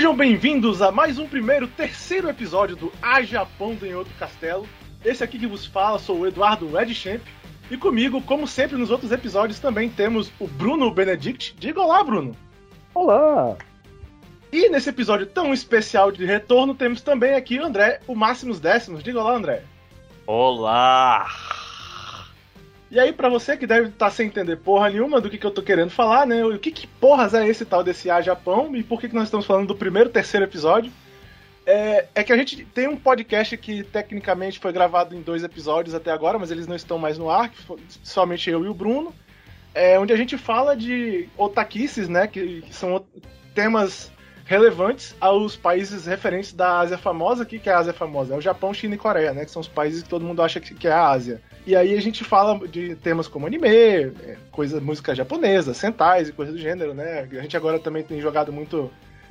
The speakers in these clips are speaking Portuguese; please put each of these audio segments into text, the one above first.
Sejam bem-vindos a mais um primeiro, terceiro episódio do A Japão em Outro Castelo. Esse aqui que vos fala sou o Eduardo Edchamp. E comigo, como sempre nos outros episódios, também temos o Bruno Benedict. Diga olá, Bruno. Olá! E nesse episódio tão especial de retorno, temos também aqui o André, o Máximos Décimos. Diga olá, André. Olá! E aí, para você que deve estar tá sem entender porra nenhuma do que, que eu tô querendo falar, né? O que, que porras é esse tal desse A Japão e por que, que nós estamos falando do primeiro terceiro episódio? É, é, que a gente tem um podcast que tecnicamente foi gravado em dois episódios até agora, mas eles não estão mais no ar, somente eu e o Bruno. É, onde a gente fala de otaquices, né? Que, que são temas relevantes aos países referentes da Ásia famosa. O que, é a Ásia famosa? É o Japão, China e Coreia, né? Que são os países que todo mundo acha que, é a Ásia. E aí a gente fala de temas como anime, é, coisa, música japonesa, sentais e coisa do gênero, né? A gente agora também tem jogado muito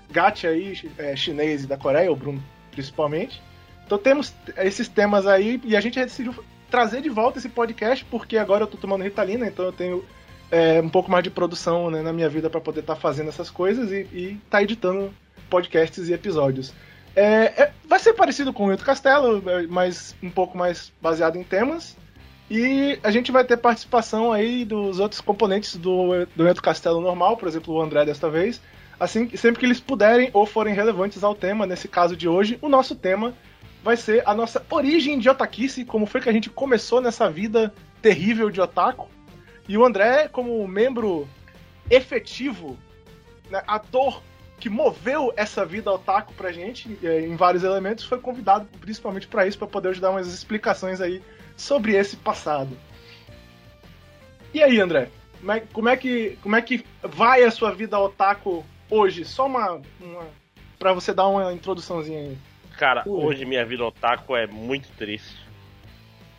gacha aí, é, chinês e da Coreia, o Bruno principalmente. Então temos esses temas aí e a gente decidiu trazer de volta esse podcast porque agora eu tô tomando Ritalina, então eu tenho é, um pouco mais de produção né, na minha vida para poder estar tá fazendo essas coisas e, e tá editando podcasts e episódios. É, é, vai ser parecido com o Rito Castelo, é, mas um pouco mais baseado em temas. E a gente vai ter participação aí dos outros componentes do, do Rito Castelo normal, por exemplo, o André desta vez. Assim, sempre que eles puderem ou forem relevantes ao tema, nesse caso de hoje, o nosso tema vai ser a nossa origem de otakice, como foi que a gente começou nessa vida terrível de otaku. E o André, como membro efetivo, né, ator que moveu essa vida otaku pra gente eh, em vários elementos, foi convidado principalmente para isso, para poder ajudar umas explicações aí sobre esse passado. E aí, André? Como é, como é, que, como é que vai a sua vida otaku hoje? Só uma, uma para você dar uma introduçãozinha aí. Cara, hoje minha vida otaku é muito triste.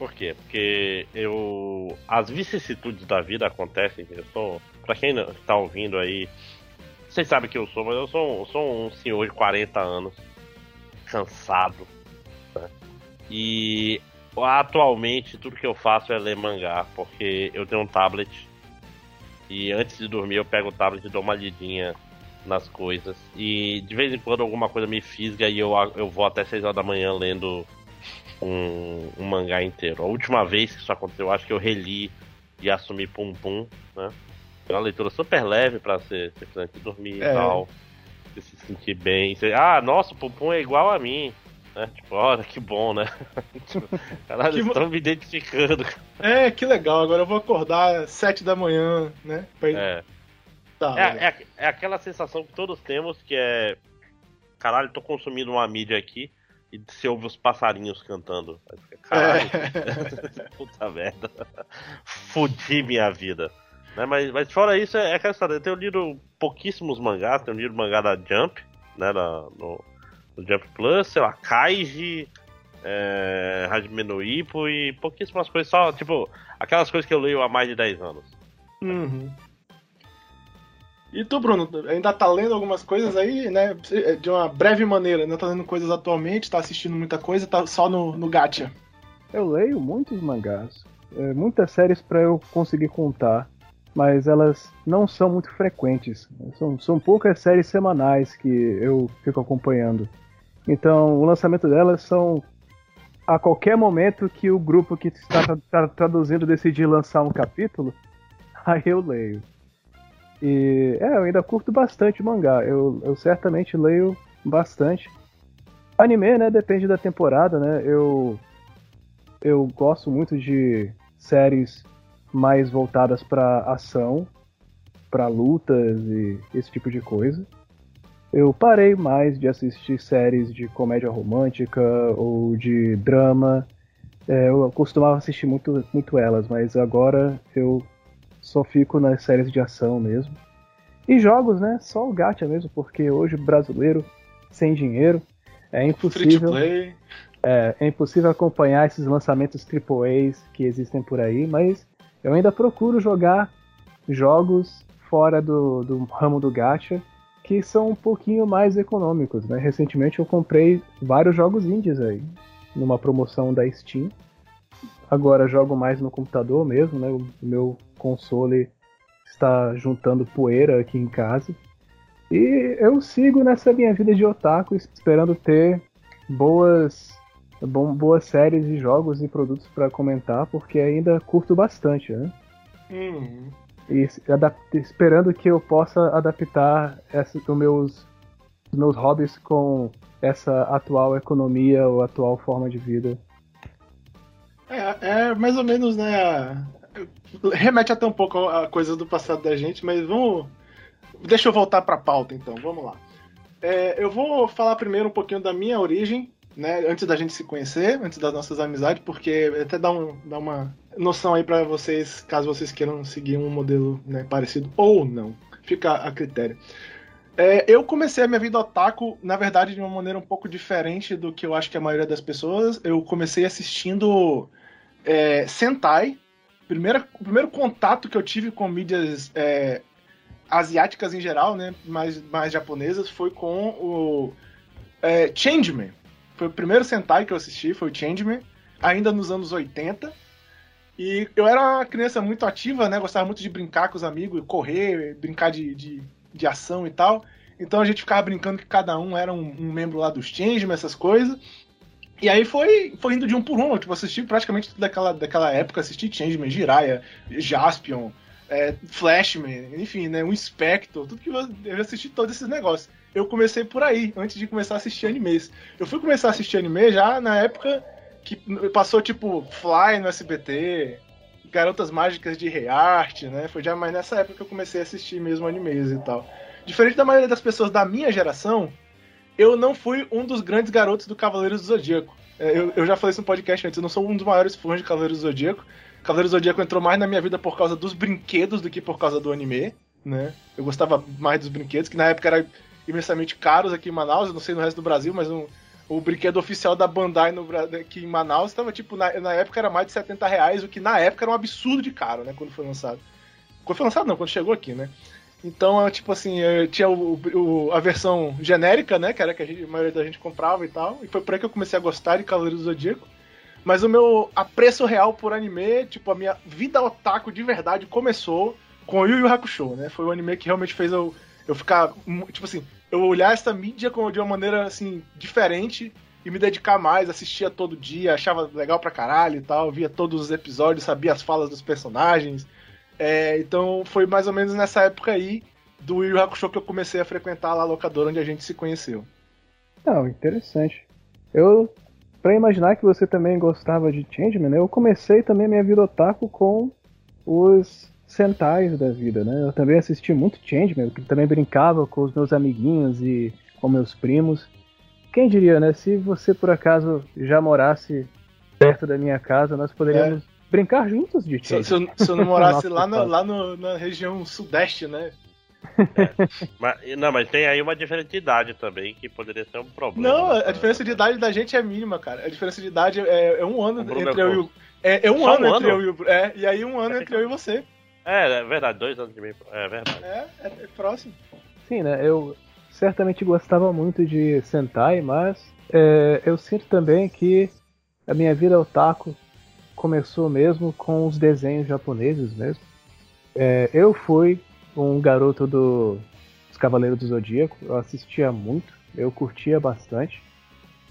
Por quê? Porque eu. As vicissitudes da vida acontecem. Eu sou. Pra quem está ouvindo aí, vocês sabem que eu sou, mas eu sou, sou um senhor de 40 anos, cansado. Né? E atualmente tudo que eu faço é ler mangá, porque eu tenho um tablet. E antes de dormir eu pego o tablet e dou uma lidinha nas coisas. E de vez em quando alguma coisa me fisga e eu, eu vou até 6 horas da manhã lendo um, um, mangá inteiro. A última vez que isso aconteceu, eu acho que eu reli e assumi Pum Pum, né? É uma leitura super leve pra ser antes de dormir é. e tal. Você se sentir bem. Você, ah, nossa, o Pum Pum é igual a mim. Né? Tipo, olha que bom, né? Caralho, que... estão me identificando. É, que legal. Agora eu vou acordar às sete da manhã, né? Pra... É. Tá, é, é, é, aquela sensação que todos temos que é. Caralho, tô consumindo uma mídia aqui e você ouve os passarinhos cantando. Caralho, é. puta merda. Fudi minha vida. Né? Mas, mas fora isso, é, é aquela história. Eu tenho lido pouquíssimos mangás, tenho lido mangá da Jump, né? Na, no, no Jump Plus, sei lá, Kaiji, é, Hajime no Ippo e pouquíssimas coisas, só, tipo, aquelas coisas que eu leio há mais de 10 anos. Uhum. E tu, Bruno, ainda tá lendo algumas coisas aí, né? De uma breve maneira, ainda tá lendo coisas atualmente, tá assistindo muita coisa, tá só no, no gacha. Eu leio muitos mangás, é, muitas séries para eu conseguir contar, mas elas não são muito frequentes. São, são poucas séries semanais que eu fico acompanhando. Então, o lançamento delas são a qualquer momento que o grupo que está tra traduzindo decidir lançar um capítulo, aí eu leio. E é, eu ainda curto bastante mangá. Eu, eu certamente leio bastante. Anime, né? Depende da temporada, né? Eu eu gosto muito de séries mais voltadas para ação, para lutas e esse tipo de coisa. Eu parei mais de assistir séries de comédia romântica ou de drama. É, eu costumava assistir muito, muito elas, mas agora eu só fico nas séries de ação mesmo. E jogos, né? Só o gacha mesmo, porque hoje brasileiro sem dinheiro é impossível. É, é impossível acompanhar esses lançamentos AAAs que existem por aí, mas eu ainda procuro jogar jogos fora do, do ramo do gacha que são um pouquinho mais econômicos, né? Recentemente eu comprei vários jogos indies aí, numa promoção da Steam agora jogo mais no computador mesmo, né? O meu console está juntando poeira aqui em casa. E eu sigo nessa minha vida de otaku, esperando ter boas, bom, boas séries de jogos e produtos para comentar, porque ainda curto bastante, né? Uhum. E esperando que eu possa adaptar essa, os meus, os meus hobbies com essa atual economia ou atual forma de vida. É, é mais ou menos, né? Remete até um pouco a coisas do passado da gente, mas vamos. Deixa eu voltar para a pauta então, vamos lá. É, eu vou falar primeiro um pouquinho da minha origem, né? Antes da gente se conhecer, antes das nossas amizades, porque até dá, um, dá uma noção aí para vocês, caso vocês queiram seguir um modelo né, parecido ou não. Fica a critério. É, eu comecei a minha vida otaku, na verdade, de uma maneira um pouco diferente do que eu acho que a maioria das pessoas. Eu comecei assistindo é, Sentai. Primeira, o primeiro contato que eu tive com mídias é, asiáticas em geral, né, mais, mais japonesas, foi com o é, Changeman. Foi o primeiro Sentai que eu assisti, foi o Changeman, ainda nos anos 80. E eu era uma criança muito ativa, né? Gostava muito de brincar com os amigos, correr, brincar de, de, de ação e tal. Então a gente ficava brincando que cada um era um, um membro lá dos Changeman, essas coisas. E aí foi, foi indo de um por um. Eu tipo, assisti praticamente tudo daquela, daquela época, assisti Changeman, Jiraiya, Jaspion, é, Flashman, enfim, né? Um Spectre, tudo que eu, eu assisti todos esses negócios. Eu comecei por aí, antes de começar a assistir animes. Eu fui começar a assistir anime já na época que passou tipo Fly no SBT, Garotas Mágicas de Reart, né? Foi já mais nessa época que eu comecei a assistir mesmo animes e tal. Diferente da maioria das pessoas da minha geração, eu não fui um dos grandes garotos do Cavaleiros do Zodíaco. É, eu, eu já falei isso no podcast antes, eu não sou um dos maiores fãs de Cavaleiros do Zodíaco. Cavaleiros do Zodíaco entrou mais na minha vida por causa dos brinquedos do que por causa do anime, né? Eu gostava mais dos brinquedos, que na época eram imensamente caros aqui em Manaus, eu não sei no resto do Brasil, mas um, o brinquedo oficial da Bandai no, aqui em Manaus estava, tipo, na, na, época era mais de 70 reais, o que na época era um absurdo de caro, né? Quando foi lançado. Quando foi lançado, não, quando chegou aqui, né? Então, é, tipo assim, tinha o, o, a versão genérica, né? Que era que a, gente, a, maioria da gente comprava e tal. E foi por aí que eu comecei a gostar de Cavaleiros do Zodíaco. Mas o meu apreço real por anime, tipo, a minha vida otaku de verdade começou com Yu Yu Hakusho, né? Foi o anime que realmente fez eu, eu ficar, tipo assim, eu olhar essa mídia de uma maneira assim diferente e me dedicar mais, assistia todo dia, achava legal pra caralho e tal, via todos os episódios, sabia as falas dos personagens. É, então foi mais ou menos nessa época aí do Yu Hakusho que eu comecei a frequentar lá a locadora onde a gente se conheceu. Não, interessante. Eu, pra imaginar que você também gostava de Changeman, eu comecei também minha vida otaku com os Sentais da vida, né? Eu também assisti muito Changeman, também brincava com os meus amiguinhos e com meus primos. Quem diria, né? Se você por acaso já morasse perto da minha casa, nós poderíamos. Brincar juntos de. Se, se, se eu não morasse lá, no, lá no, na região sudeste, né? É. Mas, não, mas tem aí uma diferença de idade também que poderia ser um problema. Não, a diferença de idade da gente é mínima, cara. A diferença de idade é, é um ano entre eu e o. É, é um ano, um entre ano? eu e o. É, e aí um ano entre eu e você. É, é verdade, dois anos de meio. É verdade. É, é, é próximo. Sim, né? Eu certamente gostava muito de Sentai, mas é, eu sinto também que a minha vida otaku começou mesmo com os desenhos japoneses mesmo. É, eu fui um garoto do, dos Cavaleiros do Zodíaco, eu assistia muito, eu curtia bastante.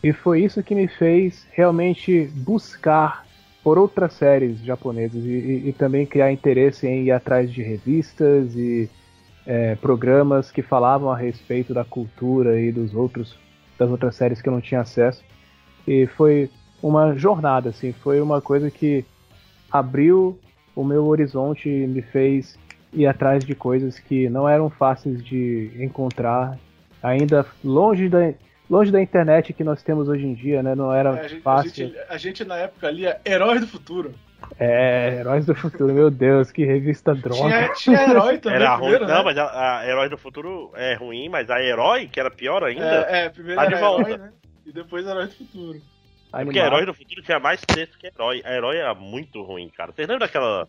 E foi isso que me fez realmente buscar por outras séries japonesas e, e, e, também criar interesse em ir atrás de revistas e é, programas que falavam a respeito da cultura e dos outros das outras séries que eu não tinha acesso e foi uma jornada assim foi uma coisa que abriu o meu horizonte e me fez ir atrás de coisas que não eram fáceis de encontrar ainda longe da longe da internet que nós temos hoje em dia, né? Não era é, a gente, fácil. A gente, a gente, na época lia Heróis do Futuro. É, Heróis do Futuro, meu Deus, que revista droga. Tinha, tinha herói também. Era primeiro, ruim, né? não, mas a, a Heróis do Futuro é ruim, mas a Herói, que era pior ainda. É, é primeiro tá era de volta. Herói, né? E depois Heróis do Futuro. É porque Heróis do Futuro tinha mais texto que Herói. A Herói era muito ruim, cara. Vocês lembram daquela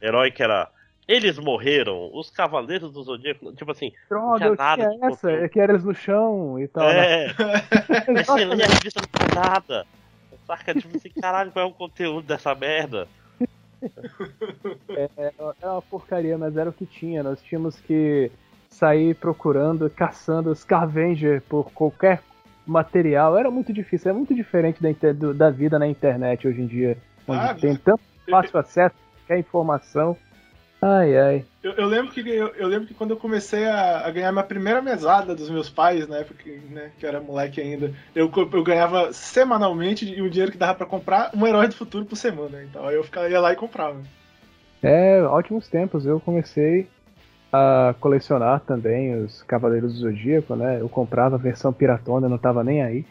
Herói que era eles morreram, os Cavaleiros do Zodíaco, tipo assim. Droga, não nada que é essa? É que era eles no chão e tal. É. Né? Excelente, a revista não tem nada. Saca? Tipo assim, caralho, qual é o conteúdo dessa merda? É, é, uma porcaria, mas era o que tinha. Nós tínhamos que sair procurando, caçando scavenger por qualquer material. Era muito difícil, é muito diferente da, da vida na internet hoje em dia, onde ah, tem tanto fácil acesso a qualquer informação. Ai, ai. Eu, eu lembro que eu, eu, lembro que quando eu comecei a, a, ganhar minha primeira mesada dos meus pais, né, porque né, que eu era moleque ainda, eu, eu ganhava semanalmente o dinheiro que dava para comprar um herói do futuro por semana. Então aí eu ficava, ia lá e comprava. É, ótimos tempos. Eu comecei a colecionar também os Cavaleiros do Zodíaco, né? Eu comprava a versão piratona, não tava nem aí.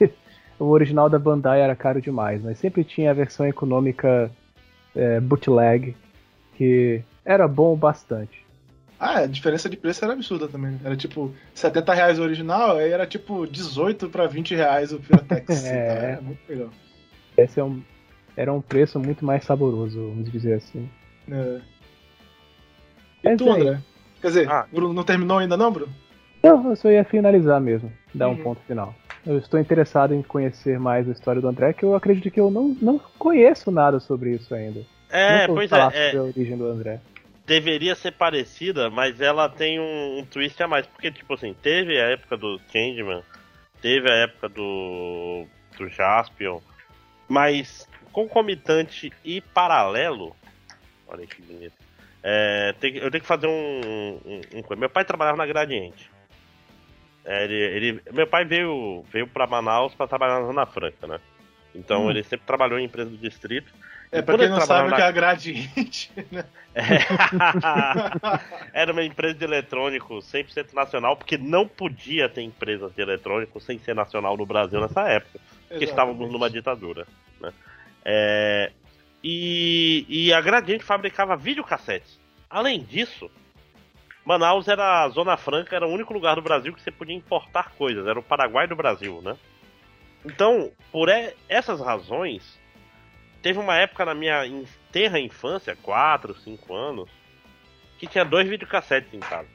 o original da Bandai era caro demais, mas sempre tinha a versão econômica é, bootleg, que era bom bastante. Ah, a diferença de preço era absurda também. Era tipo 70 reais o original, aí era tipo 18 para 20 reais o Piratex. é, então, muito legal. Esse é um, era um preço muito mais saboroso, vamos dizer assim. É. E tu, André? Quer dizer, ah. Bruno não terminou ainda não, Bruno? Não, eu só ia finalizar mesmo, dar uhum. um ponto final. Eu estou interessado em conhecer mais a história do André, que eu acredito que eu não, não conheço nada sobre isso ainda. É, pois é. é a origem do André. Deveria ser parecida, mas ela tem um, um, twist a mais. Porque, tipo assim, teve a época do Changeman, teve a época do, do Jaspion, mas concomitante e paralelo. Olha que bonito. É, tem, eu tenho que fazer um, um, um, Meu pai trabalhava na Gradiente. É, ele, ele, meu pai veio, veio para Manaus para trabalhar na Zona Franca, né? Então hum. ele sempre trabalhou em empresa do distrito. É, pra quem não sabe o na... que é a Gradiente, né? É. Era uma empresa de eletrônico 100% nacional, porque não podia ter empresas de eletrônico sem ser nacional no Brasil nessa época, porque estávamos numa ditadura. Né? É... E, e a Gradiente fabricava videocassetes. Além disso, Manaus era a Zona Franca, era o único lugar do Brasil que você podia importar coisas, era o Paraguai do Brasil, né? Então, por essas razões, teve uma época na minha terra infância, 4, 5 anos, que tinha dois videocassetes em casa.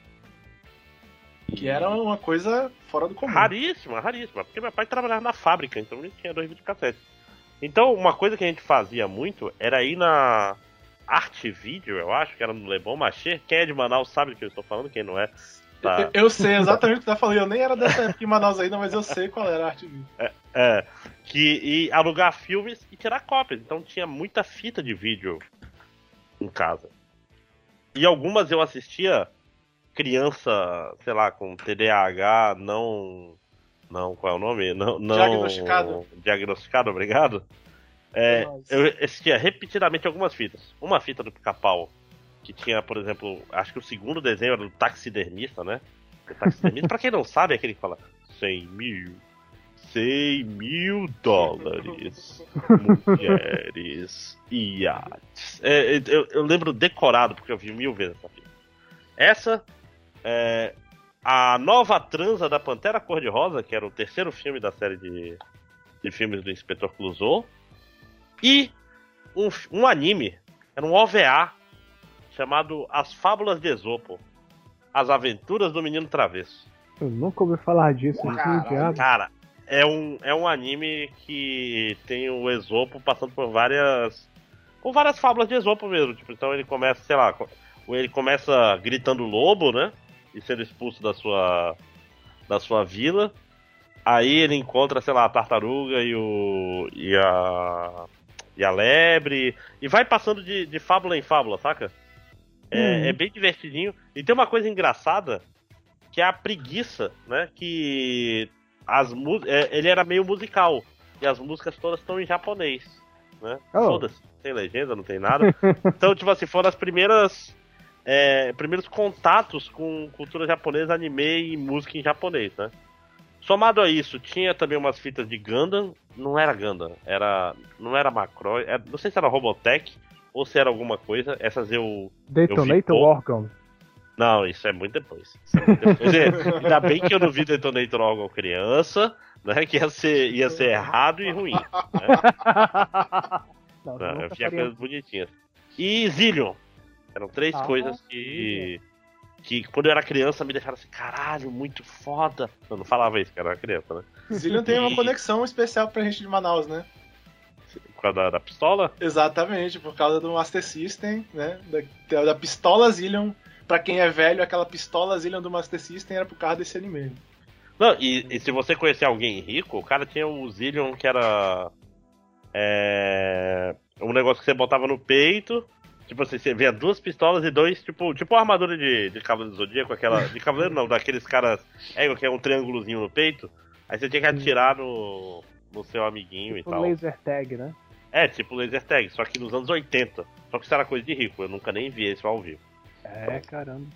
Que era uma coisa fora do comum. Raríssima, raríssima. Porque meu pai trabalhava na fábrica, então ele tinha dois videocassetes. Então, uma coisa que a gente fazia muito era ir na Arte Video, eu acho, que era no Lebon Machê. Quem é de Manaus sabe do que eu estou falando, quem não é. Tá... Eu, sei exatamente o que você tá falando. Eu nem era dessa época em Manaus ainda, mas eu sei qual era a Arte Video. É, é, que e alugar filmes e tirar cópias. Então tinha muita fita de vídeo em casa. E algumas eu assistia criança, sei lá, com TDAH, não. Não, qual é o nome? Não, não diagnosticado. Diagnosticado, obrigado. É, eu assistia repetidamente algumas fitas. Uma fita do pica-pau, que tinha, por exemplo, acho que o segundo desenho era do taxidermista, né? O taxidermista, pra quem não sabe, é aquele que fala 100 mil, 100 mil dólares. Mulheres. Iates. É, eu, eu, lembro decorado, porque eu vi mil vezes essa filme. Essa. É, a nova transa da Pantera Cor-de-Rosa, que era o terceiro filme da série de, de filmes do Inspetor Clouseau. E um, um anime, era um OVA, chamado As Fábulas de Esopo. As Aventuras do Menino Travesso. Eu nunca ouvi falar disso. Cara, cara, é um, é um anime que tem o Esopo passando por várias. por várias fábulas de Esopo mesmo. Tipo, então ele começa, sei lá, ele começa gritando lobo, né? E sendo expulso da sua. da sua vila. Aí ele encontra, sei lá, a tartaruga e o. e a. e a lebre. E vai passando de, de fábula em fábula, saca? É, hum. é bem divertidinho. E tem uma coisa engraçada que é a preguiça, né? Que as é, ele era meio musical. E as músicas todas estão em japonês. Né? Oh. Todas. Não tem legenda, não tem nada. então, tipo assim, foram as primeiras. É, primeiros contatos com cultura japonesa, anime e música em japonês, né? Somado a isso, tinha também umas fitas de Gundam. Não era Gundam, era. Não era Macross. Era, não sei se era Robotech ou se era alguma coisa. Essas eu. Detonator Organ. Não, isso é muito depois. É muito depois. Ainda bem que eu não vi Detonator Orgon criança, né? Que ia ser, ia ser errado e ruim. Né? Não, não, eu via coisas bonitinhas. E Zillion. Eram três ah, coisas que. Que quando eu era criança me deixaram assim, caralho, muito foda. Eu não falava isso, que era criança, né? Zillion tem uma conexão especial pra gente de Manaus, né? Por causa da, da, pistola? Exatamente, por causa do Master System, né? Da, da pistola Zillion pra quem é velho, aquela pistola Zillion do Master System era por causa desse anime. Não, e, e se você conhecer alguém rico, o cara tinha o Zillion que era. É. Um negócio que você botava no peito. Tipo assim, você via duas pistolas e dois, tipo, tipo uma armadura de, de Cavaleiro do Zodíaco, aquela. De Cavaleiro não, daqueles caras. É, que é um triângulozinho no peito. Aí você tinha que atirar no, no seu amiguinho tipo e tal. laser tag, né? É, tipo laser tag, só que nos anos 80. Só que isso era coisa de rico, eu nunca nem vi esse ao vivo. É, caramba.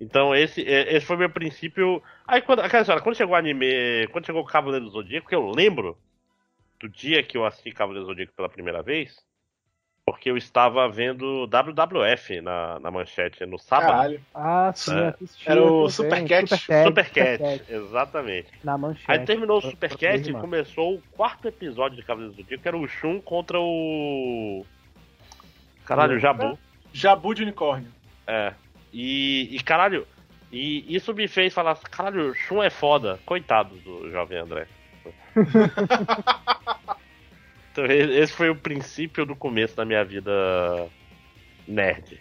Então esse, é, esse foi meu princípio. Aí quando, aquela história, quando chegou o anime, quando chegou o Cavaleiro do Zodíaco, que eu lembro do dia que eu assisti Cavaleiro do Zodíaco pela primeira vez, porque eu estava vendo WWF na, na manchete no sábado. Caralho. Ah, sim, É. assisti. Era o eu Super também. Cat. Super Cat. Super Cat, Cat, exatamente. Na manchete. Aí terminou o Pra- Super pra Cat poder e começou o quarto episódio de Cavaleiro do Zodíaco, que era o Shun contra o. Caralho, o Jabu. Jabu de unicórnio. É. E, e caralho, e isso me fez falar, caralho, Shun é foda. Coitado do jovem André. então esse foi o princípio do começo da minha vida nerd.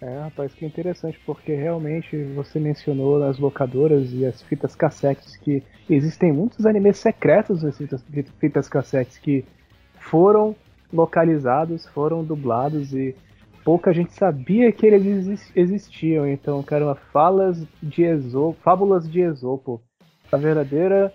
É, rapaz, que interessante, porque realmente você mencionou as locadoras e as fitas cassetes que existem muitos animes secretos nas fitas, fitas cassetes que foram localizados, foram dublados e pouca gente sabia que eles exis- existiam. Então, cara, falas de Esopo, fábulas de Esopo, a verdadeira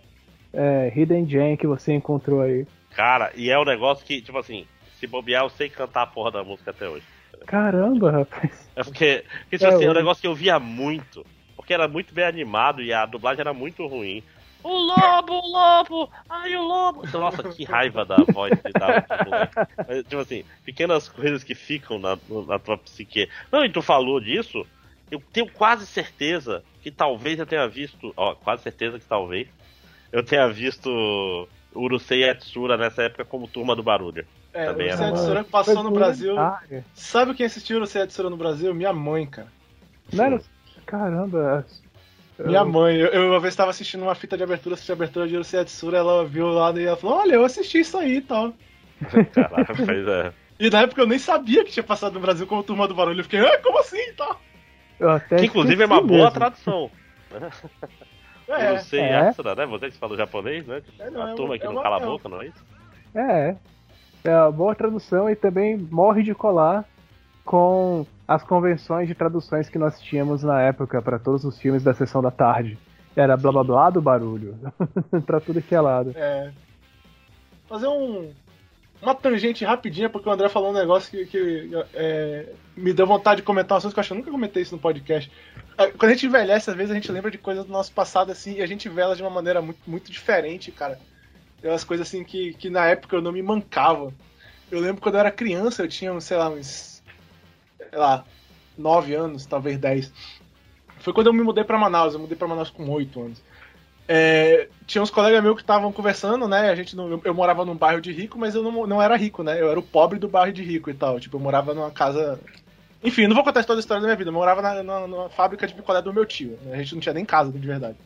é, Hidden Gem que você encontrou aí. Cara, e é um negócio que, tipo assim, se bobear, eu sei cantar a porra da música até hoje. Caramba, rapaz. É porque, porque tipo É, assim, é um negócio que eu via muito. Porque era muito bem animado e a dublagem era muito ruim. O lobo, o lobo, ai o lobo. Então, Nossa, que raiva da voz que dava moleque. Mas, Tipo assim, pequenas coisas que ficam na, na tua psique. Não, e tu falou disso, eu tenho quase certeza que talvez eu tenha visto. Ó, quase certeza que talvez eu tenha visto Urusei Yatsura nessa época como turma do barulho. É, Também era Urusei uma- Yatsura que passou Foi no Brasil. Sabe quem assistiu Urusei Yatsura no Brasil? Minha mãe, cara. Não era... Caramba. Minha mãe, eu, eu uma vez estava assistindo uma fita de abertura, assisti a abertura de Urusei Yatsura, ela viu lá e ela falou, olha, eu assisti isso aí e tal. Caraca, mas é. E na época eu nem sabia que tinha passado no Brasil como Turma do Barulho. Eu fiquei, ah, como assim e tal? Eu até Que inclusive é uma boa mesmo. tradução. É, Urusei É. Yatsura, né? Você que fala japonês, né? É, não, a é turma que é não cala a é boca, não é isso? É, é uma boa tradução e também morre de colar com as convenções de traduções que nós tínhamos na época para todos os filmes da sessão da tarde. Era blá blá blá do barulho. pra tudo que é lado. É. Fazer um. Uma tangente rapidinha, porque o André falou um negócio que, que, é, me deu vontade de comentar um assunto que eu acho que eu nunca comentei isso no podcast. É, Quando a gente envelhece, às vezes a gente lembra de coisas do nosso passado assim e a gente vê elas de uma maneira muito, muito diferente, cara. Tem umas coisas assim que, que na época eu não me mancava. Eu lembro quando eu era criança, eu tinha, sei lá, uns. sei lá, 9 anos, talvez 10. Foi quando eu me mudei pra Manaus, eu mudei pra Manaus com 8 anos. É, tinha uns colegas meus que estavam conversando, né? A gente não, eu, eu morava num bairro de rico, mas eu não, não era rico, né? Eu era o pobre do bairro de rico e tal. Tipo, eu morava numa casa. Enfim, não vou contar toda a história da minha vida. Eu morava na, na, numa fábrica de picolé do meu tio. né? A gente não tinha nem casa, de verdade.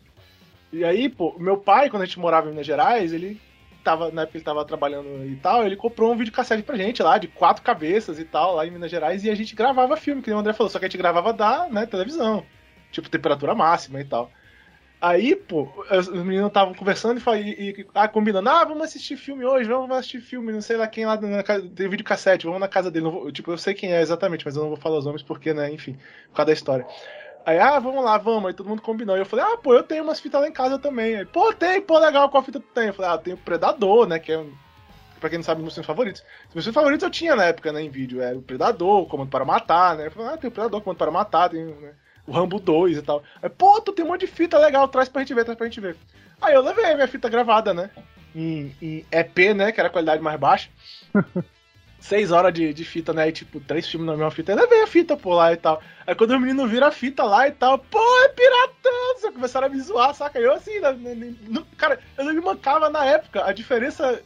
E aí, pô, meu pai, quando a gente morava em Minas Gerais, ele tava, na época ele tava trabalhando e tal, ele comprou um videocassete pra gente lá, de quatro cabeças e tal, lá em Minas Gerais, e a gente gravava filme, que o André falou, só que a gente gravava da né, televisão. Tipo, temperatura máxima e tal. Aí, pô, os os meninos estavam conversando e, e, e ah, combinando, ah, vamos assistir filme hoje, vamos assistir filme, não sei lá quem lá na casa, tem videocassete, vamos na casa dele. Vou- tipo, eu sei quem é exatamente, mas eu não vou falar os nomes porque, né, enfim, por causa da história. Aí, ah, vamos lá, vamos. Aí todo mundo combinou. E eu falei, ah, pô, eu tenho umas fitas lá em casa também. Aí, pô, tem, pô, legal, qual fita tu tem? Eu falei, ah, eu tenho Predador, né, que é. Pra quem não sabe, meus filmes favoritos. Os meus filmes favoritos eu tinha na época, né, em vídeo. Era o Predador, o Comando para Matar, né. Eu falei, ah, tem o Predador, Comando para Matar, tem né, o Rambo 2 e tal. Aí, pô, tu tem um monte de fita legal, traz pra gente ver, traz pra gente ver. Aí eu levei minha fita gravada, né, em, em EP, né, que era a qualidade mais baixa. Seis horas de, de fita, né? E tipo, três filmes na mesma fita. Eu levei a fita por lá e tal. Aí quando o menino vira a fita lá e tal, pô, é piratão! Só começaram a me zoar, saca? Eu assim, né, né, né, não- cara, eu não me mancava na época a diferença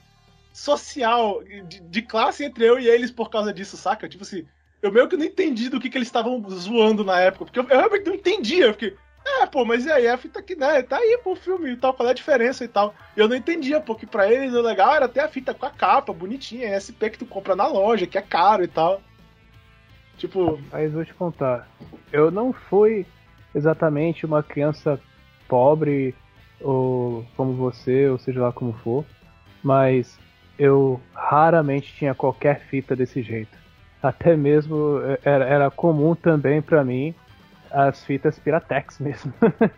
social, de, de classe entre eu e eles por causa disso, saca? Tipo assim, eu meio que não entendi do que, que eles estavam zoando na época, porque eu, realmente não entendia. Fiquei, é, pô, mas e aí? A fita aqui, né? Tá aí, pô, o filme e tal, qual é a diferença e tal. Eu não entendia, porque pra eles o legal era ter a fita com a capa, bonitinha, SP que tu compra na loja, que é caro e tal. Tipo. Mas vou te contar. Eu não fui exatamente uma criança pobre, ou como você, ou seja lá como for, mas eu raramente tinha qualquer fita desse jeito. Até mesmo eh, era, era comum também para mim as fitas Piratex mesmo.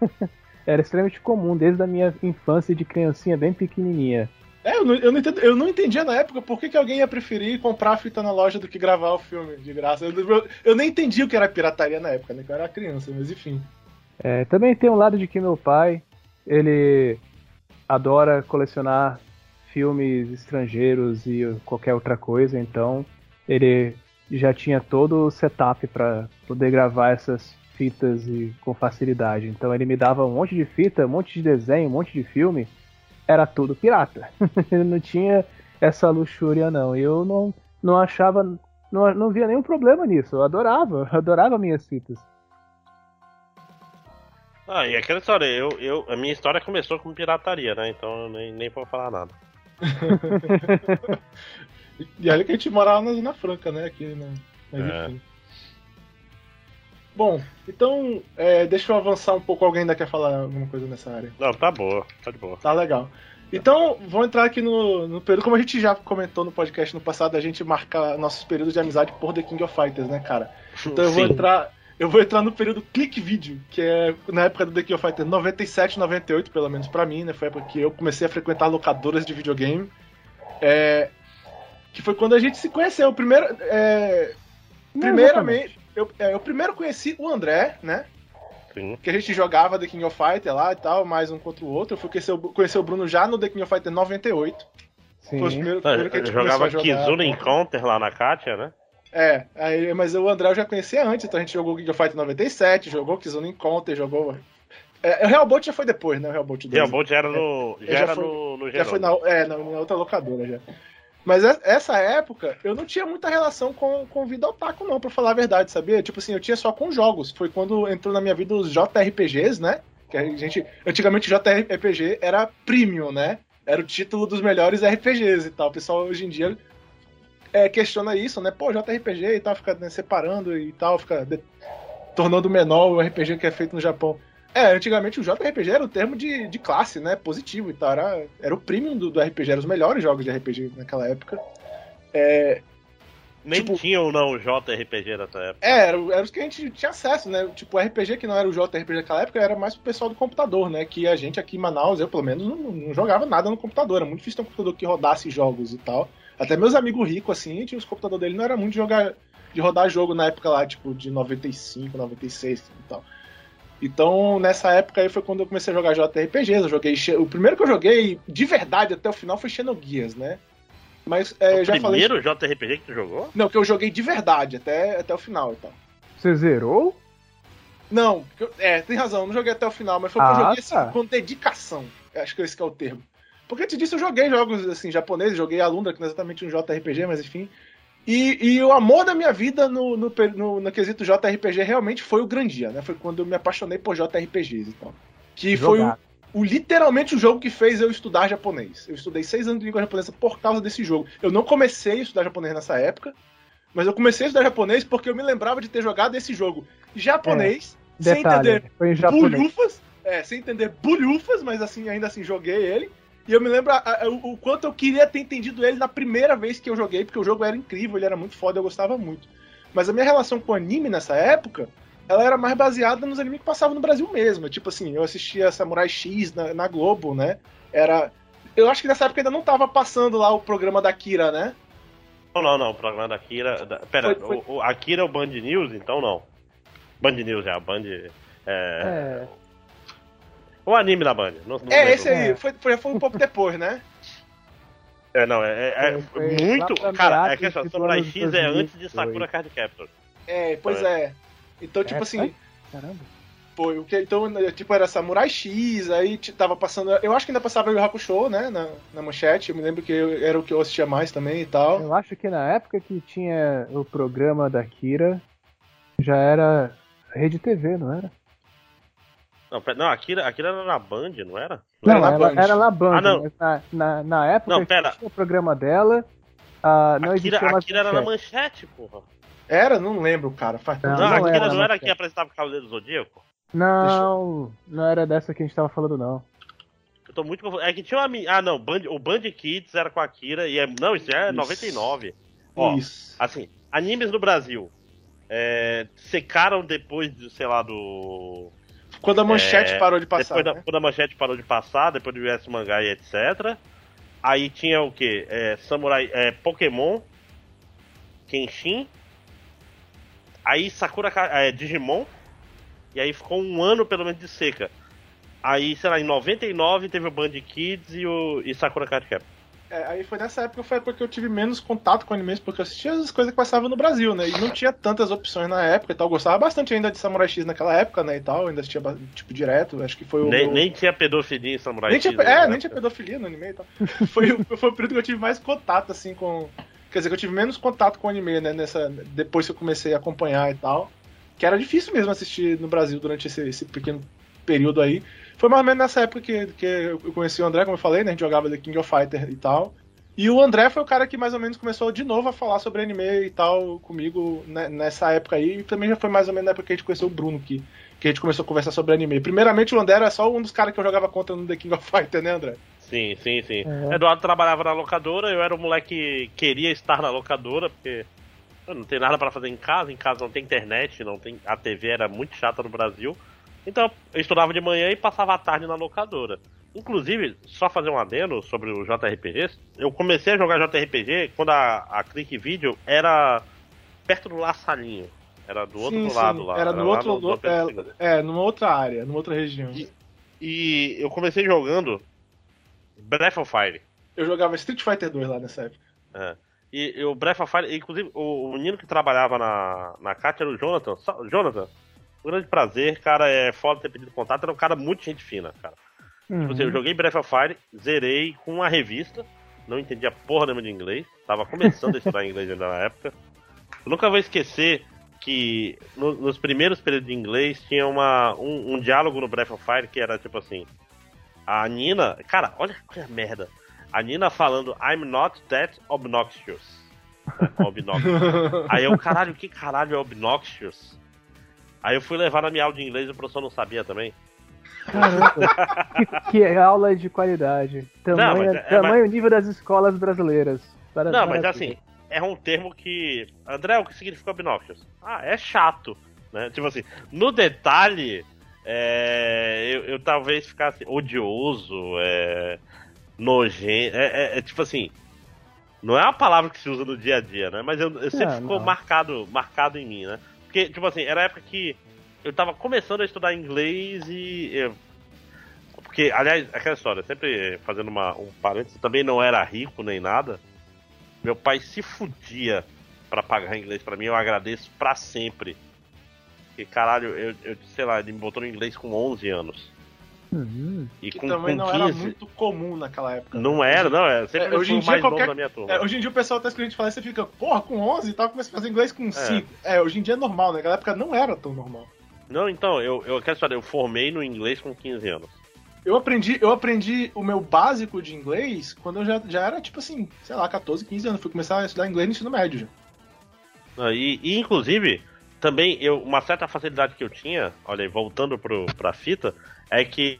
era extremamente comum desde a minha infância de criancinha bem pequenininha. É, eu não, eu não, entendi, eu não entendia na época por que, que alguém ia preferir comprar a fita na loja do que gravar o filme de graça. Eu, eu, eu nem entendi o que era pirataria na época, né? Que eu era criança, mas enfim. É, também tem um lado de que meu pai, ele adora colecionar filmes estrangeiros e qualquer outra coisa, então ele já tinha todo o setup para poder gravar essas fitas e com facilidade. Então ele me dava um monte de fita, um monte de desenho, um monte de filme, era tudo pirata. ele não tinha essa luxúria não. Eu não não achava não, não via nenhum problema nisso. Eu adorava, eu adorava minhas fitas. Ah, e aquela história, eu, eu, a minha história começou com pirataria, né? Então eu nem, nem vou falar nada. e olha que a gente morava na Zona Franca, né? Aqui, né? Mas é. enfim. Bom, então é, deixa eu avançar um pouco. Alguém ainda quer falar alguma coisa nessa área? Não, tá boa, tá de boa. Tá legal. Então, vamos entrar aqui no, no período. Como a gente já comentou no podcast no passado, a gente marca nossos períodos de amizade por The King of Fighters, né, cara? Então eu vou Sim. entrar. Eu vou entrar no período Click Video, que é na época do The King of Fighters 97, 98, pelo menos para mim, né? Foi a época que eu comecei a frequentar locadoras de videogame. É, que foi quando a gente se conheceu. Primeiro, é, primeiramente, eu, é, eu primeiro conheci o André, né? Sim. Que a gente jogava The King of Fighters lá e tal, mais um contra o outro. Eu fui conhecer o, conhecer o Bruno já no The King of Fighters 98. Sim. Foi o primeiro, primeiro que a gente jogava Kizuna Encounter lá na Katia, né? É, aí, mas o André eu já conhecia antes, então a gente jogou King of Fighters 97, jogou Kizuna Encounter, jogou. É, o Hellbolt já foi depois, né? O Hellbolt 2. Hellbolt já era no. É, já, já, era foi, no, no Já foi na, é, na, na outra locadora já. Mas essa época, eu não tinha muita relação com, com vida otaku, não, pra falar a verdade, sabia? Tipo assim, eu tinha só com jogos. Foi quando entrou na minha vida os JRPGs, né? Que a gente. Antigamente JRPG era premium, né? Era o título dos melhores RPGs e tal. O pessoal hoje em dia é, questiona isso, né? Pô, JRPG e tal, fica né, separando e tal, fica de... tornando menor o RPG que é feito no Japão. É, antigamente o JRPG era o termo de, de classe, né? Positivo e tal. Era, era o premium do, do RPG, eram os melhores jogos de RPG naquela época. É, Nem tipo, tinha ou não o JRPG nessa época. É, era, era os que a gente tinha acesso, né? Tipo, o RPG que não era o JRPG naquela época era mais pro pessoal do computador, né? Que a gente aqui em Manaus, eu pelo menos, não, não jogava nada no computador. Era muito difícil ter um computador que rodasse jogos e tal. Até meus amigos ricos, assim, tinha os computadores dele, não era muito de jogar, de rodar jogo na época lá, tipo, de 95, 96 e tal. Então, nessa época aí foi quando eu comecei a jogar JRPGs. Eu joguei. O primeiro que eu joguei de verdade até o final foi Xenogears, né? Mas é, o já falei. primeiro JRPG que tu jogou? Não, que eu joguei de verdade até, até o final e tal. Você zerou? Não, é, tem razão, não joguei até o final, mas foi ah, que eu joguei assim, tá. assim, com dedicação. Acho que esse que é o termo. Porque antes disso eu joguei jogos assim, japoneses, joguei Alundra, que não é exatamente um JRPG, mas enfim. E, e, o amor da minha vida no, no, no, no, quesito JRPG realmente foi o Grandia, né? Foi quando eu me apaixonei por JRPGs e tal. Que Jogar. foi o, o, literalmente o jogo que fez eu estudar japonês. Eu estudei seis anos de língua japonesa por causa desse jogo. Eu não comecei a estudar japonês nessa época, mas eu comecei a estudar japonês porque eu me lembrava de ter jogado esse jogo japonês, é, sem entender bulhufas. É, sem entender bulhufas, mas assim, ainda assim joguei ele. E eu me lembro a, a, o, o quanto eu queria ter entendido ele na primeira vez que eu joguei, porque o jogo era incrível, ele era muito foda, eu gostava muito. Mas a minha relação com o anime nessa época, ela era mais baseada nos animes que passavam no Brasil mesmo. Tipo assim, eu assistia Samurai X na, na Globo, né? Era. Eu acho que nessa época ainda não tava passando lá o programa da Kira, né? Não, não, não. O programa da Kira. Da... Pera, foi, foi... O, o Akira é o Band News, então não. Band News é a Band. É... é... O anime da Band. Não, não é, esse aí. É. Foi, foi, foi um pouco depois, né? É, não, é, é, é muito. Cara, é que essa Samurai X é antes de Sakura Card Captor. É, pois é. é. Então, tipo é, assim. Caramba. Foi, o que, então, tipo, era Samurai X, aí tava passando. Eu acho que ainda passava o Hakusho, né? Na, na manchete. Eu me lembro que eu, era o que eu assistia mais também e tal. Eu acho que na época que tinha o programa da Kira, já era Rede TV, não era? Não, não Akira, Akira era na Band, não era? Não, não era, na Band. era na Band. Ah, não. Na, na, na época não, pera. tinha o programa dela. Uh, não Akira, Akira era na manchete, porra. Era? Não lembro, cara. Faz Não, Não, não aquilo era, não era quem apresentava o Cavaleiro do Zodíaco? Não, não era dessa que a gente tava falando, não. Eu tô muito confuso. É que tinha uma. Ah, não. Band... O Band Kids era com a Kira e é. Não, isso já é Isso. 99. Ó, Isso. assim, animes no Brasil. É, secaram depois, do, sei lá, do. Quando a manchete É, parou de passar. depois da, né? quando a manchete parou de passar, depois do US Mangá e etc. Aí tinha o que? Samurai. É, Pokémon, Kenshin. Aí Sakura é, Digimon. E aí ficou um ano pelo menos de seca. Aí, sei lá, em 99 teve o Band Kids e o e Sakura Card Cap. É, aí foi nessa época foi a época que eu tive menos contato com animes, porque eu assistia as coisas que passavam no Brasil, né? E não tinha tantas opções na época e tal. Eu gostava bastante ainda de Samurai X naquela época, né? E tal. Ainda assistia tipo direto. Acho que foi o. Nem, meu- nem tinha pedofilia em Samurai Nem tinha, X, é, né? nem tinha pedofilia no anime e tal. Foi, o- foi o período que eu tive mais contato, assim, com. Quer dizer, que eu tive menos contato com o anime, né? Nessa, depois que eu comecei a acompanhar e tal. Que era difícil mesmo assistir no Brasil durante esse, esse pequeno período aí. Foi mais ou menos nessa época que, que eu conheci o André, como eu falei, né? A gente jogava The King of Fighter e tal. E o André foi o cara que mais ou menos começou de novo a falar sobre anime e tal comigo né, nessa época aí. E também já foi mais ou menos na época que a gente conheceu o Bruno, que, que a gente começou a conversar sobre anime. Primeiramente, o André era só um dos caras que eu jogava contra no The King of Fighter, né, André? Sim, sim, sim. É. Eduardo trabalhava na locadora, eu era um moleque que queria estar na locadora, porque eu não tem nada pra fazer em casa, em casa não tem internet, não tem a TV era muito chata no Brasil. Então eu estudava de manhã e passava a tarde na locadora. Inclusive, só fazer um adendo sobre o JRPG, eu comecei a jogar JRPG quando a, a Click Video era perto do La Salinho. Era do outro Sim, sim, lado lá. Era no lá outro. Pedro II. é, é, numa outra área, numa outra região. E- E eu comecei jogando Breath of Fire. Eu jogava Street Fighter 2 lá nessa época. É. E, e o Breath of Fire, inclusive, o, menino que trabalhava na, na Kátia era o Jonathan. Jonathan, um grande prazer, cara, é foda ter pedido contato, era um cara muito gente fina, cara. Uhum. Tipo assim, eu joguei Breath of Fire, zerei com uma revista, não entendia porra nenhuma de inglês, tava começando a estudar inglês ainda na época. Eu nunca vou esquecer que no- nos primeiros períodos de inglês tinha uma, um, um diálogo no Breath of Fire que era tipo assim: a Nina, cara, olha que merda. A Nina falando I'm not that obnoxious. obnoxious. Aí eu, caralho, que caralho é obnoxious? Aí eu fui levar na minha aula de inglês e o professor não sabia também. Que, que aula de qualidade. Tamanho, mas é- é- tamanho nível das escolas brasileiras. Para- Não, mas maravilha. assim, é um termo que. André, o que significa obnoxious? Ah, é chato. Né? Tipo assim, no detalhe, é, eu, eu talvez ficasse odioso, é, nojento. É, é- é tipo assim. Não é uma palavra que se usa no dia a dia, né? Mas eu, eu sempre Não, ficou não. marcado, marcado em mim, né? Porque, tipo assim, era a época que eu tava começando a estudar inglês e. eu- porque, aliás, aquela história, sempre fazendo uma, um parênteses, também não era rico nem nada. Meu pai se fudia pra pagar inglês pra mim, eu agradeço pra sempre. Porque, caralho, eu, eu sei lá, ele me botou no inglês com 11 anos. Uhum. E Que com, também com não 15. era muito comum naquela época. Não era, não, é. Sempre É, hoje em o dia mais qualquer- novo da minha turma. É, hoje em dia o pessoal tá escrevendo a gente fala, você fica, porra, com 11 e tal, começa a fazer inglês com 5. É. hoje em dia é normal, né? Naquela época não era tão normal. Não, então, eu, eu quero saber, eu formei no inglês com 15 anos. Eu aprendi, eu aprendi o meu básico de inglês quando eu já, já era, tipo assim, sei lá, 14, 15 anos. Fui começar a estudar inglês no ensino médio já. Ah, E, e, inclusive, também eu, uma certa facilidade que eu tinha, olha aí, voltando pro, pra fita, é que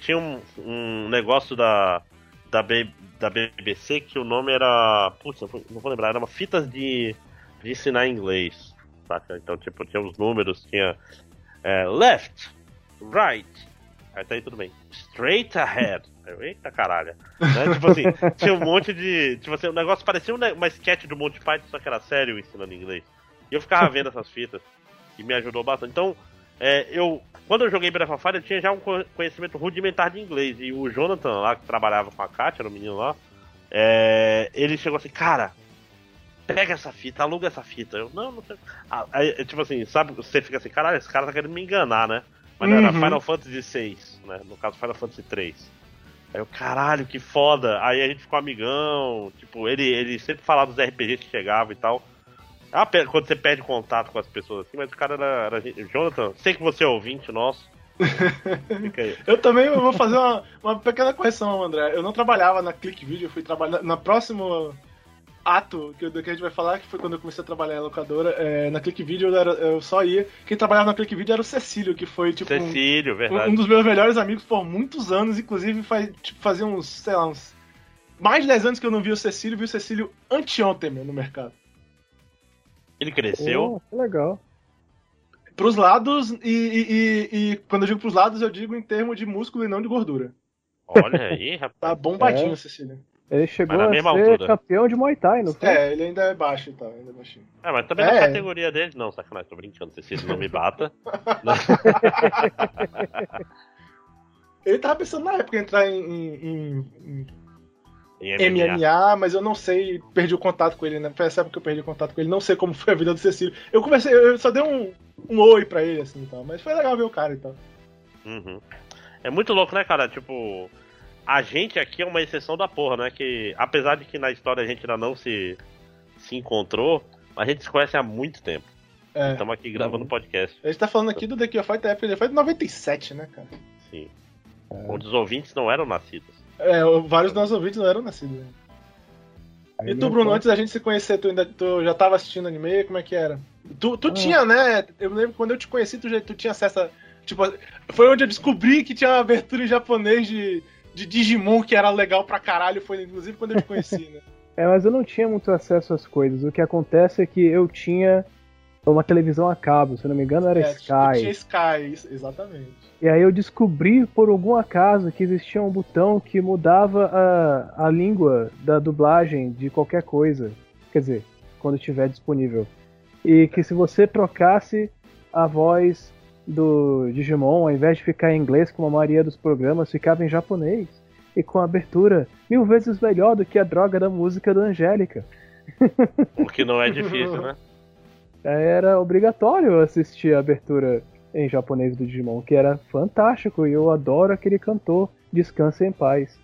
tinha um, um negócio da, da, B, da BBC que o nome era. Putz, não vou lembrar, era uma fitas de, de ensinar inglês. Saca? Então, tipo, tinha os números, tinha é, left, right. Aí tá aí tudo bem. Straight ahead. Eu, Eita caralho. Né? Tipo assim, tinha um monte de. Tipo assim, o negócio parecia um uma sketch do Monty Python, só que era sério ensinando inglês. E eu ficava vendo essas fitas. E me ajudou bastante. Então, é, eu. Quando eu joguei Breath of Fire, eu tinha já um co- conhecimento rudimentar de inglês. E o Jonathan lá, que trabalhava com a Katia, era o menino lá, é, ele chegou assim, cara. Pega essa fita, aluga essa fita. Eu, não, não sei. Ah, Aí, tipo assim, sabe, você fica assim, caralho, esse cara tá querendo me enganar, né? Mas não, era Uhum. Final Fantasy VI, né? No caso, Final Fantasy 3. Aí eu, caralho, que foda. Aí a gente ficou amigão. Tipo, ele, ele sempre falava dos RPGs que chegavam e tal. Pena quando você perde contato com as pessoas assim, mas o cara era, era Jonathan, sei que você é ouvinte nosso. Fica aí. Eu também vou fazer uma, uma pequena correção, André. Eu não trabalhava na Click Video, eu fui trabalhar na próxima. ato que, que, a gente vai falar, que foi quando eu comecei a trabalhar em locadora, é, na Click Video eu, era, eu, só ia. Quem trabalhava na Click Video era o Cecílio, que foi tipo. Cecílio, um, verdade. Um, dos meus melhores amigos por muitos anos, inclusive faz, tipo, fazia uns, sei lá, uns. Mais de 10 anos que eu não vi o Cecílio, vi o Cecílio anteontem meu, no mercado. Ele cresceu? Oh, legal. Pros lados, e, e, e, e, quando eu digo pros lados, eu digo em termos de músculo e não de gordura. Olha aí, rapaz. Tá bombadinho, é. Cecílio. Ele chegou a ser altura. campeão de Muay Thai, não foi? É, ele ainda é baixo e tal, ainda é baixinho. É, mas também é. na categoria dele. Não, sacanagem, tô brincando, Cecílio, não me bata. ele tava pensando na época em entrar em, em, em, em MMA. MMA. mas eu não sei, perdi o contato com ele, né? Foi essa época que eu perdi o contato com ele, não sei como foi a vida do Cecílio. Eu conversei, eu só dei um, um oi pra ele, assim e tal, mas foi legal ver o cara e tal. Uhum. É muito louco, né, cara? Tipo, a gente aqui é uma exceção da porra, né? Que apesar de que na história a gente ainda não se, se encontrou, a gente se conhece há muito tempo. É. Estamos aqui gravando podcast. A gente tá falando aqui do The King of Fight da época, de 97, né, cara? Sim. É. Onde os ouvintes não eram nascidos. É, vários dos nossos ouvintes não eram nascidos. Né? E tu, Bruno, antes da gente se conhecer, tu, ainda, tu já tava assistindo anime? Como é que era? Tu, tu ah. tinha, né? Eu lembro quando eu te conheci, tu, já, tu tinha acesso a. Tipo, foi onde eu descobri que tinha uma abertura em japonês de de Digimon que era legal pra caralho, foi inclusive quando eu te conheci, né? é, mas eu não tinha muito acesso às coisas. O que acontece é que eu tinha uma televisão a cabo, se não me engano era é, Sky. Tinha Sky, exatamente. E aí eu descobri por algum acaso que existia um botão que mudava a, a língua da dublagem de qualquer coisa. Quer dizer, quando estiver disponível. E que se você trocasse a voz do Digimon, ao invés de ficar em inglês como a maioria dos programas, ficava em japonês. E com abertura mil vezes melhor do que a droga da música da Angélica. O que não é difícil, né? Era obrigatório assistir a abertura em japonês do Digimon, que era fantástico, e eu adoro aquele cantor. Descanse em paz.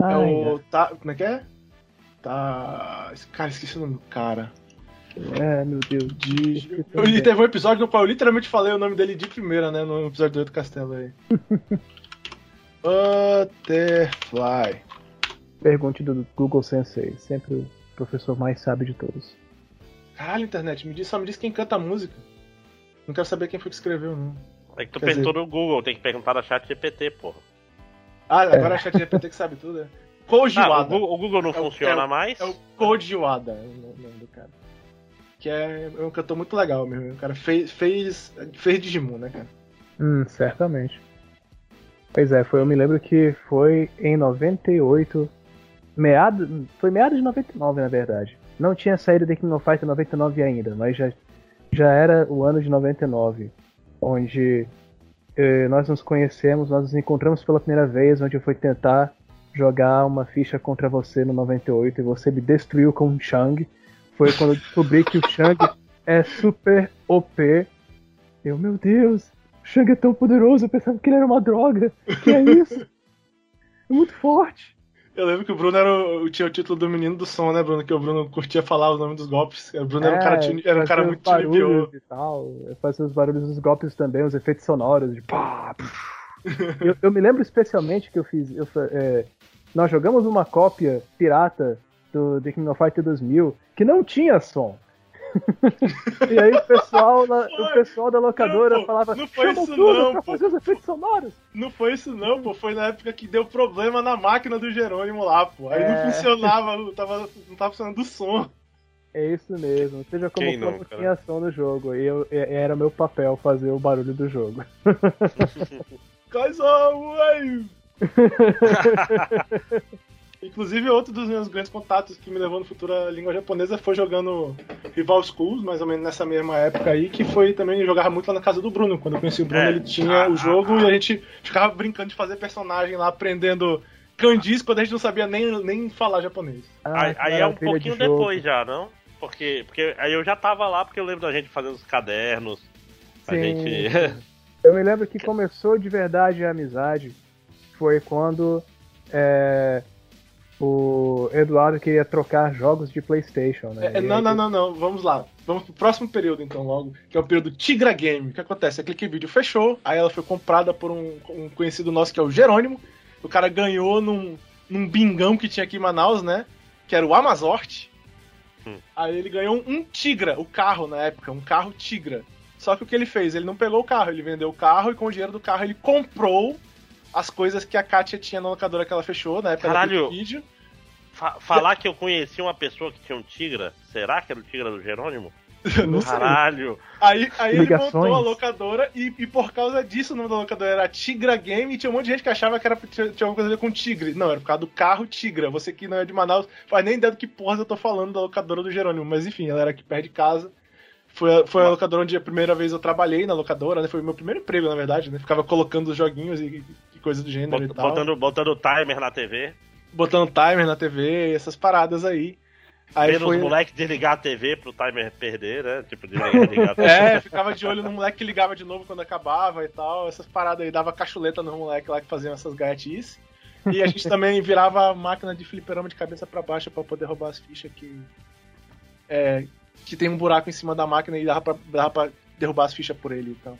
É o. Tá, como é que é? Tá. Cara, esqueci o nome do cara. É, meu Deus. De... E teve um episódio no qual eu literalmente falei o nome dele de primeira, né? No episódio do Outro Castelo aí. Butterfly. Pergunte do Google Sensei. Sempre o professor mais sábio de todos. Caralho, internet, me diz, só me diz quem canta a música. Não quero saber quem foi que escreveu, não. É que tu Quer perguntou dizer... no Google, tem que perguntar na chat GPT, porra. Ah, agora é. a chat GPT que sabe tudo, é. Koji ah, o, Google não é funciona é mais? É o Koji Wada, o nome do cara que é, é um cantor muito legal mesmo. O cara fez, fez, fez Digimon, né, cara? Hum, certamente. Pois é, foi, eu me lembro que foi em 98. Meado, foi meados de 99, na verdade. Não tinha saído The King of Fighters 99 ainda, mas já, já era o ano de 99, onde eh, nós nos conhecemos, nós nos encontramos pela primeira vez, onde eu fui tentar jogar uma ficha contra você no 98 e você me destruiu com um Chang foi quando eu descobri que o Shang é super OP. Eu, meu Deus, o Shang é tão poderoso, eu pensava que ele era uma droga. Que é isso? É muito forte. Eu lembro que o Bruno era o, tinha o título do menino do som, né, Bruno? Que o Bruno curtia falar o nome dos golpes. O Bruno é, era um cara, era um cara muito barulhos e tal. Fazia os barulhos dos golpes também, os efeitos sonoros de pá. eu, eu, me lembro especialmente que eu fiz. Eu, é, nós jogamos uma cópia pirata do The King of Fighters 2000 que não tinha som. E aí o pessoal, na, o pessoal da locadora não, falava não foi isso não, pra fazer os efeitos sonoros. Não foi isso não, pô. Foi na época que deu problema na máquina do Jerônimo lá, pô. Aí é... não funcionava, não tava, não tava funcionando o som. É isso mesmo. Seja como Quem for, não, tinha som no jogo. E eu, era meu papel fazer o barulho do jogo. Aí! Inclusive, outro dos meus grandes contatos que me levou no futuro à língua japonesa foi jogando Rival Schools, mais ou menos nessa mesma época aí, que foi também jogava muito lá na casa do Bruno. Quando eu conheci o Bruno, é, ele tinha o jogo e a gente ficava brincando de fazer personagem lá, aprendendo kanjis quando a gente não sabia nem, nem falar japonês. Ah, aí, aí é um pouquinho de depois já, não? Porque, porque aí eu já tava lá porque eu lembro da gente fazendo os cadernos. A Sim. gente. eu me lembro que começou de verdade a amizade. Foi quando. É o Eduardo queria trocar jogos de PlayStation, né? É, não, não, não, não. Vamos lá. Vamos pro próximo período, então, logo, que é o período Tigra Game. O que acontece? A Clique Video fechou, aí ela foi comprada por um, um, conhecido nosso que é o Jerônimo. O cara ganhou num, num bingão que tinha aqui em Manaus, né? que era o Amazort. Hum. Aí ele ganhou um, um Tigra, o carro na época, um carro Tigra. Só que o que ele fez? Ele não pegou o carro, ele vendeu o carro e com o dinheiro do carro ele comprou as coisas que a Kátia tinha na locadora que ela fechou, na época Caralho. do vídeo. Fa- falar que eu conheci uma pessoa que tinha um Tigra, será que era o Tigra do Jerônimo? Não sei. Caralho! Aí, aí ele montou a locadora e, e por causa disso o nome da locadora era Tigra Game e tinha um monte de gente que achava que era, tinha, tinha alguma coisa a ver com tigre. Não, era por causa do carro Tigra. Você que não é de Manaus faz nem ideia do que porra eu tô falando da locadora do Jerônimo. Mas enfim, ela era aqui perto de casa. Foi a, foi a locadora onde a primeira vez eu trabalhei na locadora, né? Foi o meu primeiro emprego, na verdade, né? Ficava colocando os joguinhos e, e coisa do gênero Bot- e tal. Botando, botando timer na TV, Botando timer na TV, essas paradas aí. Aí vendo foi... os moleques desligar a TV pro timer perder, né? Tipo, desligar, a TV. É, ficava de olho no moleque que ligava de novo quando acabava e tal. Essas paradas aí, dava cachuleta no moleque lá que faziam essas gaiatices. E a gente também virava a máquina de fliperama de cabeça pra baixo pra poder roubar as fichas que. É, que tem um buraco em cima da máquina e dava pra, dava pra derrubar as fichas por ele então.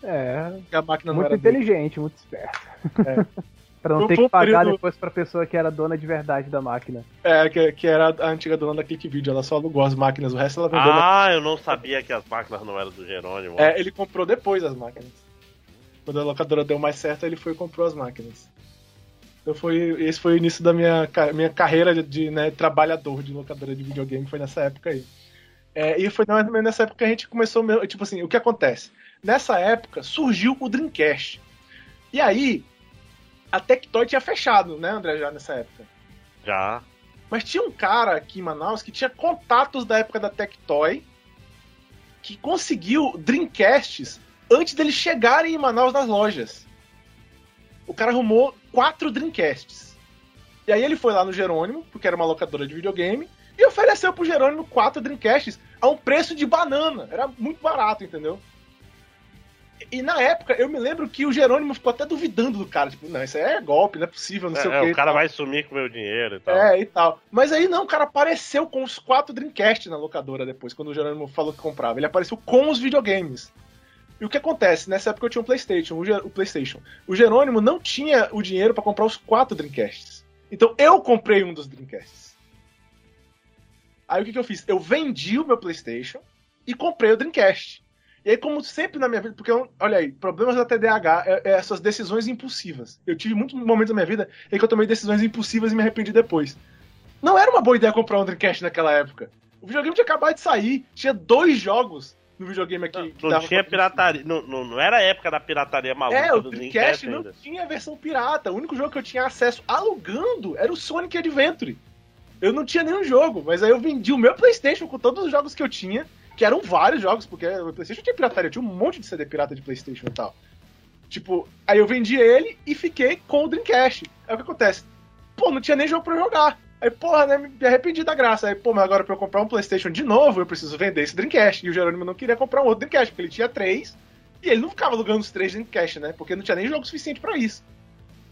É, a máquina não muito era dele. inteligente, muito esperto. É. pra não Foi- ter foi que pagar período- depois pra pessoa que era dona de verdade da máquina. É, que, que era a antiga dona da Click Video, ela só alugou as máquinas, o resto ela vendeu. na- Ah, eu não sabia que as máquinas não eram do Jerônimo. É, ele comprou depois as máquinas. Quando a locadora deu mais certo, ele foi e comprou as máquinas. Então foi, esse foi o início da minha, minha carreira de, de, né, trabalhador de locadora de videogame, foi nessa época aí. É, e foi mais ou menos nessa época que a gente começou, tipo assim, o que acontece? Nessa época surgiu o Dreamcast. E aí, a Tectoy tinha fechado, né, André, já nessa época. Já. Mas tinha um cara aqui em Manaus que tinha contatos da época da Tectoy que conseguiu Dreamcasts antes deles chegarem em Manaus nas lojas. O cara arrumou quatro Dreamcasts. E aí ele foi lá no Jerônimo, porque era uma locadora de videogame, e ofereceu pro Jerônimo quatro Dreamcasts a um preço de banana. Era muito barato, entendeu? E na época, eu me lembro que o Jerônimo ficou até duvidando do cara. Tipo, não, isso aí é golpe, não é possível, não sei É, o quê. o cara vai sumir com o meu dinheiro e tal. É, e tal. Mas aí não, o cara apareceu com os quatro Dreamcast na locadora depois, quando o Jerônimo falou que comprava. Ele apareceu com os videogames. E o que acontece? Nessa época eu tinha um PlayStation, o, Ge- o PlayStation. O Jerônimo não tinha o dinheiro pra comprar os quatro Dreamcasts. Então eu comprei um dos Dreamcasts. Aí o que, que eu fiz? Eu vendi o meu PlayStation e comprei o Dreamcast. E aí, como sempre na minha vida, porque, eu- olha aí, problemas da TDAH é, é essas decisões impulsivas. Eu tive muitos momentos da minha vida em que eu tomei decisões impulsivas e me arrependi depois. Não era uma boa ideia comprar um Dreamcast naquela época. O videogame tinha acabado de sair, tinha dois jogos no videogame aqui. Não, não tinha pirataria. Não, não, não era a época da pirataria maluca É, o do Dreamcast Dreamcast não tinha versão pirata. O único jogo que eu tinha acesso alugando era o Sonic Adventure. Eu não tinha nenhum jogo, mas aí eu vendi o meu PlayStation com todos os jogos que eu tinha, que eram vários jogos, porque o PlayStation tinha pirataria, tinha um monte de CD pirata de PlayStation e tal. Tipo, aí eu vendi ele e fiquei com o Dreamcast. Aí o que acontece? Pô, não tinha nem jogo pra jogar. Aí, porra, né, me arrependi da graça. Aí, pô, mas agora pra eu comprar um PlayStation de novo, eu preciso vender esse Dreamcast. E o Jerônimo não queria comprar um outro Dreamcast, porque ele tinha três. E ele não ficava alugando os três Dreamcast, né? Porque não tinha nem jogo suficiente pra isso.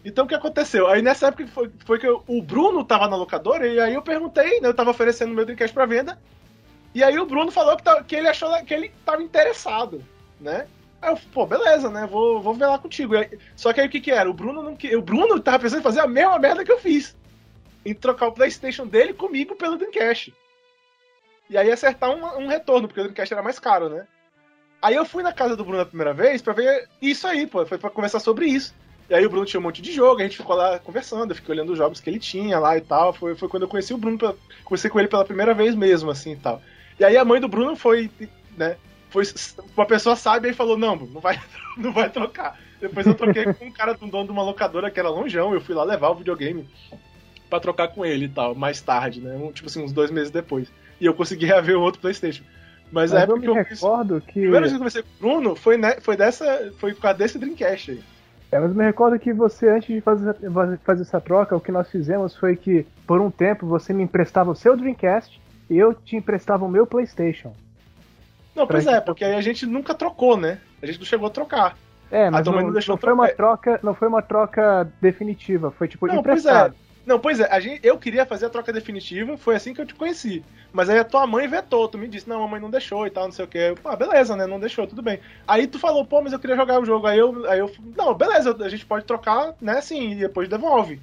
Então o que aconteceu? Aí nessa época foi, foi que eu- o Bruno tava na locadora e aí eu perguntei, né? Eu tava oferecendo meu Dreamcast pra venda. E aí o Bruno falou que, tá- que ele achou que ele tava interessado, né? Aí eu, pô, beleza, né? Vou, vou ver lá contigo. Aí- só que aí o que que era? O Bruno não O Bruno tava pensando em fazer a mesma merda que eu fiz. Em trocar o Playstation dele comigo pelo Dreamcast. E aí acertar um, um retorno, porque o Dreamcast era mais caro, né? Aí eu fui na casa do Bruno a primeira vez pra ver isso aí, pô. Foi pra conversar sobre isso. E aí o Bruno tinha um monte de jogo, a gente ficou lá conversando, eu fiquei olhando os jogos que ele tinha lá e tal. Foi, foi quando eu conheci o Bruno, pela- conversei com ele pela primeira vez mesmo, assim e tal. E aí a mãe do Bruno foi, né, foi uma pessoa sábia e falou, não, não vai, não vai trocar. Depois eu troquei com um cara do dono de uma locadora que era longeão, eu fui lá levar o videogame pra trocar com ele e tal, mais tarde, né, um, tipo assim, uns dois meses depois. E eu consegui reaver o outro Playstation. Mas, a Mas eu me que eu fiz... recordo que. A primeira vez que eu conversei com o Bruno foi, né, foi dessa. Foi por causa desse Dreamcast aí. É, mas eu me recordo que você, antes de fazer, fazer essa troca, o que nós fizemos foi que, por um tempo, você me emprestava o seu Dreamcast e eu te emprestava o meu PlayStation. Não, Pra pois gente- é, porque aí a gente nunca trocou, né? A gente não chegou a trocar. É, mas não, não não foi uma troca, não foi uma troca definitiva, foi tipo Não, pois é. Não, pois é, a gente, eu queria fazer a troca definitiva, foi assim que eu te conheci. Mas aí a tua mãe vetou, tu me disse, não, a mãe não deixou e tal, não sei o que. Eu, ah, beleza, né? Não deixou, tudo bem. Aí tu falou, pô, mas eu queria jogar o jogo. Aí eu, aí eu não, beleza, a gente pode trocar, né, sim, e depois devolve.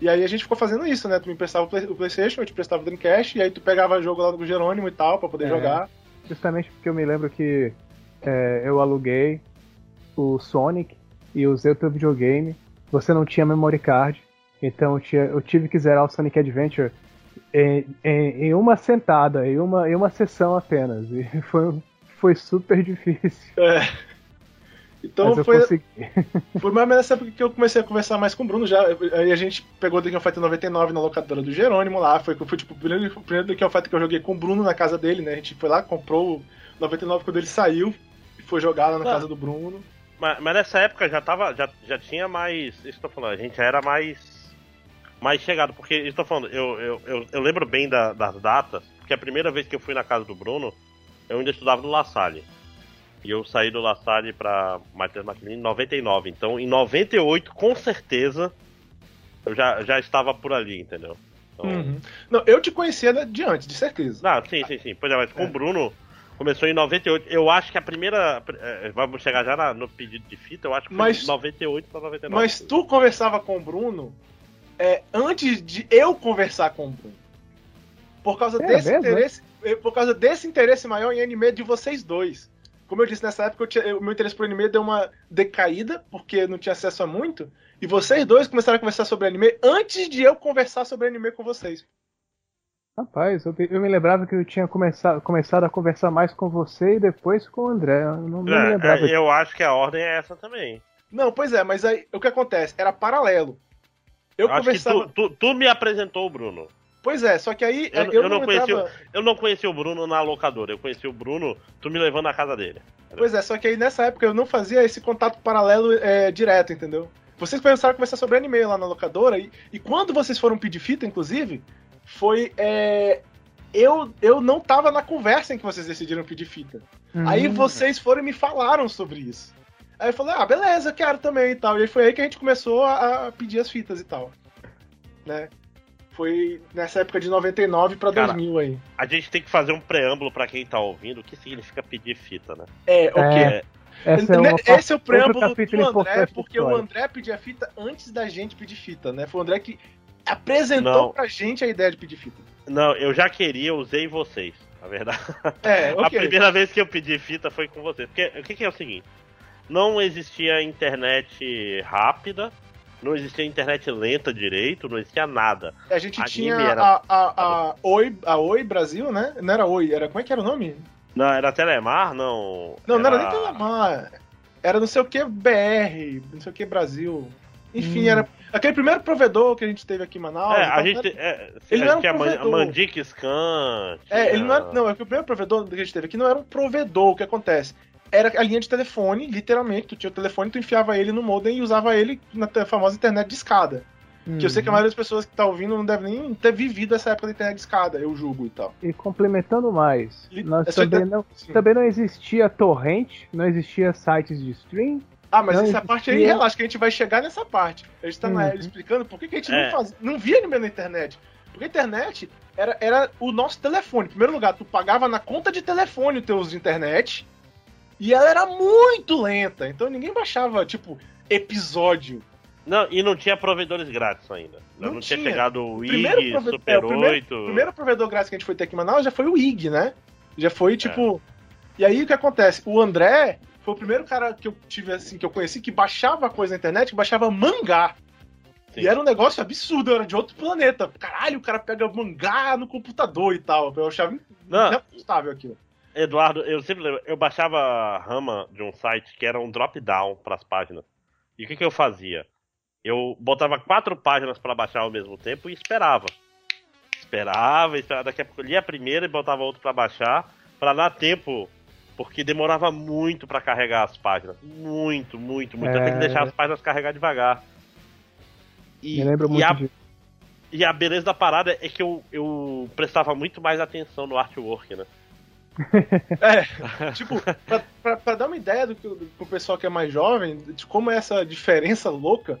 E aí a gente ficou fazendo isso, né? Tu me emprestava o, Play, o PlayStation, eu te prestava o Dreamcast, e aí tu pegava jogo lá do Jerônimo e tal, pra poder É. jogar. Justamente porque eu me lembro que é, eu aluguei o Sonic e usei o teu videogame. Você não tinha memory card, então eu, tinha- eu tive que zerar o Sonic Adventure em, em- em uma sentada, em uma, em uma sessão apenas. E foi, foi super difícil. É. Então foi, consegui. foi mais ou menos nessa época que eu comecei a conversar mais com o Bruno já. Aí a gente pegou o The King of Fighter 99 na locadora do Jerônimo lá. Foi, foi tipo o primeiro, o primeiro The King of Fighter que eu joguei com o Bruno na casa dele, né? A gente foi lá, comprou o 99 quando ele saiu e foi jogar lá na Ah. casa do Bruno. Mas, mas nessa época já tava. Já, já tinha mais. Isso que eu tô falando, a gente já era mais. Mais chegado, porque tô falando, eu, eu, eu, eu lembro bem da- das datas, porque a primeira vez que eu fui na casa do Bruno, eu ainda estudava no La Salle. E eu saí do La Salle pra Matheus Martins em 99. Então em 98, com certeza, eu já, já estava por ali, entendeu? Então, Uhum. Não, eu te conhecia de antes, de certeza. Não, sim, sim, sim. Pois é, mas com É. o Bruno começou em 98. Eu acho que a primeira. eh, Vamos chegar já na- no pedido de fita, eu acho que foi Mas- de 98 pra 99. Mas tu conversava com o Bruno é, antes de eu conversar com o Bruno. Por causa É desse mesmo, interesse. eh, Por causa desse interesse maior em anime de vocês dois. Como eu disse nessa época, eu tinha- o meu interesse por anime deu uma decaída, porque eu não tinha acesso a muito. E vocês dois começaram a conversar sobre anime antes de eu conversar sobre anime com vocês. Rapaz, eu, eu me lembrava que eu tinha começado, começado a conversar mais com você e depois com o André. Eu não, não me É, lembrava. é, eu acho que a ordem é essa também. Não, pois é, mas aí o que acontece? Era paralelo. Eu, Eu acho conversava. que tu, tu, tu me apresentou o Bruno. Pois é, só que aí Eu- eu, eu não, não conheci entrava... Eu não conheci o Bruno na locadora, eu conheci o Bruno, tu me levando na casa dele. Pois é, só que aí nessa época eu não fazia esse contato paralelo é, direto, entendeu? Vocês começaram a conversar sobre anime lá na locadora, e, e quando vocês foram pedir fita, inclusive, foi. é, eu, eu não tava na conversa em que vocês decidiram pedir fita. Hum, Aí vocês foram e me falaram sobre isso. Aí eu falei, ah, beleza, quero também e tal. E aí foi aí que a gente começou a, a pedir as fitas e tal. Né? Foi nessa época de 99 pra Cara, 2000 aí. A gente tem que fazer um preâmbulo pra quem tá ouvindo, o que significa pedir fita, né? É, o quê? É, Essa é uma Né, Esse é o preâmbulo do André, porque o. André pedia fita antes da gente pedir fita, né? Foi o André que apresentou Não. pra gente a ideia de pedir fita. Não, eu já queria, eu usei vocês, na verdade. É, A ok. primeira vez que eu pedi fita foi com vocês. Porque o que, que é o seguinte? Não existia internet rápida, não existia internet lenta direito, não existia nada. A gente Anime tinha era- a, a, a, Oi, a Oi Brasil, né? Não era Oi, era como é que era o nome? Não, era Telemar? Não. Não, não era nem Telemar. Era não sei o que BR, não sei o que Brasil. Enfim, Hum. era aquele primeiro provedor que a gente teve aqui em Manaus. É, a tal, gente. era- É, Ele a não tinha era um Man- provedor. Mandic Scan. É, ele não era. tinha- Não, é que o primeiro provedor que a gente teve aqui não era um provedor, o que acontece? Era a linha de telefone, literalmente. Tu tinha o telefone, tu enfiava ele no modem e usava ele na famosa internet de escada. Que eu sei Uhum. que a maioria das pessoas que tá ouvindo não deve nem ter vivido essa época da internet de escada, eu julgo e tal. E complementando mais, Li- nós também inter- não, Sim. também não existia torrent, não existia sites de stream. Ah, mas Não essa parte aí, existia. relaxa, que a gente vai chegar nessa parte. A gente tá na- Uhum. explicando por que, que a gente É. não, faz, não via anime na internet. Porque a internet era, era o nosso telefone. Em primeiro lugar, tu pagava na conta de telefone o teu uso de internet. E ela era muito lenta. Então ninguém baixava, tipo, episódio. Não, e não tinha provedores grátis ainda. Não, Não tinha tinha. chegado o primeiro IG, prove- Super é, o primeiro- 8. O primeiro provedor grátis que a gente foi ter aqui em Manaus já foi o IG, né? Já É. foi, tipo. E aí o que acontece? O André foi o primeiro cara que eu tive, assim, que eu conheci que baixava coisa na internet, que baixava mangá. Sim. E era um negócio absurdo, era de outro planeta. Caralho, o cara pega mangá no computador e tal. Eu achava Não. inacreditável aquilo. Eduardo, eu sempre lembro, eu baixava a rama de um site que era um drop-down para as páginas. E o que, que eu fazia? Eu botava quatro páginas para baixar ao mesmo tempo e esperava. Esperava, esperava. Daqui a pouco eu lia a primeira e botava outra para baixar, para dar tempo, porque demorava muito para carregar as páginas. Muito, muito, muito. Eu tenho que É. deixar as páginas carregar devagar. E, Me lembro e muito a de. e a beleza da parada é que eu, eu prestava muito mais atenção no artwork, né? É, tipo, pra, pra- pra dar uma ideia do que do, pro pessoal que é mais jovem, de como é essa diferença louca,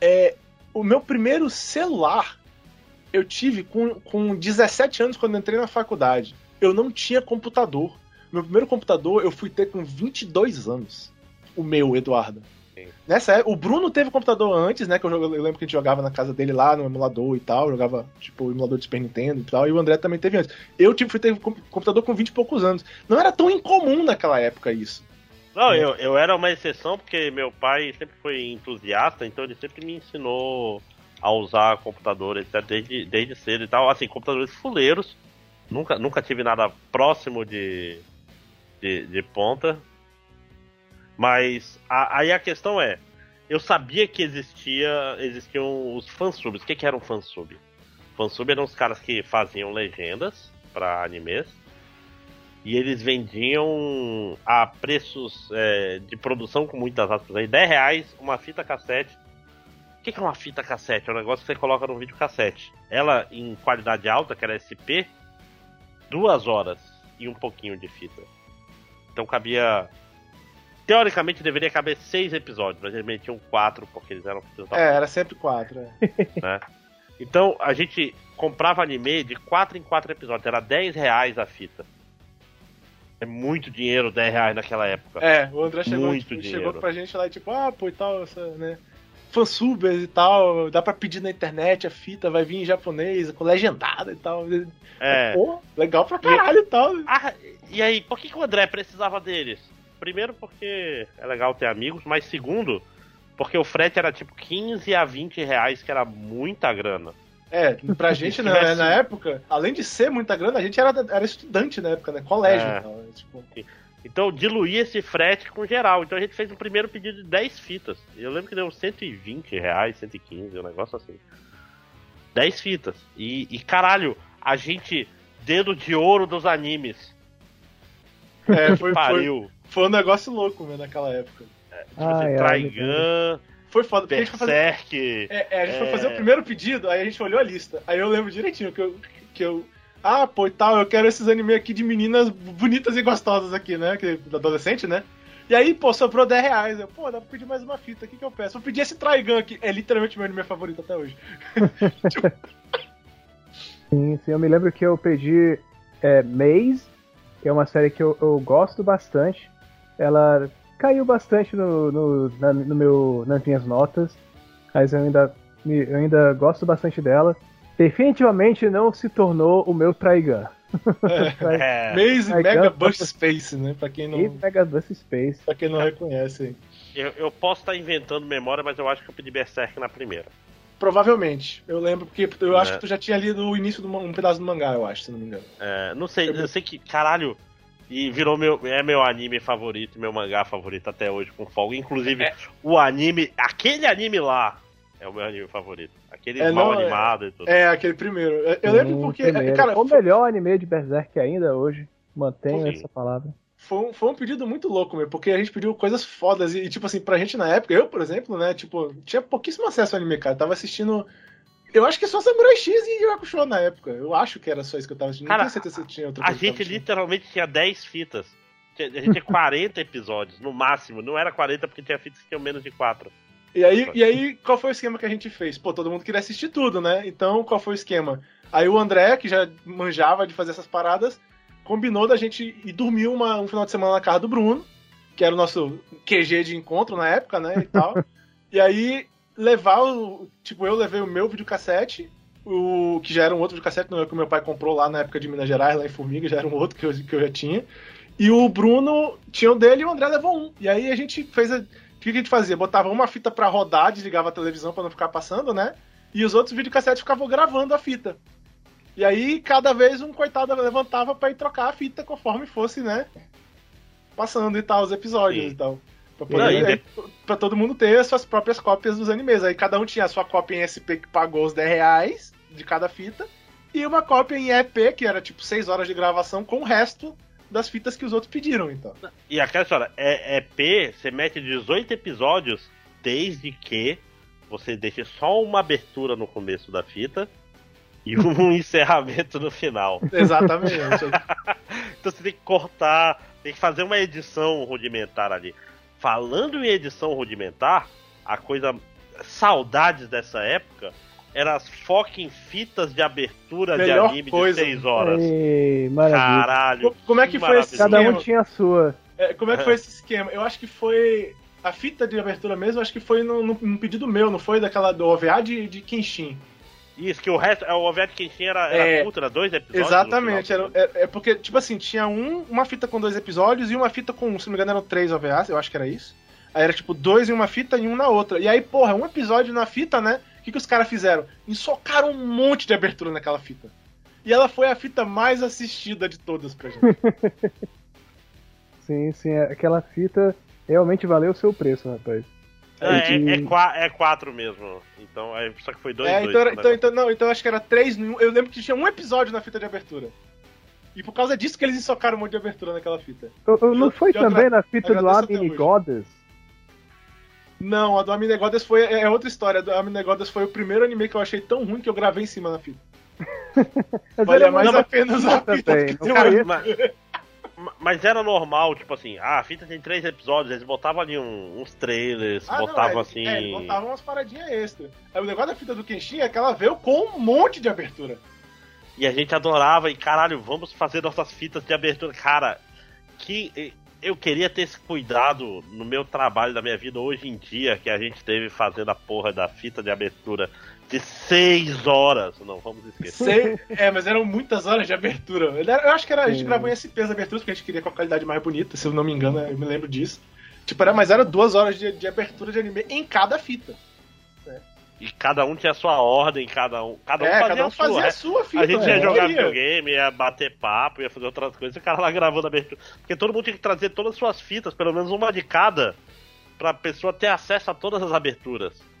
é o meu primeiro celular eu tive com, com 17 anos quando entrei na faculdade. Eu não tinha computador. Meu primeiro computador eu fui ter com 22 anos. O meu, Eduardo. Nessa época, o Bruno teve computador antes, né? Que eu, eu, lembro que a gente jogava na casa dele lá no emulador e tal. Jogava, tipo, emulador de Super Nintendo e tal. E o André também teve antes. Eu tipo, fui ter computador com 20 e poucos anos. Não era tão incomum naquela época isso. Não, eu, eu era uma exceção porque meu pai sempre foi entusiasta, então ele sempre me ensinou a usar computador, etc, desde, desde cedo e tal. Assim, computadores fuleiros. Nunca, nunca tive nada próximo de, de, de ponta. Mas a, aí a questão é, eu sabia que existia existiam os fansubs. O que, que era um fansub? Fansub eram os caras que faziam legendas para animes e eles vendiam a preços é, de produção com muitas aspas aí, 10 reais uma fita cassete. O que, é uma fita cassete? É um negócio que você coloca no vídeo cassete. Ela em qualidade alta, que era SP, duas horas e um pouquinho de fita. Então cabia teoricamente deveria caber seis episódios, mas eles metiam quatro porque eles eram. É, era sempre quatro. É. Né? Então a gente comprava anime de quatro em quatro episódios, era 10 reais a fita. É muito dinheiro 10 reais naquela época. É, o André chegou, muito tipo, chegou pra gente lá e tipo, ah, pô, e tal, essa, né? fansubers e tal, dá pra pedir na internet a fita, vai vir em japonês, com legendada e tal. É. Pô, legal pra caralho e, e tal. Ah, e aí, por que, que o André precisava deles? Primeiro porque é legal ter amigos, mas segundo, porque o frete era tipo 15 a 20 reais, que era muita grana. É, pra gente na, né, na época, além de ser muita grana, a gente era, era estudante na época, né? Colégio é. então, tipo... Então diluía esse frete com geral. Então a gente fez o primeiro pedido de 10 fitas. Eu lembro que deu 120 reais, 115, um negócio assim. 10 fitas. E, e caralho, a gente, dedo de ouro dos animes. É, foi, pariu. Foi, foi um negócio louco, naquela época. É, tipo ah, assim, é, Trigun, foi foda. Porque Berserk, a gente, foi fazer, é, é, a gente é... foi fazer o primeiro pedido, aí a gente olhou a lista. Aí eu lembro direitinho que eu. Que eu ah, pô, e tal, eu quero esses animes aqui de meninas bonitas e gostosas aqui, né? Que, adolescente, né? E aí, pô, sobrou 10 reais. Eu, pô, dá pra pedir mais uma fita. O que, que eu peço? Vou pedir esse Trigun aqui. É literalmente meu anime favorito até hoje. tipo... Sim, sim. Eu me lembro que eu pedi é, Maze, que é uma série que eu, eu gosto bastante. Ela caiu bastante no, no, na, no meu, nas minhas notas, mas eu ainda, eu ainda gosto bastante dela. Definitivamente não se tornou o meu Trigun. É. é. Maze Mega Bust Space, né? Pra quem não. Maze Mega Bust Space. Pra quem não reconhece. Eu, eu posso estar inventando memória, mas eu acho que eu pedi Berserk na primeira. Provavelmente. Eu lembro, porque eu é. acho que tu já tinha lido o início de um pedaço do mangá, eu acho, se não me engano. É, não sei, eu sei que, caralho, e virou meu, é meu anime favorito, meu mangá favorito até hoje, com folga. Inclusive, é. o anime, aquele anime lá, é o meu anime favorito. Aquele é, mal não, é- animado é, e tudo. É, aquele primeiro. Eu lembro porque. Primeiro. Cara, o melhor anime de Berserk ainda hoje. Mantenho essa palavra. Foi um, foi um pedido muito louco, meu, porque a gente pediu coisas fodas. E, tipo assim, pra gente na época, eu, por exemplo, né, tipo, tinha pouquíssimo acesso ao anime, cara. tava assistindo. Eu acho que é só Samurai X e Yu Hakusho na época. Eu acho que era só isso que eu tava assistindo. Cara, não tenho certeza se tinha outra. A gente literalmente tinha 10 fitas. A gente tinha 40 episódios, no máximo. Não era 40 porque tinha fitas que tinham menos de 4. E aí, e aí, qual foi o esquema que a gente fez? Pô, todo mundo queria assistir tudo, né? Então, qual foi o esquema? Aí o André, que já manjava de fazer essas paradas, combinou da gente ir dormir uma, um final de semana na casa do Bruno, que era o nosso QG de encontro na época, né? E tal. e aí, levar o. Tipo, eu levei o meu videocassete, o que já era um outro videocassete, não é que o meu pai comprou lá na época de Minas Gerais, lá em Formiga, já era um outro que eu, que eu já tinha. E o Bruno tinha o dele e o André levou um. E aí a gente fez a que, que a gente fazia? Botava uma fita para rodar, desligava a televisão para não ficar passando, né? E os outros videocassetes ficavam gravando a fita. E aí, cada vez um coitado levantava para ir trocar a fita conforme fosse, né? Passando e tal, os episódios Sim. e tal. Pra, poder, aí, pra todo mundo ter as suas próprias cópias dos animes. Aí cada um tinha a sua cópia em SP que pagou os 10 reais de cada fita. E uma cópia em EP, que era tipo 6 horas de gravação, com o resto das fitas que os outros pediram, então. E aquela história, é, é P, você mete 18 episódios, desde que você deixe só uma abertura no começo da fita e um encerramento no final. Exatamente. então você tem que cortar, tem que fazer uma edição rudimentar ali. Falando em edição rudimentar, a coisa. Saudades dessa época eram as fucking fitas de abertura Melhor de anime coisa. de 6 horas. Ei, Caralho. Como é que, que foi esse Cada um tinha a sua. É, como é que foi esse esquema? Eu acho que foi. a fita de abertura mesmo, acho que foi num, num pedido meu, não foi daquela do OVA de, de Kenshin. Isso, que o resto, o OVA de Kenshin era, era É. era dois episódios. Exatamente, era, é, é porque, tipo assim, tinha um, uma fita com dois episódios e uma fita com, se não me engano, eram três OVAs, eu acho que era isso. Aí era tipo dois em uma fita e um na outra. E aí, porra, um episódio na fita, né? O que, que os caras fizeram? Ensocaram um monte de abertura naquela fita. E ela foi a fita mais assistida de todas pra gente. Sim, sim, é- aquela fita realmente valeu o seu preço, rapaz. É, é, é qua- é quatro mesmo. Então, é, só que foi dois, É, dois. então, era- né? então, então, não, então acho que era três. Eu lembro que tinha um episódio na fita de abertura. E por causa disso que eles ensocaram um monte de abertura naquela fita. Eu- eu- não Eu- foi também na fita do hoje. Goddess? Não, a do Aminegodas foi. É outra história. A do Aminegodas foi o primeiro anime que eu achei tão ruim que eu gravei em cima na fita. Era mais muito a fita. também, não esse? mas, mas era normal, tipo assim, ah, a fita tem três episódios, eles botavam ali um- uns trailers, Ah, não, botavam é, assim. É, eles botavam umas paradinhas extra. O negócio da fita do Kenshin é que ela veio com um monte de abertura. E a gente adorava, e caralho, vamos fazer nossas fitas de abertura. Cara, que eu queria ter esse cuidado no meu trabalho, na minha vida hoje em dia, que a gente teve fazendo a porra da fita de abertura de seis horas. Não, vamos esquecer. Sei, é, mas eram muitas horas de abertura. Eu acho que era, a gente gravou em SP as aberturas porque a gente queria com a qualidade mais bonita, se eu não me engano, eu me lembro disso. Tipo, era, mas era duas horas de, de abertura de anime em cada fita. E cada um tinha a sua ordem, cada um, cada um é, fazia cada um a sua. fazia né? a sua fita. A gente ia né? jogar videogame, ia bater papo, ia fazer outras coisas, e o cara lá gravando a abertura. Porque todo mundo tinha que trazer todas as suas fitas, pelo menos uma de cada, pra pessoa ter acesso a todas as aberturas.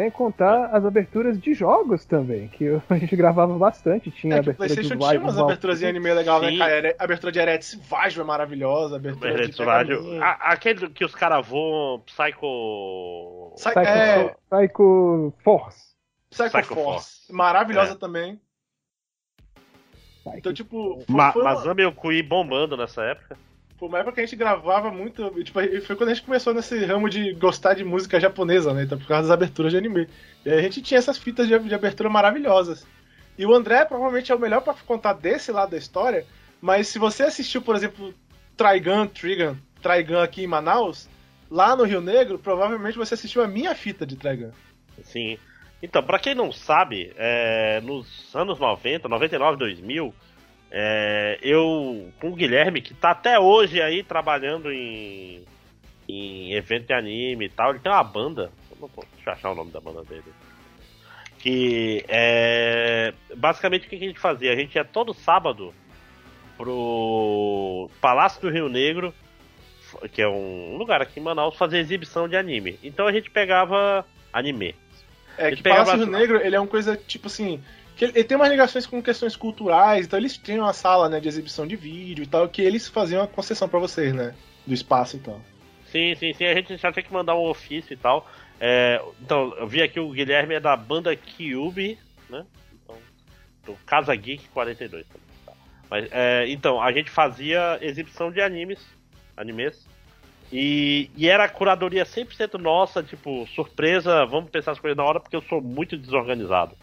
Sem contar as aberturas de jogos também, que a gente gravava bastante. Tinha É a que o abertura PlayStation do tinha umas aberturas em anime legal, né, Sim. cara? Era- A abertura de Eretz Vajo é maravilhosa, a abertura de Rádio. Pergaminho. A- Aquele que os caras voam, Psycho. Psycho, é, Psycho Force. Psycho, Psycho Force. Force. Maravilhosa É. também. Psycho Então, tipo, foi, Ma foi uma, Masami Okui bombando nessa época. Foi uma época que a gente gravava muito. Tipo, foi quando a gente começou nesse ramo de gostar de música japonesa, né? Então, por causa das aberturas de anime. E aí a gente tinha essas fitas de, de abertura maravilhosas. E o André provavelmente é o melhor pra contar desse lado da história. Mas se você assistiu, por exemplo, Trigun, Trigun, Trigun aqui em Manaus, lá no Rio Negro, provavelmente você assistiu a minha fita de Trigun. Sim. Então, pra quem não sabe, é, nos anos 90, 99, 2000, é, eu, com o Guilherme, que tá até hoje aí trabalhando em, em evento de anime e tal, ele tem uma banda, deixa eu achar o nome da banda dele. Que é. Basicamente o que a gente fazia? A gente ia todo sábado pro Palácio do Rio Negro, que é um lugar aqui em Manaus, fazer exibição de anime. Então a gente pegava anime. É que Palácio Rio as- Negro, ele é uma coisa, tipo assim. Que ele, ele tem umas ligações com questões culturais, então eles tinham uma sala né, de exibição de vídeo e tal, que eles faziam a concessão pra vocês, né? Do espaço e tal. Sim, sim, sim. A gente já tem que mandar um ofício e tal. É, então, eu vi aqui o Guilherme é da banda Kyubi, né? Então, do Casa Geek 42 também. Tá. Mas, é, então, a gente fazia exibição de animes, animes. E, e era a curadoria 100% nossa, tipo, surpresa, vamos pensar as coisas na hora, porque eu sou muito desorganizado.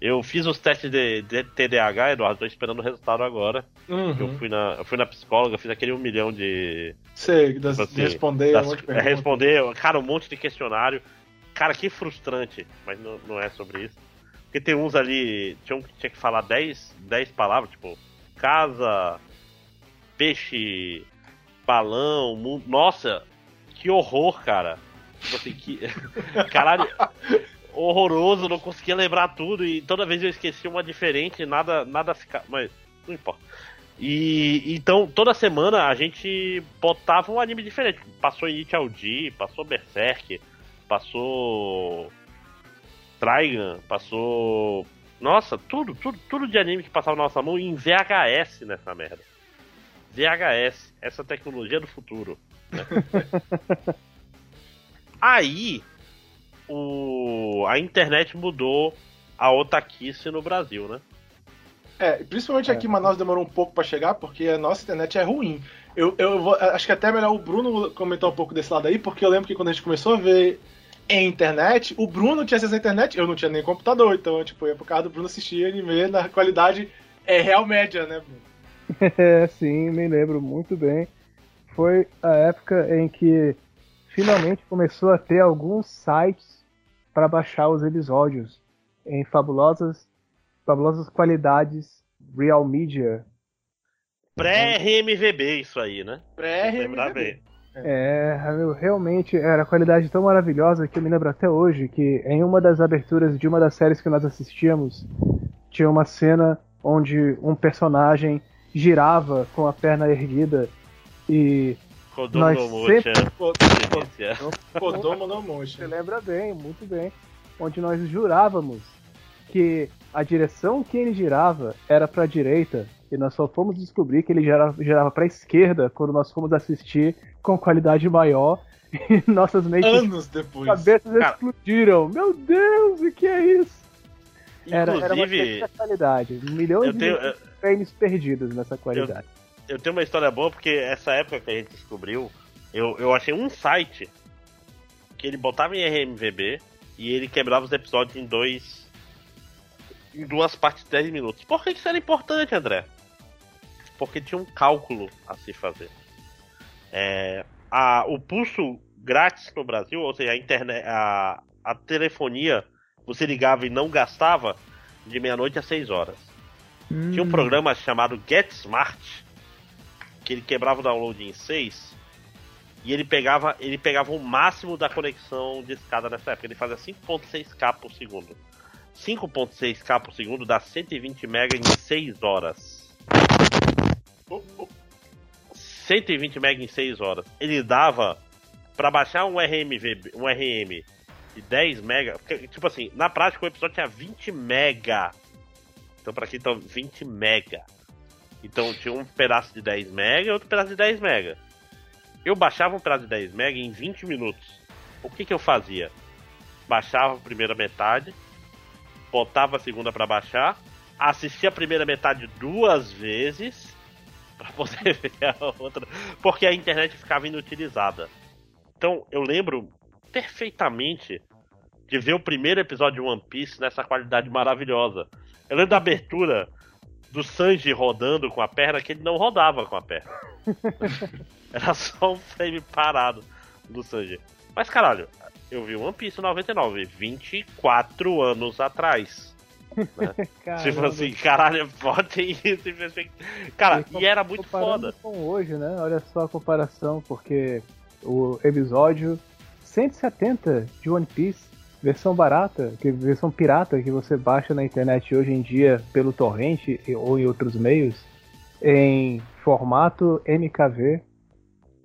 Eu fiz os testes de, de TDAH, Eduardo, tô esperando o resultado agora. Eu fui na, eu fui na psicóloga, fiz aquele um milhão de, Sei, das, Tipo assim, de responder das- um monte de é, perguntas. responder, cara, um monte de questionário. Cara, que frustrante, mas não, não é sobre isso. Porque tem uns ali, tinha um que tinha que falar 10, 10 palavras, tipo, casa, peixe, balão, mundo. Nossa, que horror, cara. Tipo assim, que. Caralho, horroroso, não conseguia lembrar tudo e toda vez eu esquecia uma diferente, nada, nada ficar. Mas não importa. E então toda semana a gente botava um anime diferente. Passou It ao D, passou Berserk, passou Trigun, passou. Nossa, tudo, tudo, tudo de anime que passava na nossa mão em VHS nessa merda. VHS, essa tecnologia do futuro. né? Aí o, a internet mudou a otaquice no Brasil, né? É, principalmente É. aqui em Manaus demorou um pouco pra chegar, porque a nossa internet é ruim. Eu, eu vou- acho que até é melhor o Bruno comentar um pouco desse lado aí, porque eu lembro que quando a gente começou a ver em internet, o Bruno tinha acesso à internet, eu não tinha nem computador, então tipo, eu ia por causa do Bruno assistir anime na qualidade é real média, né, Bruno? É, sim, me lembro muito bem. Foi a época em que finalmente começou a ter alguns sites para baixar os episódios em fabulosas, fabulosas qualidades Real Media. Pré-RMVB isso aí, né? Pré-RMVB. É, realmente era qualidade tão maravilhosa que eu me lembro até hoje que em uma das aberturas de uma das séries que nós assistíamos tinha uma cena onde um personagem girava com a perna erguida e Kodomo Nós no Mocha. sempre-. Kodomo no Você Motion. lembra bem, muito bem. Onde nós jurávamos que a direção que ele girava era para a direita e nós só fomos descobrir que ele girava, girava para a esquerda quando nós fomos assistir com qualidade maior e nossas mentes Anos depois. cabeças Cara. explodiram. Meu Deus, o que é isso? Era, era uma qualidade. Milhões tenho, de frames perdidos nessa qualidade. eu tenho uma história boa porque essa época que a gente descobriu, eu, eu achei um site que ele botava em RMVB e ele quebrava os episódios em dois. em duas partes de 10 minutos. Por que isso era importante, André? Porque tinha um cálculo a se fazer. É, a, o pulso grátis no Brasil, ou seja, a internet, a, a telefonia, você ligava e não gastava de meia-noite às 6 horas. Tinha um programa chamado Get Smart, que ele quebrava o download em 6 e ele pegava, ele pegava o máximo da conexão de escada nessa época. Ele fazia 5.6k por segundo. 5.6k por segundo dá 120 MB em 6 horas. 120 MB em 6 horas. Ele dava pra baixar um RMV, um RM de 10 MB, porque, tipo assim, na prática o episódio tinha 20 MB. Então pra quem tá 20 MB. Então tinha um pedaço de 10 MB e outro pedaço de 10 MB. Eu baixava um pedaço de 10 MB em 20 minutos. O que que eu fazia? Baixava a primeira metade, botava a segunda pra baixar, assistia a primeira metade duas vezes pra poder ver a outra, porque a internet ficava inutilizada. Então eu lembro perfeitamente de ver o primeiro episódio de One Piece nessa qualidade maravilhosa. Eu lembro da abertura do Sanji rodando com a perna que ele não rodava com a perna. Era só um frame parado do Sanji. Mas caralho, eu vi One Piece 99, 24 anos atrás. Tipo Caramba. assim, caralho, botem isso em perspectiva. Cara, E e era muito foda. com hoje, né? Olha só a comparação, porque o episódio 170 de One Piece, versão barata, que versão pirata que você baixa na internet hoje em dia pelo torrent ou em outros meios, em formato MKV,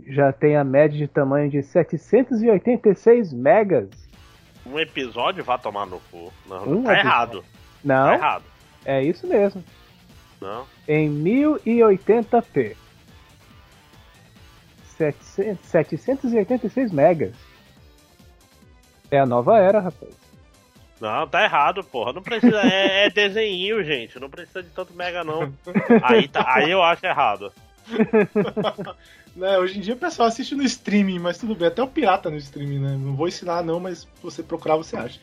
já tem a média de tamanho de 786 megas. Um episódio vai tomar no cu. Não, Um tá episódio. errado. Tá Não, errado. é isso mesmo. Não. em 1080p. 700 786 megas. É a nova era, rapaz. Não, tá errado, porra. Não precisa. É, é desenho, gente. Não precisa de tanto mega, não. Aí, tá, aí eu acho errado. Né, hoje em dia o pessoal assiste no streaming, mas tudo bem, até o pirata no streaming, né? Não vou ensinar não, mas se você procurar você acha.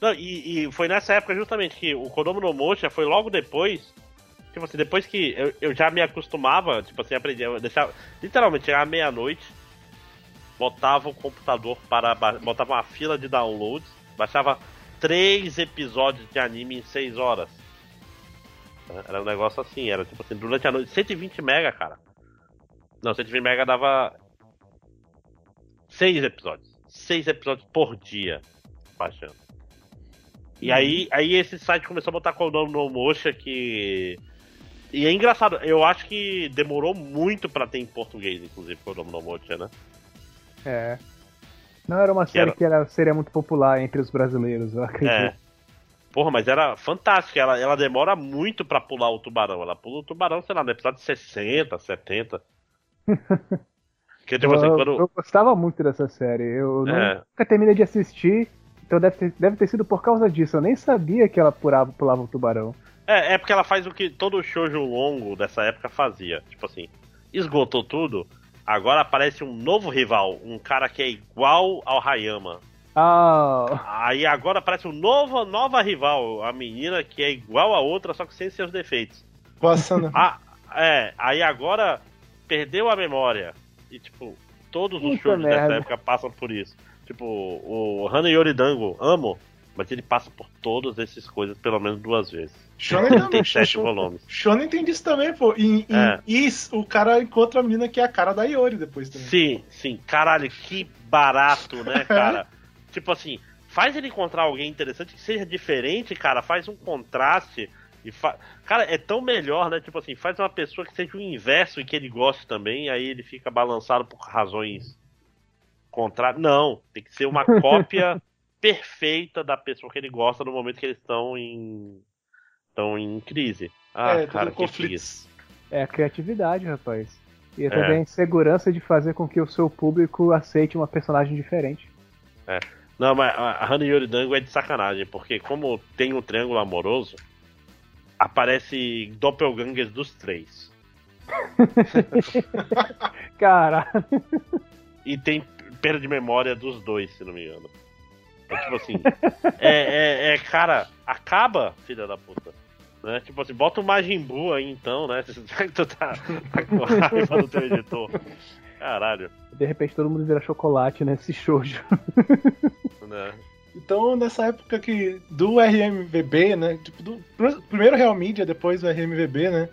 Não, e, e foi nessa época justamente que o Kodomo no Mocha foi logo depois. Tipo assim, depois que eu, eu já me acostumava, tipo assim, aprendi. Eu deixava, literalmente, chegava meia-noite, botava o computador para. botava uma fila de downloads, baixava três episódios de anime em seis horas. Era um negócio assim, era tipo assim, durante a noite, 120 mega, cara. Não, 120 mega dava. Seis episódios. Seis episódios por dia baixando. E aí, aí esse site começou a botar com o nome no Mocha que. E é engraçado, eu acho que demorou muito pra ter em português, inclusive, o nome no Mocha, né? É. Não era uma série era- que era, seria muito popular entre os brasileiros, eu acredito. É. Porra, mas era fantástica. Ela, ela demora muito pra pular o tubarão. Ela pula o tubarão, sei lá, no episódio 60, 70. Porque, tipo assim, eu, quando. eu gostava muito dessa série. Eu É. nunca terminei de assistir, então deve ter, deve ter sido por causa disso. Eu nem sabia que ela pulava, pulava o tubarão. É, é porque ela faz o que todo shoujo longo dessa época fazia. Tipo assim, esgotou tudo, agora aparece um novo rival, um cara que é igual ao Hayama. Ah, Aí agora aparece um novo, nova rival, a menina que é igual a outra, só que sem seus defeitos. A Sana. Ah, é, aí agora perdeu a memória. E tipo, Todos os shows merda. dessa época passam por isso. Tipo, o Hana Yoridango, amo, mas ele passa por todas essas coisas pelo menos duas vezes. Shonen Tem também. sete volumes. Shonen tem disso também, pô. E, e, É. e o cara encontra a mina que é a cara da Iori depois também. Sim, sim. Caralho, que barato, né, cara? tipo assim, faz ele encontrar alguém interessante que seja diferente, cara. Faz um contraste. E fa... Cara, é tão melhor, né? Tipo assim, faz uma pessoa que seja o inverso e que ele goste também, aí ele fica balançado por razões contrárias. Não, tem que ser uma cópia perfeita da pessoa que ele gosta no momento que eles estão em. Estão em crise. Ah, é, cara, tudo que preguiça. É a criatividade, rapaz. E É. também a insegurança de fazer com que o seu público aceite uma personagem diferente. Não, mas a Hana Yoridango é de sacanagem, porque como tem um triângulo amoroso, aparece doppelgangers dos três. Caralho. E tem perda de memória dos dois, se não me engano. É tipo assim. é, é, é, cara, acaba, filha da puta. Né? Tipo assim, bota o Majin Buu aí então, né? Já que tu tá, tá com raiva do teu editor. Caralho. De repente todo mundo vira chocolate nesse shoujo. Né? Então, nessa época que do RMVB, né? Tipo, do pr- primeiro Real Media, depois do RMVB, né?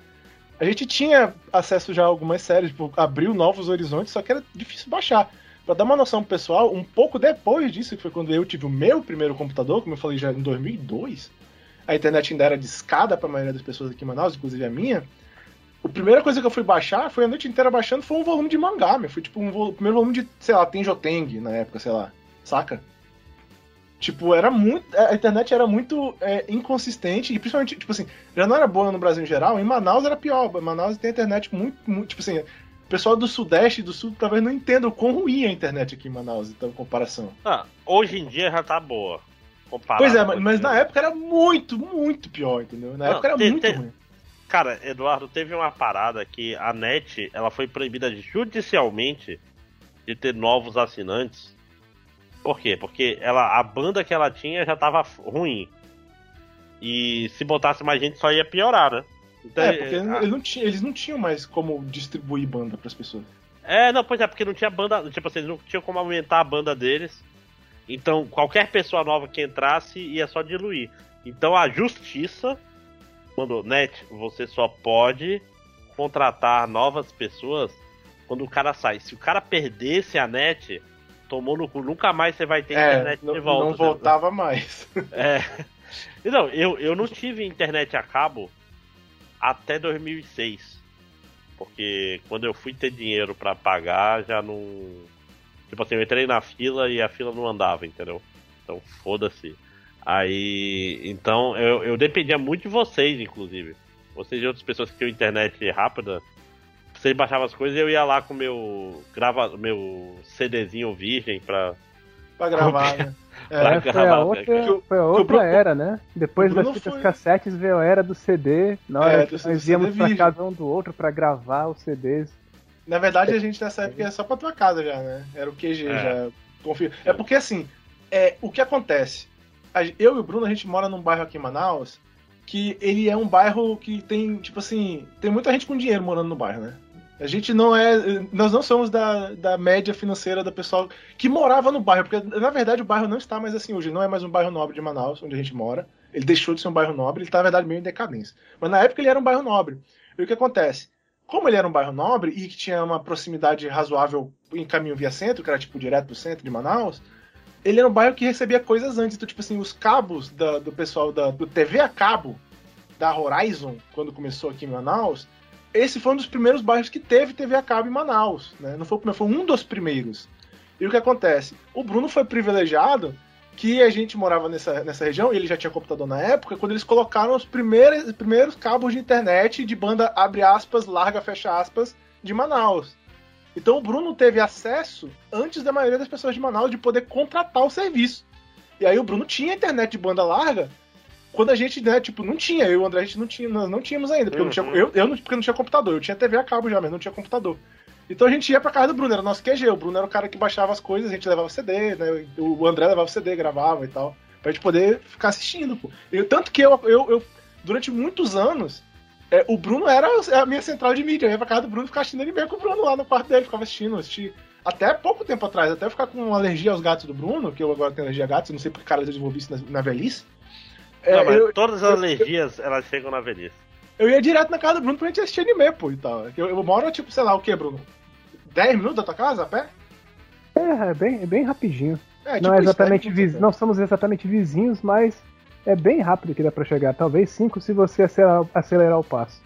A gente tinha acesso já a algumas séries, tipo, abriu novos horizontes, só que era difícil baixar. Pra dar uma noção pro pessoal, um pouco depois disso, que foi quando eu tive o meu primeiro computador, como eu falei já em 2002, a internet ainda era discada pra maioria das pessoas aqui em Manaus, inclusive a minha. A primeira coisa que eu fui baixar, foi a noite inteira baixando, foi um volume de mangá, meu. Foi tipo um vo- primeiro volume de, sei lá, Tenjoteng na época, sei lá. Saca? Tipo, era muito. A internet era muito é, inconsistente e principalmente, tipo assim, já não era boa no Brasil em geral, em Manaus era pior. Manaus tem a internet muito, muito. Tipo assim, o pessoal do Sudeste e do Sul talvez não entenda o quão ruim é a internet aqui em Manaus, então, em comparação. Ah, hoje em dia já tá boa. Comparado pois é, mas, mas na época era muito, muito pior, entendeu? Na Não, época era tem- muito tem- ruim. Cara, Eduardo, teve uma parada que a NET ela foi proibida judicialmente de ter novos assinantes. Por quê? Porque ela, a banda que ela tinha já tava ruim. E se botasse mais gente só ia piorar, né? Então, É, porque é, eles não, tinham, eles não tinham mais como distribuir banda pras pessoas. É, não, pois é, porque não tinha banda. Tipo assim, eles não tinham como aumentar a banda deles. Então, qualquer pessoa nova que entrasse ia só diluir. Então, a justiça mandou: Net, você só pode contratar novas pessoas quando o cara sai. Se o cara perdesse a net, tomou no cu, nunca mais você vai ter É, internet não, de volta. não voltava mais. É. E Não, eu, eu não tive internet a cabo até 2006. Porque quando eu fui ter dinheiro pra pagar, já não. Tipo assim, eu entrei na fila e a fila não andava, entendeu? Então foda-se. Aí. Então eu, eu dependia muito de vocês, inclusive. Vocês e outras pessoas que tinham internet rápida. Vocês baixavam as coisas e eu ia lá com meu. grava meu CDzinho virgem pra. pra gravar, né? Pra É, foi gravar, a outra, que foi a o outra Bruno- era, né? Depois das fitas foi- cassetes veio a era do CD. Na hora É, que nós CD íamos pra virgem. casa um do outro pra gravar os CDs. Na verdade, a gente nessa época ia só pra tua casa já, né? Era o QG É. já. Confio. É porque assim, é, o que acontece? Eu e o Bruno, a gente mora num bairro aqui em Manaus que ele é um bairro que tem, tipo assim, tem muita gente com dinheiro morando no bairro, né? A gente não é. Nós não somos da, da média financeira da pessoa que morava no bairro, porque na verdade o bairro não está mais assim hoje, não é mais um bairro nobre de Manaus, onde a gente mora. Ele deixou de ser um bairro nobre, ele está, na verdade, meio em decadência. Mas na época ele era um bairro nobre. E o que acontece? Como ele era um bairro nobre e que tinha uma proximidade razoável em caminho via centro, que era tipo direto pro centro de Manaus, ele era um bairro que recebia coisas antes. Então, tipo assim, os cabos da- do pessoal da, do TV a cabo da Horizon, quando começou aqui em Manaus, esse foi um dos primeiros bairros que teve TV a cabo em Manaus. Né? Não foi o primeiro, foi um dos primeiros. E o que acontece? O Bruno foi privilegiado que a gente morava nessa, nessa região, e ele já tinha computador na época, quando eles colocaram os primeiros, primeiros cabos de internet de banda abre aspas, larga, fecha aspas, de Manaus. Então o Bruno teve acesso antes da maioria das pessoas de Manaus de poder contratar o serviço. E aí o Bruno tinha internet de banda larga quando a gente, né, tipo, não tinha. Eu e o André, a gente não tinha, nós não tínhamos ainda. Porque eu, não tinha, Uhum. eu, eu não, porque eu não tinha computador. Eu tinha TV a cabo já, mas não tinha computador. Então a gente ia pra casa do Bruno, era nosso QG. O Bruno era o cara que baixava as coisas, a gente levava CD, né? O André levava CD, gravava e tal. Pra gente poder ficar assistindo, pô. Eu, tanto que eu, eu, eu durante muitos anos, é, o Bruno era a minha central de mídia. Eu ia pra casa do Bruno e ficava assistindo anime com o Bruno lá no quarto dele, ficava assistindo, assisti até pouco tempo atrás, até eu ficar com alergia aos gatos do Bruno, que eu agora tenho alergia a gatos, não sei porque cara eu desenvolvi isso na, na velhice. Não, É, mas eu, todas as alergias, elas chegam na velhice. eu ia direto na casa do Bruno pra gente assistir anime, pô, e tal. Eu, eu moro, tipo, sei lá, o que, Bruno? 10 minutos da tua casa, a pé? É, é bem, é bem rapidinho. É, não é isso, exatamente 10 minutos a vizinhos, pé. não somos exatamente vizinhos, mas é bem rápido que dá pra chegar. Talvez cinco se você acelerar, acelerar o passo.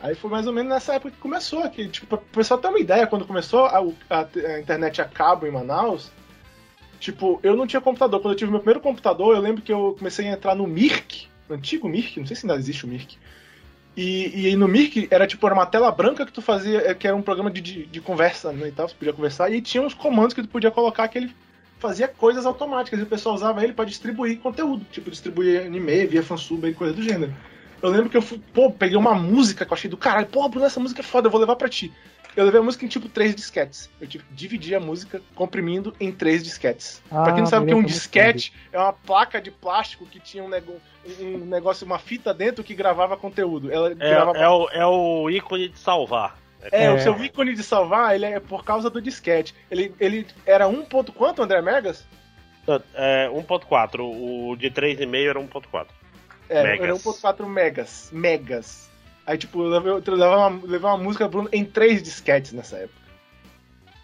Aí foi mais ou menos nessa época que começou aqui. Tipo, pra o pessoal ter uma ideia, quando começou a, a- a internet a cabo em Manaus, tipo, eu não tinha computador. Quando eu tive meu primeiro computador, eu lembro que eu comecei a entrar no Mirk, no antigo Mirk, não sei se ainda existe o Mirk. E, e no Mirk era tipo, era uma tela branca que tu fazia, eh, que era um programa de, de, de conversa, né, e tal, você podia conversar, e tinha uns comandos que tu podia colocar que ele fazia coisas automáticas, e o pessoal usava ele pra distribuir conteúdo, tipo, distribuir anime, via fansub e coisa do gênero. Eu lembro que eu fui, pô, peguei uma música que eu achei do caralho, pô, Bruno, essa música é foda, eu vou levar pra ti. Eu levei a música em tipo três disquetes. Eu tive que dividir a música comprimindo em três disquetes. Ah, pra quem não sabe o que é um disquete, é uma placa de plástico que tinha um, nego- um negócio, uma fita dentro que gravava conteúdo. Ela É, gravava é, o, é o ícone de salvar. é, É. o seu ícone de salvar, ele é por causa do disquete. Ele, ele era 1. ponto quanto, André Megas? É 1.4, o de 3,5 era 1.4. É, Megas. era 1.4 megas. Megas. Aí, tipo, eu levei, eu levei, uma, levei uma música Bruno em três disquetes nessa época.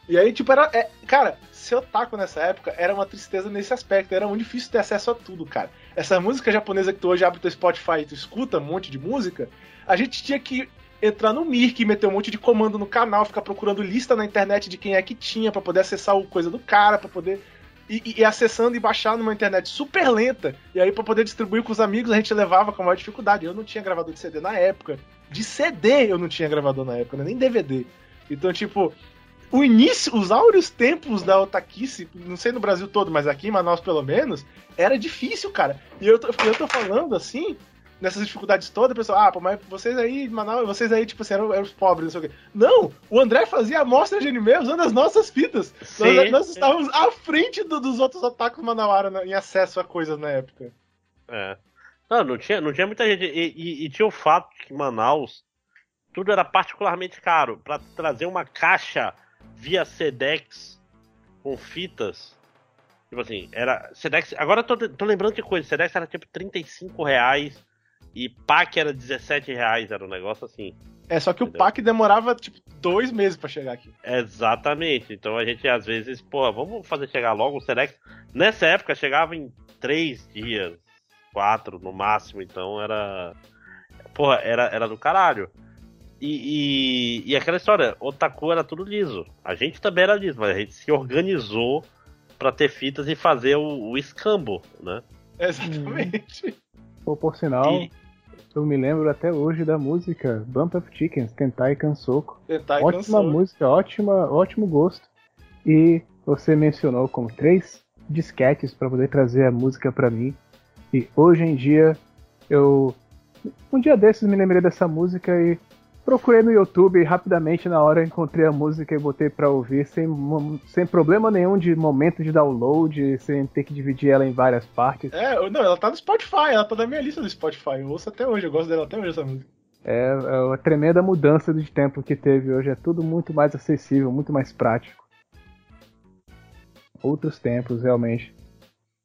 E aí, tipo, era. é, cara, ser otaku nessa época era uma tristeza nesse aspecto. Era muito difícil ter acesso a tudo, cara. Essa música japonesa que tu hoje abre teu Spotify e tu escuta um monte de música, a gente tinha que entrar no Mirk, meter um monte de comando no canal, ficar procurando lista na internet de quem é que tinha, pra poder acessar o coisa do cara, pra poder. E, e- acessando e baixar numa internet super lenta. E aí, pra poder distribuir com os amigos, a gente levava com maior dificuldade. Eu não tinha gravador de CD na época. De CD eu não tinha gravador na época, né? nem DVD. Então, tipo, o início, os áureos tempos da otaquice, não sei no Brasil todo, mas aqui em Manaus pelo menos, era difícil, cara. E eu tô, eu tô falando assim, nessas dificuldades todas, o pessoal, ah, pô, mas vocês aí, Manaus, vocês aí, tipo assim, eram, eram os pobres, não sei o quê. Não! O André fazia amostra de anime usando as nossas fitas. Sim. Nós, nós estávamos à frente do- dos outros otakus manauara na- em acesso a coisas na época. É. Não, não tinha, não tinha muita gente. E, e- e tinha o fato de que Manaus tudo era particularmente caro. Pra trazer uma caixa via Sedex com fitas. Tipo assim, era. Sedex. Agora eu tô, tô lembrando de coisa. Sedex era tipo 35 reais e pack era 17 reais. Era um negócio assim. É, só que o Entendeu? pack demorava, tipo, dois meses pra chegar aqui. Exatamente. Então a gente às vezes, pô, vamos fazer chegar logo o Sedex. Nessa época chegava em três dias, quatro no máximo. Então era. Porra, era, era do caralho. E, e, e aquela história, Otaku era tudo liso. A gente também era liso, mas a gente se organizou pra ter fitas e fazer o, o escambo, né? Exatamente. Pô, por sinal, E- eu me lembro até hoje da música Bump of Chickens, Tentai Kansoko. Tentar e ótima música, ótima, ótimo gosto. E você mencionou como três disquetes para poder trazer a música para mim. E hoje em dia eu um dia desses me lembrei dessa música e procurei no YouTube e rapidamente na hora encontrei a música e botei para ouvir sem, sem problema nenhum de momento de download, sem ter que dividir ela em várias partes. É, não, ela tá no Spotify, ela tá na minha lista do Spotify. Eu ouço até hoje, eu gosto dela até hoje, essa música. É, é uma tremenda mudança de tempo que teve hoje. É tudo muito mais acessível, muito mais prático. Outros tempos, realmente.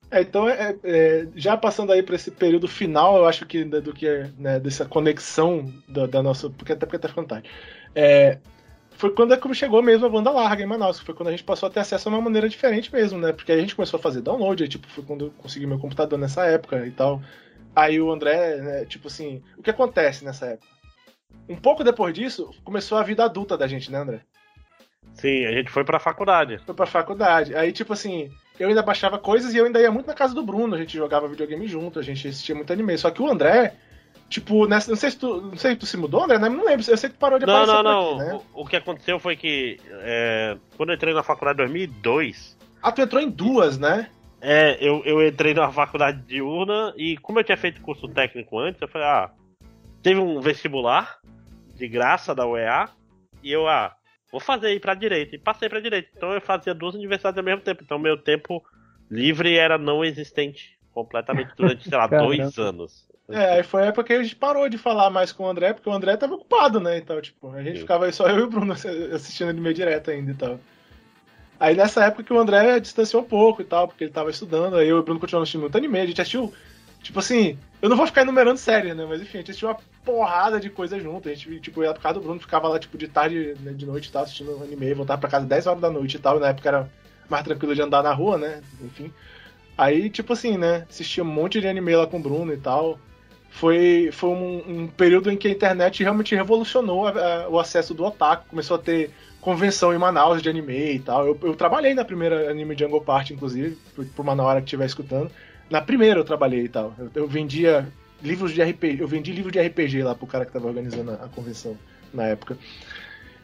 É, então, é, é, já passando aí pra esse período final, eu acho que do que é, né, dessa conexão da, da nossa. Porque até porque tá ficando tarde. É, foi quando é como chegou mesmo a banda larga em Manaus. Foi quando a gente passou a ter acesso a uma maneira diferente mesmo, né? Porque a gente começou a fazer download, aí, tipo, foi quando eu consegui meu computador nessa época e tal. Aí o André, né, tipo assim, o que acontece nessa época? Um pouco depois disso, começou a vida adulta da gente, né, André? Sim, a gente foi pra faculdade. Foi pra faculdade. Aí, tipo assim, eu ainda baixava coisas e eu ainda ia muito na casa do Bruno. A gente jogava videogame junto, a gente assistia muito anime. Só que o André, tipo, nessa, não sei se tu. Não sei se tu se mudou, André, né? Não lembro. Eu sei que tu parou de Não, aparecer não, não. aqui, né? O, o que aconteceu foi que é, quando eu entrei na faculdade em 2002, Ah, tu entrou em duas, né? É, eu, eu entrei na faculdade diurna e como eu tinha feito curso técnico antes, eu falei, ah, teve um vestibular de graça da UEA e eu, ah, vou fazer aí pra direita. E passei pra direita. Então eu fazia duas universidades ao mesmo tempo. Então meu tempo livre era não existente completamente durante, sei lá, Caramba. dois anos. É, aí foi a época que a gente parou de falar mais com o André, porque o André tava ocupado, né? Então, tipo, a gente Sim. ficava só eu e o Bruno assistindo anime direto ainda e tal. Aí nessa época que o André distanciou um pouco e tal, porque ele tava estudando, aí eu e o Bruno continuamos assistindo muito anime, a gente assistiu, tipo assim, eu não vou ficar enumerando séries, né? Mas enfim, a gente assistiu uma porrada de coisa junto. A gente, tipo, ia por casa do Bruno, ficava lá, tipo, de tarde, né, de noite tal, assistindo anime, voltava pra casa 10 horas da noite e tal, e na época era mais tranquilo de andar na rua, né? Enfim. Aí, tipo assim, né? Assistia um monte de anime lá com o Bruno e tal. Foi, foi um, um período em que a internet realmente revolucionou a, a, o acesso do otaku. Começou a ter convenção em Manaus de anime e tal. Eu, eu trabalhei na primeira anime Jungle Party, inclusive, por, por uma hora que estiver escutando. Na primeira eu trabalhei e tal. Eu, eu, vendia livros de RPG. Eu vendi livro de RPG lá pro cara que tava organizando a, a convenção na época.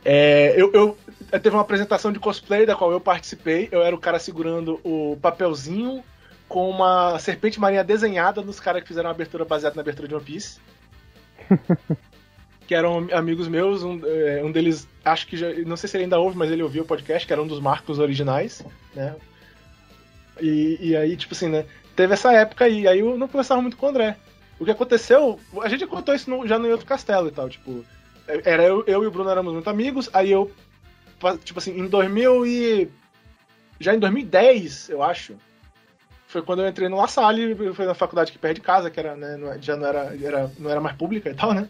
É, eu, eu, eu, teve uma apresentação de cosplay da qual eu participei. Eu era o cara segurando o papelzinho com uma serpente marinha desenhada nos caras que fizeram a abertura baseada na abertura de One Piece. que eram amigos meus, um, é, um, deles, acho que já, não sei se ele ainda ouve, mas ele ouviu o podcast, que era um dos marcos originais, né? E, e aí, tipo assim, né? Teve essa época aí, aí eu não conversava muito com o André. O que aconteceu, a gente contou isso no, já no outro castelo e tal, tipo, era eu, eu e o Bruno éramos muito amigos, aí eu, tipo assim, em 2000 e... já em 2010, eu acho, foi quando eu entrei no La Salle, foi na faculdade que perto de casa, que era, né, é, já não era, era, não era mais pública e tal, né?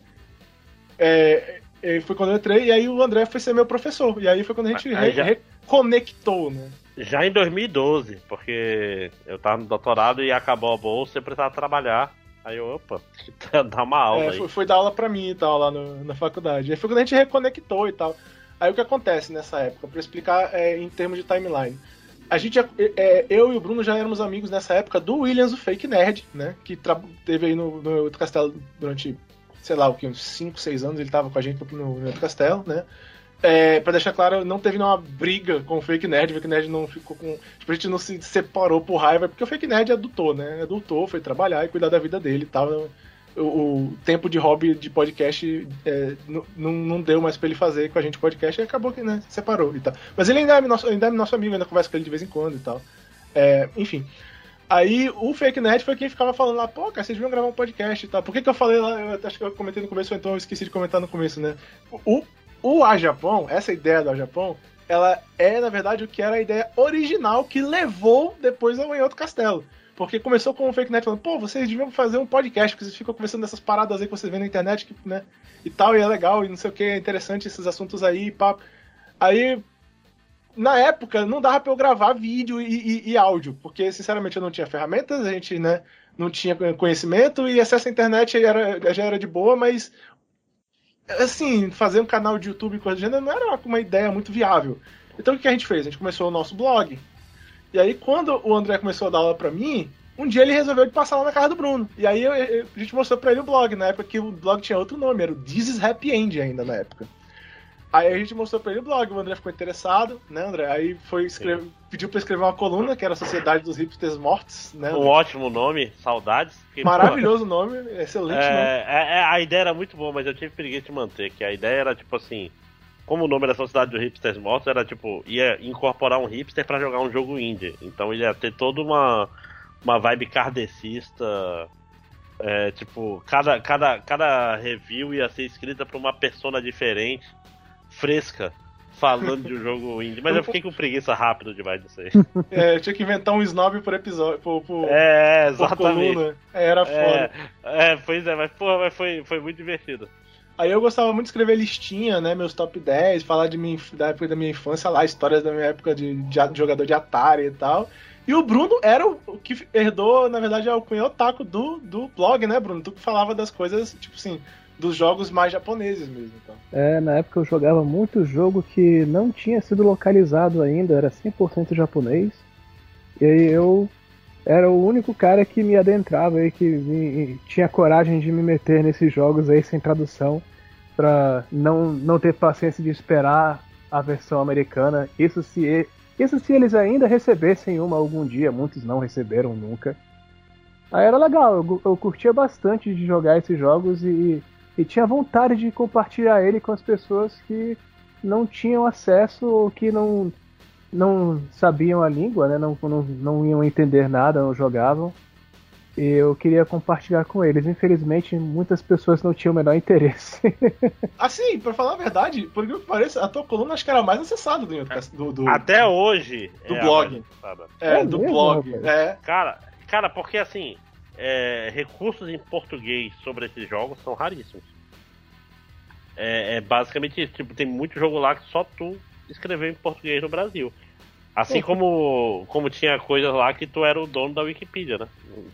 É, foi quando eu entrei, e aí o André foi ser meu professor. E aí foi quando a gente re já... reconectou, né? Já em 2012, porque eu tava no doutorado e acabou a bolsa e eu precisava trabalhar. Aí eu, opa, dar uma aula. É, foi, foi, dar aula pra mim e tal, lá no, na faculdade. Aí foi quando a gente reconectou e tal. Aí o que acontece nessa época? Pra explicar é, em termos de timeline a gente, é, eu e o Bruno já éramos amigos nessa época do Williams, o Fake Nerd, né? Que teve aí no, no outro castelo durante, sei lá, o que, uns 5, 6 anos ele tava com a gente no, no outro castelo, né? É, pra deixar claro, não teve nenhuma briga com o Fake Nerd, o Fake Nerd não ficou com. Tipo, a gente não se separou por raiva, porque o Fake Nerd adotou, né? Adotou, foi trabalhar e cuidar da vida dele e tal o, o, tempo de hobby de podcast é, não deu mais pra ele fazer com a gente podcast e acabou que, né, separou e tal. Mas ele ainda é nosso, ainda é nosso amigo, ainda conversa com ele de vez em quando e tal. É, enfim. Aí o Fake Nerd foi quem ficava falando lá, pô, cara, vocês deviam gravar um podcast e tal. Por que, que eu falei lá? Eu acho que eu comentei no começo, ou então eu esqueci de comentar no começo, né? O, o A Japão, essa ideia do A Japão, ela é, na verdade, o que era a ideia original que levou depois ao Em Outro Castelo. Porque começou com o Fake Net falando, pô, vocês deviam fazer um podcast, porque vocês ficam conversando dessas paradas aí que vocês vêem na internet, que, né? E tal, e é legal, e não sei o que, é interessante esses assuntos aí, pá. Aí, na época, não dava pra eu gravar vídeo e, e, e, áudio, porque, sinceramente, eu não tinha ferramentas, a gente, né, não tinha conhecimento, e acesso à internet era, já era de boa, mas, assim, fazer um canal de YouTube com a gênero não era uma ideia muito viável. Então, o que a gente fez? A gente começou o nosso blog, e aí, quando o André começou a dar aula pra mim, um dia ele resolveu passar lá na casa do Bruno. E aí eu, eu, a gente mostrou pra ele o blog, na época que o blog tinha outro nome, era o This is Happy End ainda na época. Aí a gente mostrou pra ele o blog, o André ficou interessado, né, André? Aí foi escrever, pediu pra escrever uma coluna, que era a Sociedade dos Hipsters Mortos, né? Um ótimo nome, saudades. Maravilhoso nome, excelente é, nome. É, é, a ideia era muito boa, mas eu tive preguiça de manter, que a ideia era tipo assim como o nome da Sociedade dos Hipsters Mortos era tipo, ia incorporar um hipster para jogar um jogo indie. Então ia ter toda uma, uma vibe kardecista. É, tipo, cada, cada, cada review ia ser escrita por uma persona diferente, fresca, falando de um jogo indie. Mas eu fiquei com preguiça rápido demais disso aí. É, eu tinha que inventar um snob por episódio. Por, por, é, exatamente. Por é, era foda. É, é, pois é, mas porra, mas foi, foi muito divertido. Aí eu gostava muito de escrever listinha, né? Meus top 10, falar de minha, da época da minha infância lá, histórias da minha época de, de, de jogador de Atari e tal. E o Bruno era o, o que herdou, na verdade, é o cunhão taco do, do blog, né, Bruno? Tu que falava das coisas, tipo assim, dos jogos mais japoneses mesmo. Então. É, na época eu jogava muito jogo que não tinha sido localizado ainda, era 100% japonês. E aí eu era o único cara que me adentrava aí, que me, tinha coragem de me meter nesses jogos aí sem tradução, pra não, não ter paciência de esperar a versão americana. Isso se, isso se eles ainda recebessem uma algum dia, muitos não receberam nunca. Aí era legal, eu, eu curtia bastante de jogar esses jogos e, e tinha vontade de compartilhar ele com as pessoas que não tinham acesso ou que não não sabiam a língua, né? Não, não, não iam entender nada, não jogavam. E eu queria compartilhar com eles. Infelizmente, muitas pessoas não tinham o menor interesse. assim, pra falar a verdade, por que pareça, a tua coluna acho que era mais acessada do, do, do Até hoje. Do é blog. É, é, do mesmo, blog. É. Cara, cara, porque assim, é, recursos em português sobre esses jogos são raríssimos. É, é, basicamente isso. Tipo, tem muito jogo lá que só tu escreveu em português no Brasil. Assim como, como tinha coisas lá que tu era o dono da Wikipedia, né?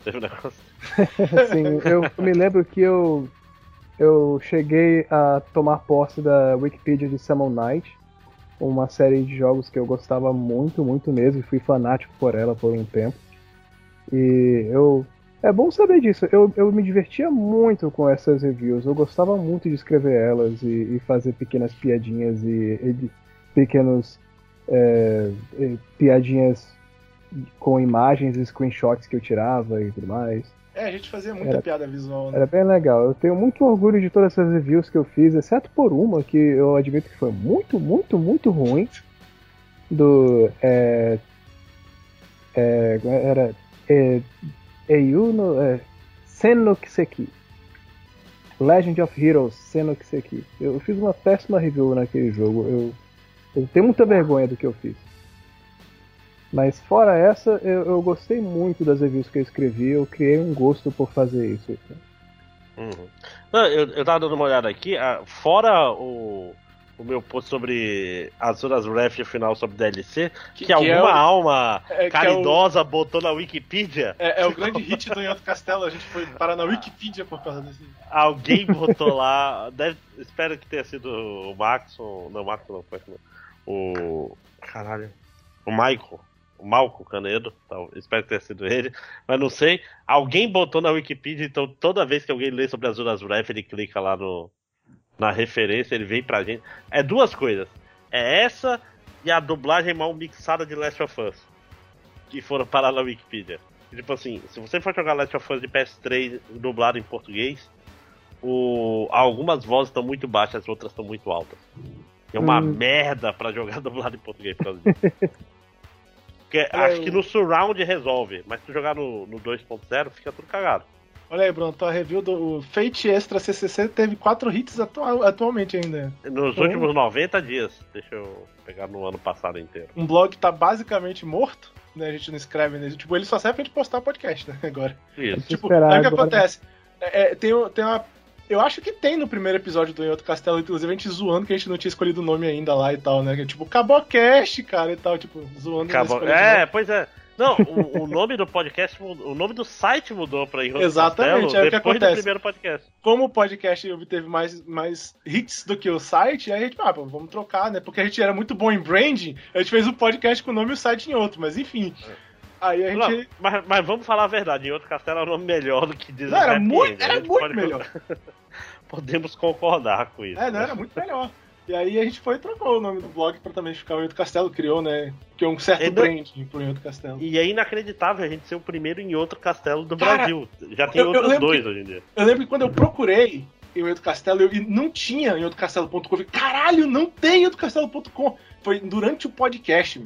Teve um negócio. Sim, eu me lembro que eu, eu cheguei a tomar posse da Wikipedia de Summon Night, uma série de jogos que eu gostava muito, muito mesmo, e fui fanático por ela por um tempo. E eu. É bom saber disso. Eu, eu me divertia muito com essas reviews. Eu gostava muito de escrever elas e, e fazer pequenas piadinhas e, e pequenos é, é, piadinhas com imagens e screenshots que eu tirava e tudo mais. É, a gente fazia muita era, piada visual, né? Era bem legal. Eu tenho muito orgulho de todas essas reviews que eu fiz, exceto por uma que eu admito que foi muito, muito, muito ruim. Do. É, é, era. É, Eiuno. É, Senokiseki. Legend of Heroes Senokiseki. Eu fiz uma péssima review naquele jogo. Eu eu tenho muita vergonha do que eu fiz. Mas fora essa, eu, eu, gostei muito das reviews que eu escrevi, eu criei um gosto por fazer isso. Uhum. Não, eu, eu tava dando uma olhada aqui, ah, fora o, o meu post sobre as horas ref final sobre DLC, que, que, que alguma é o, alma é, caridosa é o, botou na Wikipedia. É, é o grande hit do Outro Castelo, a gente foi parar na Wikipedia por causa desse. Alguém botou lá, deve, espero que tenha sido o Max, ou, não, o Max não foi. Não o. Caralho. O Michael. O Malco Canedo, tal, espero que tenha sido ele, mas não sei. Alguém botou na Wikipedia, então toda vez que alguém lê sobre as Uras Wrath, ele clica lá no, na referência, ele vem pra gente. É duas coisas. É essa e a dublagem mal mixada de Last of Us. Que foram parar na Wikipedia. Tipo assim, se você for jogar Last of Us de PS3 dublado em português, o, algumas vozes estão muito baixas, as outras estão muito altas. É uma hum. merda pra jogar dublado em português por causa disso. Porque é, acho que no Surround resolve, mas se jogar no, no 2.0 fica tudo cagado. Olha aí, Bruno, tua review do Fate Extra CCC teve quatro hits atual, atualmente ainda. Nos então, últimos 90 dias. Deixa eu pegar no ano passado inteiro. Um blog tá basicamente morto, né? A gente não escreve nele. Tipo, ele só serve pra gente postar podcast, né? Agora. Isso. Tipo, é o que acontece. É, é, tem, tem uma eu acho que tem no primeiro episódio do Em Outro Castelo, inclusive a gente zoando que a gente não tinha escolhido o nome ainda lá e tal, né? Tipo, Cabocast, cara, e tal, tipo, zoando. Cabo... É, pois é. Não, o, o, nome do podcast, o nome do site mudou pra Outro Exatamente, Castelo, é o que acontece. primeiro podcast. Como o podcast obteve mais, mais hits do que o site, aí a gente, ah, vamos trocar, né? Porque a gente era muito bom em branding, a gente fez o um podcast com o nome e o site em outro, mas enfim. É. Aí a gente. Não, mas, mas, vamos falar a verdade, em outro castelo é um nome melhor do que dizer. Não, era muito, era muito melhor. Podemos concordar com isso. É, não, era muito melhor. E aí a gente foi e trocou o nome do blog pra também ficar o Outro Castelo, criou, né? Que é um certo e brand pro Outro Castelo. E é inacreditável a gente ser o primeiro em outro castelo do Cara, Brasil. Já tem eu, outros eu dois que, hoje em dia. Eu lembro que quando eu procurei em Outro Castelo, eu, e não tinha em outrocastelo.com. Eu falei, caralho, não tem em outrocastelo.com. Foi durante o podcast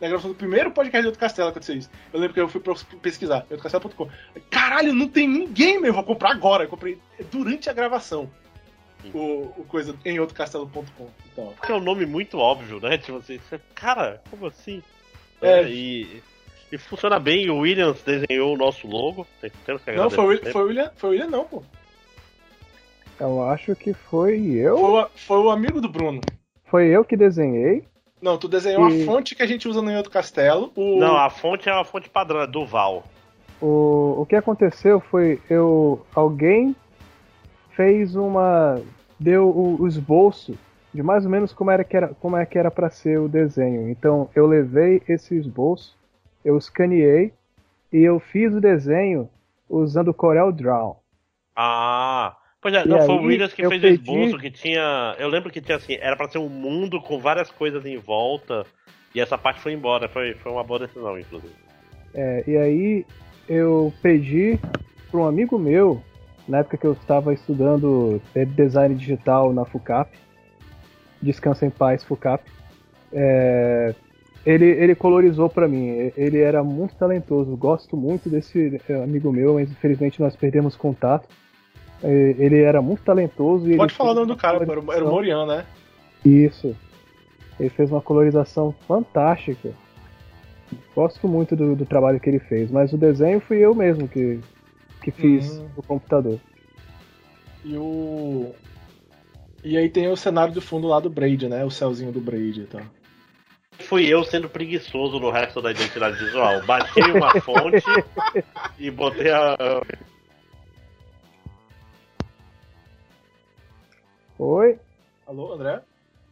na gravação do primeiro podcast de Outro Castelo aconteceu isso. Eu lembro que eu fui pesquisar, outrocastelo.com. Caralho, não tem ninguém, meu, eu vou comprar agora. Eu comprei durante a gravação. O, o, coisa em outrocastelo.com. Então. Porque é um nome muito óbvio, né? Tipo assim, cara, como assim? É, é e, e funciona bem. O Williams desenhou o nosso logo. Não, foi, foi o William, foi o William, não, pô. Eu acho que foi eu. Foi o, foi o amigo do Bruno. Foi eu que desenhei. Não, tu desenhou e... a fonte que a gente usa no outro castelo. O... Não, a fonte é uma fonte padrão, é Duval. O, o que aconteceu foi eu alguém fez uma deu o, o esboço de mais ou menos como era que era como é que era para ser o desenho. Então eu levei esse esboço, eu escaneei e eu fiz o desenho usando o Corel Draw. Ah, Pois é, não, foi o Williams que fez pedi... o esboço, que tinha. Eu lembro que tinha assim, era pra ser um mundo com várias coisas em volta. E essa parte foi embora, foi, foi uma boa decisão, inclusive. É, e aí eu pedi para um amigo meu, na época que eu estava estudando design digital na FUCAP, Descansa em Paz FUCAP, é, Ele, ele colorizou para mim. Ele era muito talentoso. Gosto muito desse eh, amigo meu, mas infelizmente nós perdemos contato. Eh, ele era muito talentoso. Pode falar o nome do cara, era, era o Morian, né? Isso. Ele fez uma colorização fantástica. Gosto muito do, do, trabalho que ele fez, mas o desenho fui eu mesmo que, que fiz uhum. no computador. E o. E aí tem o cenário do fundo lá do Braid, né? O céuzinho do Braid e tal. Fui eu sendo preguiçoso no resto da identidade visual. Baixei uma fonte e botei a. Oi? Alô, André?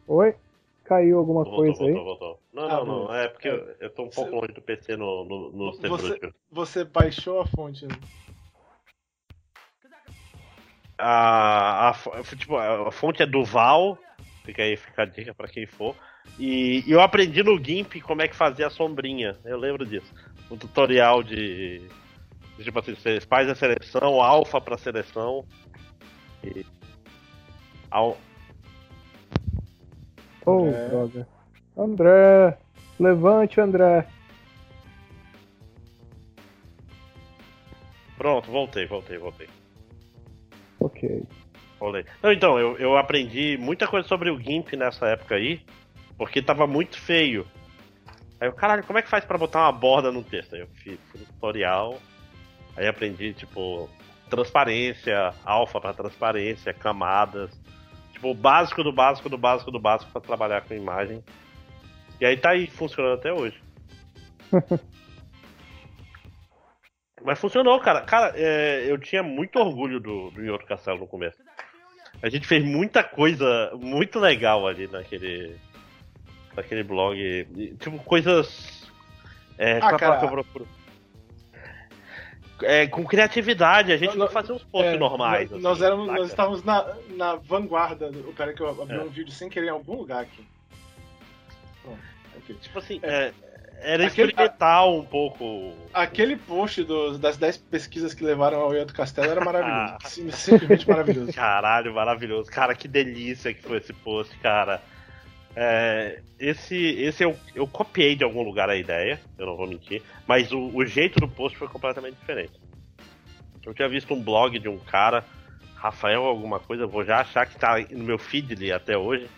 Oi? Caiu alguma voltou, coisa voltou, aí? Voltou, Não, ah, não, não. É porque é. eu tô um pouco você... longe do PC no, no, no você, você baixou a fonte, né? A, a, tipo, a fonte é do Val, fica aí, fica a dica pra quem for. E, e, eu aprendi no GIMP como é que fazia a sombrinha. Eu lembro disso. Um tutorial de. Tipo assim, você faz a seleção, alfa pra seleção. E. Ao, Oh, André. droga. André! Levante, André! Pronto, voltei, voltei, voltei. Ok. Então, eu, eu aprendi muita coisa sobre o GIMP nessa época aí, porque tava muito feio. Aí eu, caralho, como é que faz para botar uma borda no texto? Aí eu fiz um tutorial, aí aprendi, tipo, transparência, alfa para transparência, camadas. Tipo, o básico do básico do básico do básico para trabalhar com imagem. E aí tá aí funcionando até hoje. Mas funcionou, cara. Cara, é, eu tinha muito orgulho do, do Yoro Castelo no começo. A gente fez muita coisa muito legal ali naquele. naquele blog. Tipo, coisas. É, ah, cara, que eu procuro? é, com criatividade, a gente não, fazia uns posts é, normais. Nós, assim, nós, éramos, nós estávamos na, na vanguarda. Peraí que eu abri é. um vídeo sem querer em algum lugar aqui. aqui. Tipo assim, é, era aquele, experimental um pouco. Aquele post do, das 10 pesquisas que levaram ao Iodo Castelo era maravilhoso. simplesmente maravilhoso. Caralho, maravilhoso. Cara, que delícia que foi esse post, cara. É, esse esse eu, eu copiei de algum lugar a ideia, eu não vou mentir, mas o, o jeito do post foi completamente diferente. Eu tinha visto um blog de um cara, Rafael alguma coisa, vou já achar que tá no meu feed até hoje,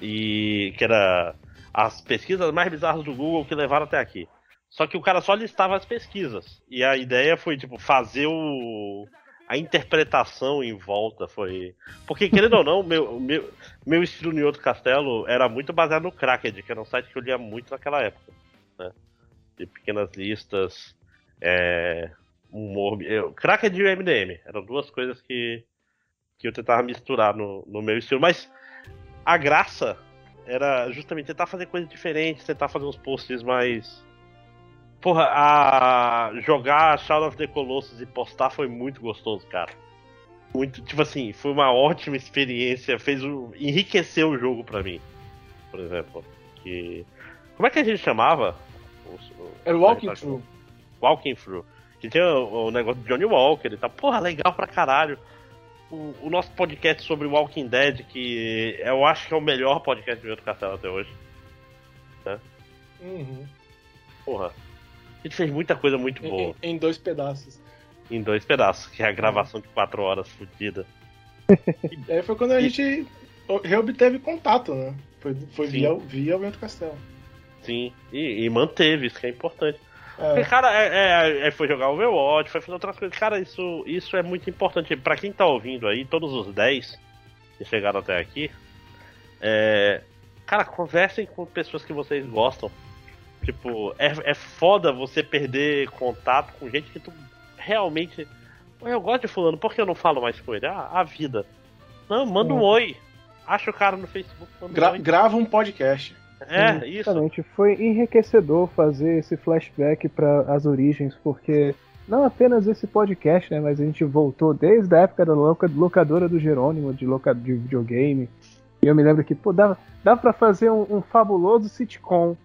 e que era as pesquisas mais bizarras do Google que levaram até aqui. Só que o cara só listava as pesquisas. E a ideia foi, tipo, fazer o, a interpretação em volta foi. Porque, querendo ou não, meu, meu, meu estilo em outro castelo era muito baseado no Cracked, que era um site que eu lia muito naquela época. Né? De pequenas listas, é, humor. Eu, Cracked e MDM eram duas coisas que, que eu tentava misturar no, no meu estilo. Mas a graça era justamente tentar fazer coisas diferentes, tentar fazer uns posts mais Porra, a jogar Shadow of the Colossus e postar foi muito gostoso, cara. Muito, tipo assim, foi uma ótima experiência, fez o, enriqueceu o jogo para mim. Por exemplo, que como é que a gente chamava? Era o Walking Through. Walking Through. Que tinha o, o, negócio de Johnny Walker e tal. Porra, legal pra caralho. O, o, nosso podcast sobre Walking Dead, que eu acho que é o melhor podcast de outro castelo até hoje. Né? Uhum. Porra, a gente fez muita coisa muito boa. Em, em dois pedaços. Em dois pedaços, que é a gravação de quatro horas fodida. e aí foi quando a gente reobteve contato, né? Foi, foi via, via o Vento Castelo. Sim, e, e, manteve, isso que é importante. É. Cara, é, é, é, foi jogar Overwatch, foi fazer outras coisas. Cara, isso, isso é muito importante. Pra quem tá ouvindo aí, todos os 10 que chegaram até aqui, é, cara, conversem com pessoas que vocês gostam. Tipo, é, é foda você perder contato com gente que tu realmente. Eu gosto de fulano, por que eu não falo mais com ele? Ah, a vida. Não, manda um oi. Acha o cara no Facebook. Gra um grava um podcast. É, Sim, isso. Exatamente. Foi enriquecedor fazer esse flashback para as origens, porque não apenas esse podcast, né, mas a gente voltou desde a época da locadora do Jerônimo, de, loca de videogame. E eu me lembro que, pô, dava, dava pra fazer um, um fabuloso sitcom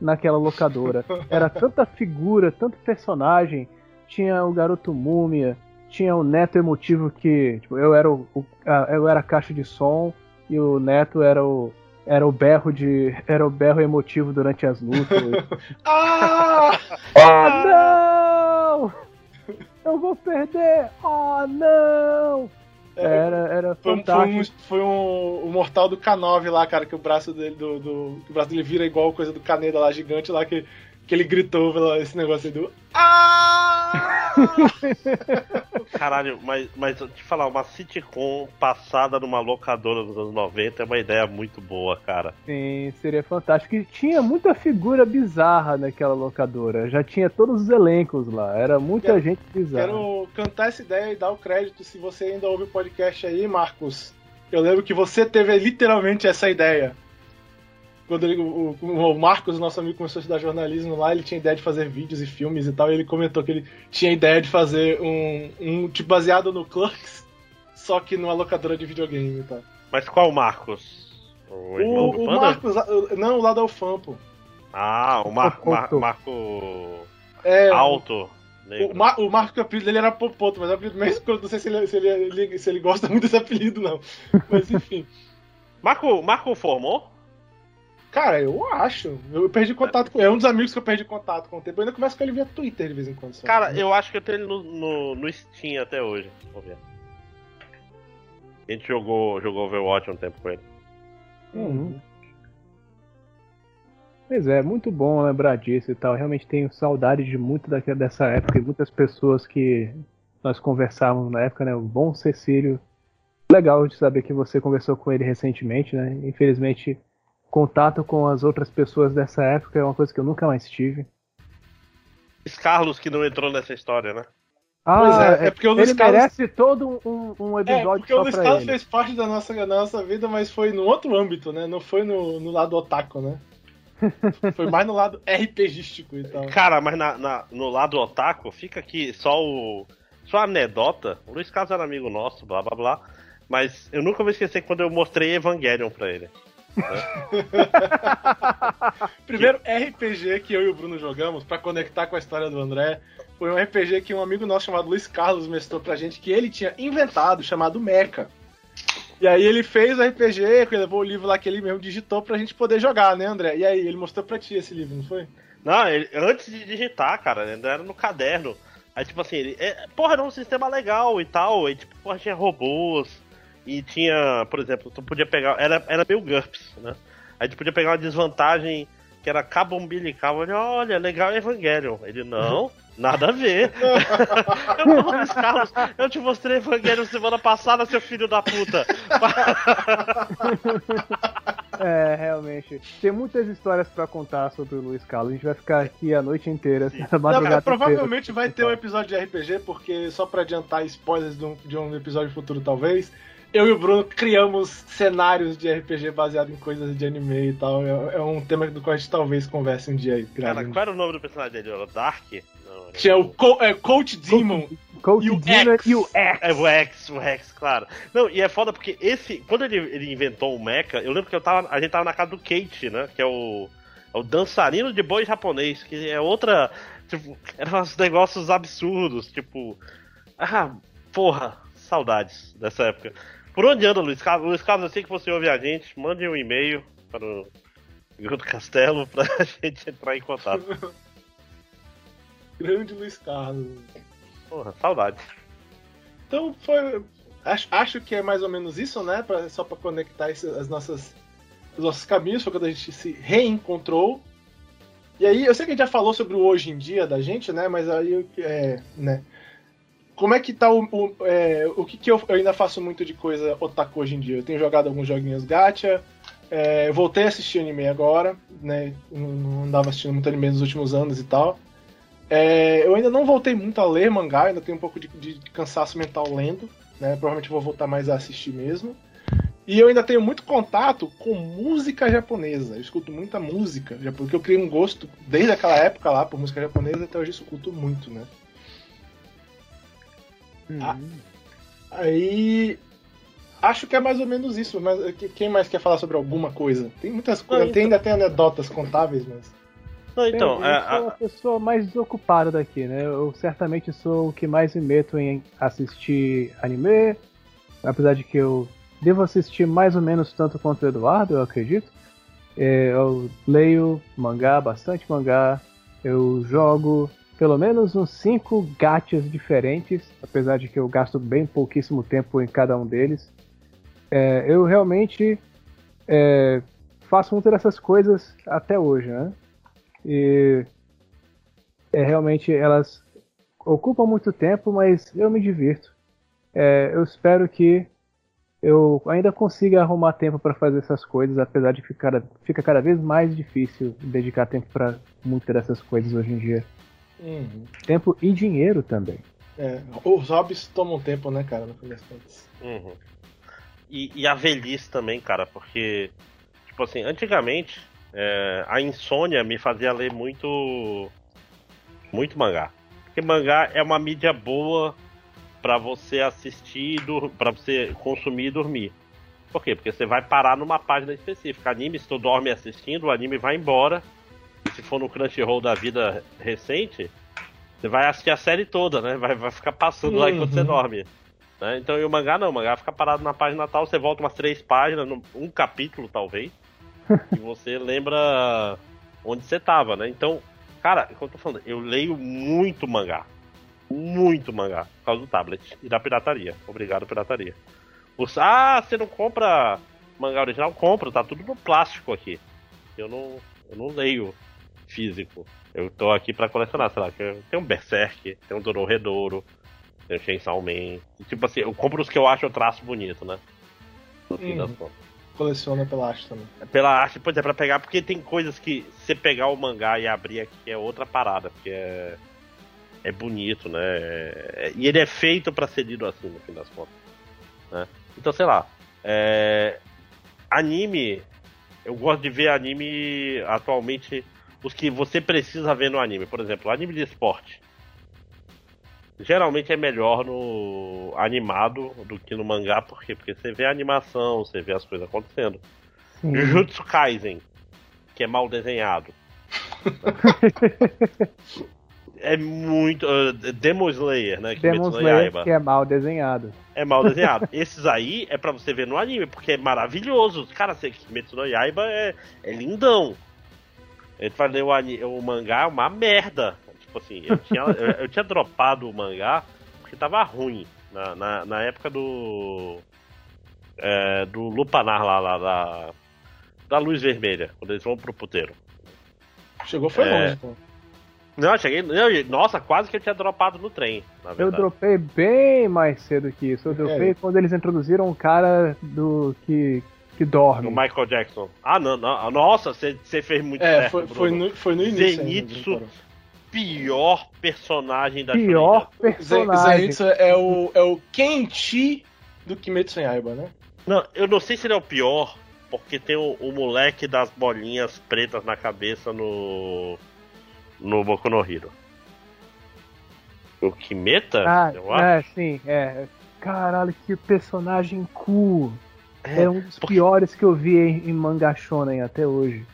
naquela locadora. Era tanta figura, tanto personagem. Tinha o garoto múmia, tinha o neto emotivo que tipo, eu era o, o a, eu era a caixa de som e o neto era o Era o berro de. Era o berro emotivo durante as lutas. ah! ah, não! Eu vou perder! Oh, não! Era, era Foi, um- fantástico. foi um, foi um, o mortal do K9 lá, cara, que o braço dele do, do- o braço dele vira igual coisa do Caneda lá, gigante lá, que, que ele gritou esse negócio aí do. Ah! Caralho, mas, mas eu te falar, uma sitcom passada numa locadora nos anos 90 é uma ideia muito boa, cara. Sim, seria fantástico. E tinha muita figura bizarra naquela locadora. Já tinha todos os elencos lá. Era muita Quero- gente bizarra. Quero cantar essa ideia e dar o crédito se você ainda ouve o podcast aí, Marcos. Eu lembro que você teve literalmente essa ideia. Quando ele- o, o- o Marcos, nosso amigo, começou a estudar jornalismo lá, ele tinha ideia de fazer vídeos e filmes e tal, e ele comentou que ele tinha ideia de fazer um, um tipo baseado no Clerks, só que numa locadora de videogame e tal. Mas qual Marcos? O irmão O, do o Panda? Marcos, não, o lado é o Fampo. Ah, o Mar Mar. Marco É, Alto. O. Mar, o Marco, o apelido dele era Popoto, mas o apelido mesmo, eu não sei se ele, se, ele, ele- se ele gosta muito desse apelido, não. Mas enfim. Marco, Marco formou? Cara, eu acho. Eu perdi contato com. É um dos amigos que eu perdi contato com o tempo. Eu ainda começo com ele via Twitter de vez em quando. Só. Cara, eu acho que eu tenho ele no, no, no Steam até hoje. Vamos ver. A gente jogou, jogou Overwatch um tempo com ele. Uhum. Pois é, muito bom lembrar disso e tal. Realmente tenho saudade de muito daquela, dessa época e muitas pessoas que nós conversávamos na época, né? O bom Cecílio. Legal de saber que você conversou com ele recentemente, né? Infelizmente, contato com as outras pessoas dessa época é uma coisa que eu nunca mais tive. Luiz Carlos que não entrou nessa história, né? Ah, Pois é, é porque o Luiz ele Carlos- merece todo um, um É, episódio porque o só Luiz pra Carlos ele. fez parte da nossa, da nossa vida, mas foi no outro âmbito, né? Não foi no, no lado otaku, né? Foi mais no lado RPGístico e tal. Cara, mas na, na- no lado otaku, fica aqui só o. Só a anedota. O Luiz Carlos era amigo nosso, blá blá blá. Mas eu nunca vou esquecer quando eu mostrei Evangelion pra ele. Primeiro RPG que eu e o Bruno jogamos pra conectar com a história do André foi um RPG que um amigo nosso chamado Luiz Carlos mestrou pra gente que ele tinha inventado, chamado Mecha. E aí ele fez o RPG, levou o livro lá que ele mesmo digitou pra gente poder jogar, né, André? E aí, ele mostrou pra ti esse livro, não foi? Não, ele- antes de digitar, cara, ainda era no caderno. Aí, tipo assim, ele. É, porra, era um sistema legal e tal. E, tipo, porra, tinha robôs. E tinha, por exemplo, tu podia pegar. Era, era meio GURPS, né? Aí tu podia pegar uma desvantagem que era cabo umbilical. Ele, olha, legal Evangelion. Ele, não, nada a ver. eu, não, Luiz Carlos, eu te mostrei Evangelion semana passada, seu filho da puta. É, realmente. Tem muitas histórias pra contar sobre o Luiz Carlos. A gente vai ficar aqui a noite inteira, essa Não, madrugada cara, inteira. provavelmente vai ter um episódio de RPG, porque só pra adiantar spoilers de um, de um episódio futuro, talvez, eu e o Bruno criamos cenários de RPG baseado em coisas de anime e tal. É, é um tema do qual a gente talvez converse um dia aí. Cara, qual era o nome do personagem dele? Era Dark? Não, Tinha o Co é, Coach Demon. Coach E o Dino X. e o X. É o X, o X, claro. Não, e é foda porque esse. Quando ele, ele inventou o Mecha, eu lembro que eu tava, a gente tava na casa do Kate, né? Que é o. É o dançarino de boi japonês, que é outra. Tipo, eram uns negócios absurdos, tipo. Ah, porra, saudades dessa época. Por onde anda, Luiz Carlos? Luiz Carlos, sei que você ouve a gente, mande um e-mail para o Grupo Castelo pra gente entrar em contato. Grande Luiz Carlos. Porra, saudades. Então foi. Acho, acho que é mais ou menos isso, né? Pra, só pra conectar esse- as nossas, os nossos caminhos, foi quando a gente se reencontrou. E aí, eu sei que a gente já falou sobre o hoje em dia da gente, né? Mas aí, é, né? Como é que tá o. O, é, o que, que eu, eu ainda faço muito de coisa otaku hoje em dia? Eu tenho jogado alguns joguinhos gacha. é, eu voltei a assistir anime agora, né? Não, não andava assistindo muito anime nos últimos anos e tal. É, eu ainda não voltei muito a ler mangá, ainda tenho um pouco de, de cansaço mental lendo, né? Provavelmente vou voltar mais a assistir mesmo. E eu ainda tenho muito contato com música japonesa. Eu escuto muita música, porque eu criei um gosto desde aquela época lá por música japonesa, até hoje eu escuto muito, né? Ah, Aí. Acho que é mais ou menos isso, mas que- quem mais quer falar sobre alguma coisa? Tem muitas coisas, então- tem, ainda tem anedotas contáveis, mas. Não, então, eu é, sou a- a pessoa mais desocupada daqui, né? Eu certamente sou o que mais me meto em assistir anime, apesar de que eu devo assistir mais ou menos tanto quanto o Eduardo, eu acredito. É, eu leio mangá, bastante mangá. Eu jogo pelo menos uns cinco gachas diferentes, apesar de que eu gasto bem pouquíssimo tempo em cada um deles. É, eu realmente é, faço muitas dessas coisas até hoje, né? E é, realmente elas ocupam muito tempo, mas eu me divirto. É, eu espero que eu ainda consiga arrumar tempo para fazer essas coisas, apesar de ficar, fica cada vez mais difícil dedicar tempo para muitas dessas coisas hoje em dia. Uhum. Tempo e dinheiro também. É, os hobbies tomam tempo, né, cara, no fim das contas. Uhum. E, e, a velhice também, cara, porque, tipo assim, antigamente é, a insônia me fazia ler muito. muito mangá. Porque mangá é uma mídia boa para você assistir, para você consumir e dormir. Por quê? Porque você vai parar numa página específica. Anime, se tu dorme assistindo, o anime vai embora. Se for no Crunchyroll da vida recente, você vai assistir a série toda, né? Vai, vai ficar passando uhum. lá enquanto você dorme. Né? Então, e o mangá não, o mangá fica parado na página tal, você volta umas três páginas, um capítulo talvez, e você lembra onde você tava, né? Então, cara, como eu tô falando, eu leio muito mangá muito mangá por causa do tablet e da pirataria. Obrigado, pirataria. Os, ah, você não compra mangá original? Compro, tá tudo no plástico aqui. Eu não, eu não leio físico. Eu tô aqui pra colecionar, sei lá, tem um Berserk, tem um Dororedoro, tem um Chainsaw Man. Tipo assim, eu compro os que eu acho o traço bonito, né? No fim das contas. Coleciona pela arte também. É pela arte, pois é, pra pegar, porque tem coisas que você pegar o mangá e abrir aqui é outra parada, porque é é bonito, né? É, e ele é feito para ser lido assim, no fim das contas. Né? Então, sei lá. É, anime. Eu gosto de ver anime atualmente. Os que você precisa ver no anime. Por exemplo, anime de esporte. Geralmente é melhor no animado do que no mangá, por quê? Porque você vê a animação, você vê as coisas acontecendo. Sim. Jujutsu Kaisen, que é mal desenhado. é muito. Uh, Demon Slayer, né? Demon Slayer, que é mal desenhado. É mal desenhado. Esses aí é pra você ver no anime, porque é maravilhoso. Cara, Kimetsu no Yaiba é, é lindão. Ele vai ler o, o mangá, é uma merda. Tipo assim, eu tinha, eu, eu, tinha dropado o mangá porque tava ruim. Na, na, na época do. É, do Lupanar lá, lá da, da luz vermelha, quando eles vão pro puteiro. Chegou foi é, longe, pô. Não, cheguei. Nossa, quase que eu tinha dropado no trem. Eu dropei bem mais cedo que isso. Eu dropei é. quando eles introduziram um cara do que, que dorme. O Michael Jackson. Ah, não, não. Nossa, você fez muito é, certo. Foi, foi, no, foi no início. Zenitsu, ainda, pior personagem da Pior personagem. Zenitsu é o, é o Kenshi do Kimetsu Yaiba, né? Não, eu não sei se ele é o pior, porque tem o, o moleque das bolinhas pretas na cabeça no no Boku no Hero. O Kimeta? Ah, eu acho. É, sim, é. Caralho, que personagem cool. É, é um dos porque... piores que eu vi em, em manga shonen até hoje.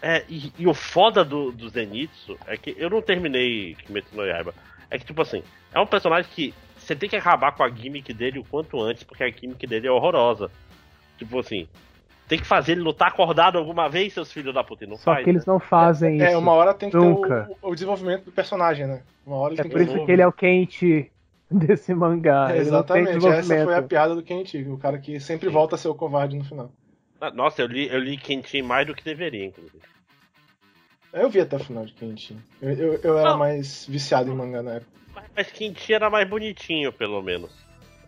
É, e, e, o foda do, do Zenitsu é que eu não terminei Kimetsu no Yaiba. É que, tipo assim, é um personagem que você tem que acabar com a gimmick dele o quanto antes, porque a gimmick dele é horrorosa. Tipo assim, tem que fazer ele lutar acordado alguma vez, seus filhos da puta. não Só faz, que eles né? não fazem é, isso. É, uma hora tem que Nunca. ter o, o, desenvolvimento do personagem, né? Uma hora é por isso que ele é o Quente desse mangá. É, exatamente, essa foi a piada do Quente, o cara que sempre Sim. volta a ser o covarde no final. Ah, nossa, eu li, eu li Quentin mais do que deveria, inclusive. Eu vi até o final de Quentin. Eu, eu, eu era mais viciado em mangá na época. Mas, mas Quentin era mais bonitinho, pelo menos.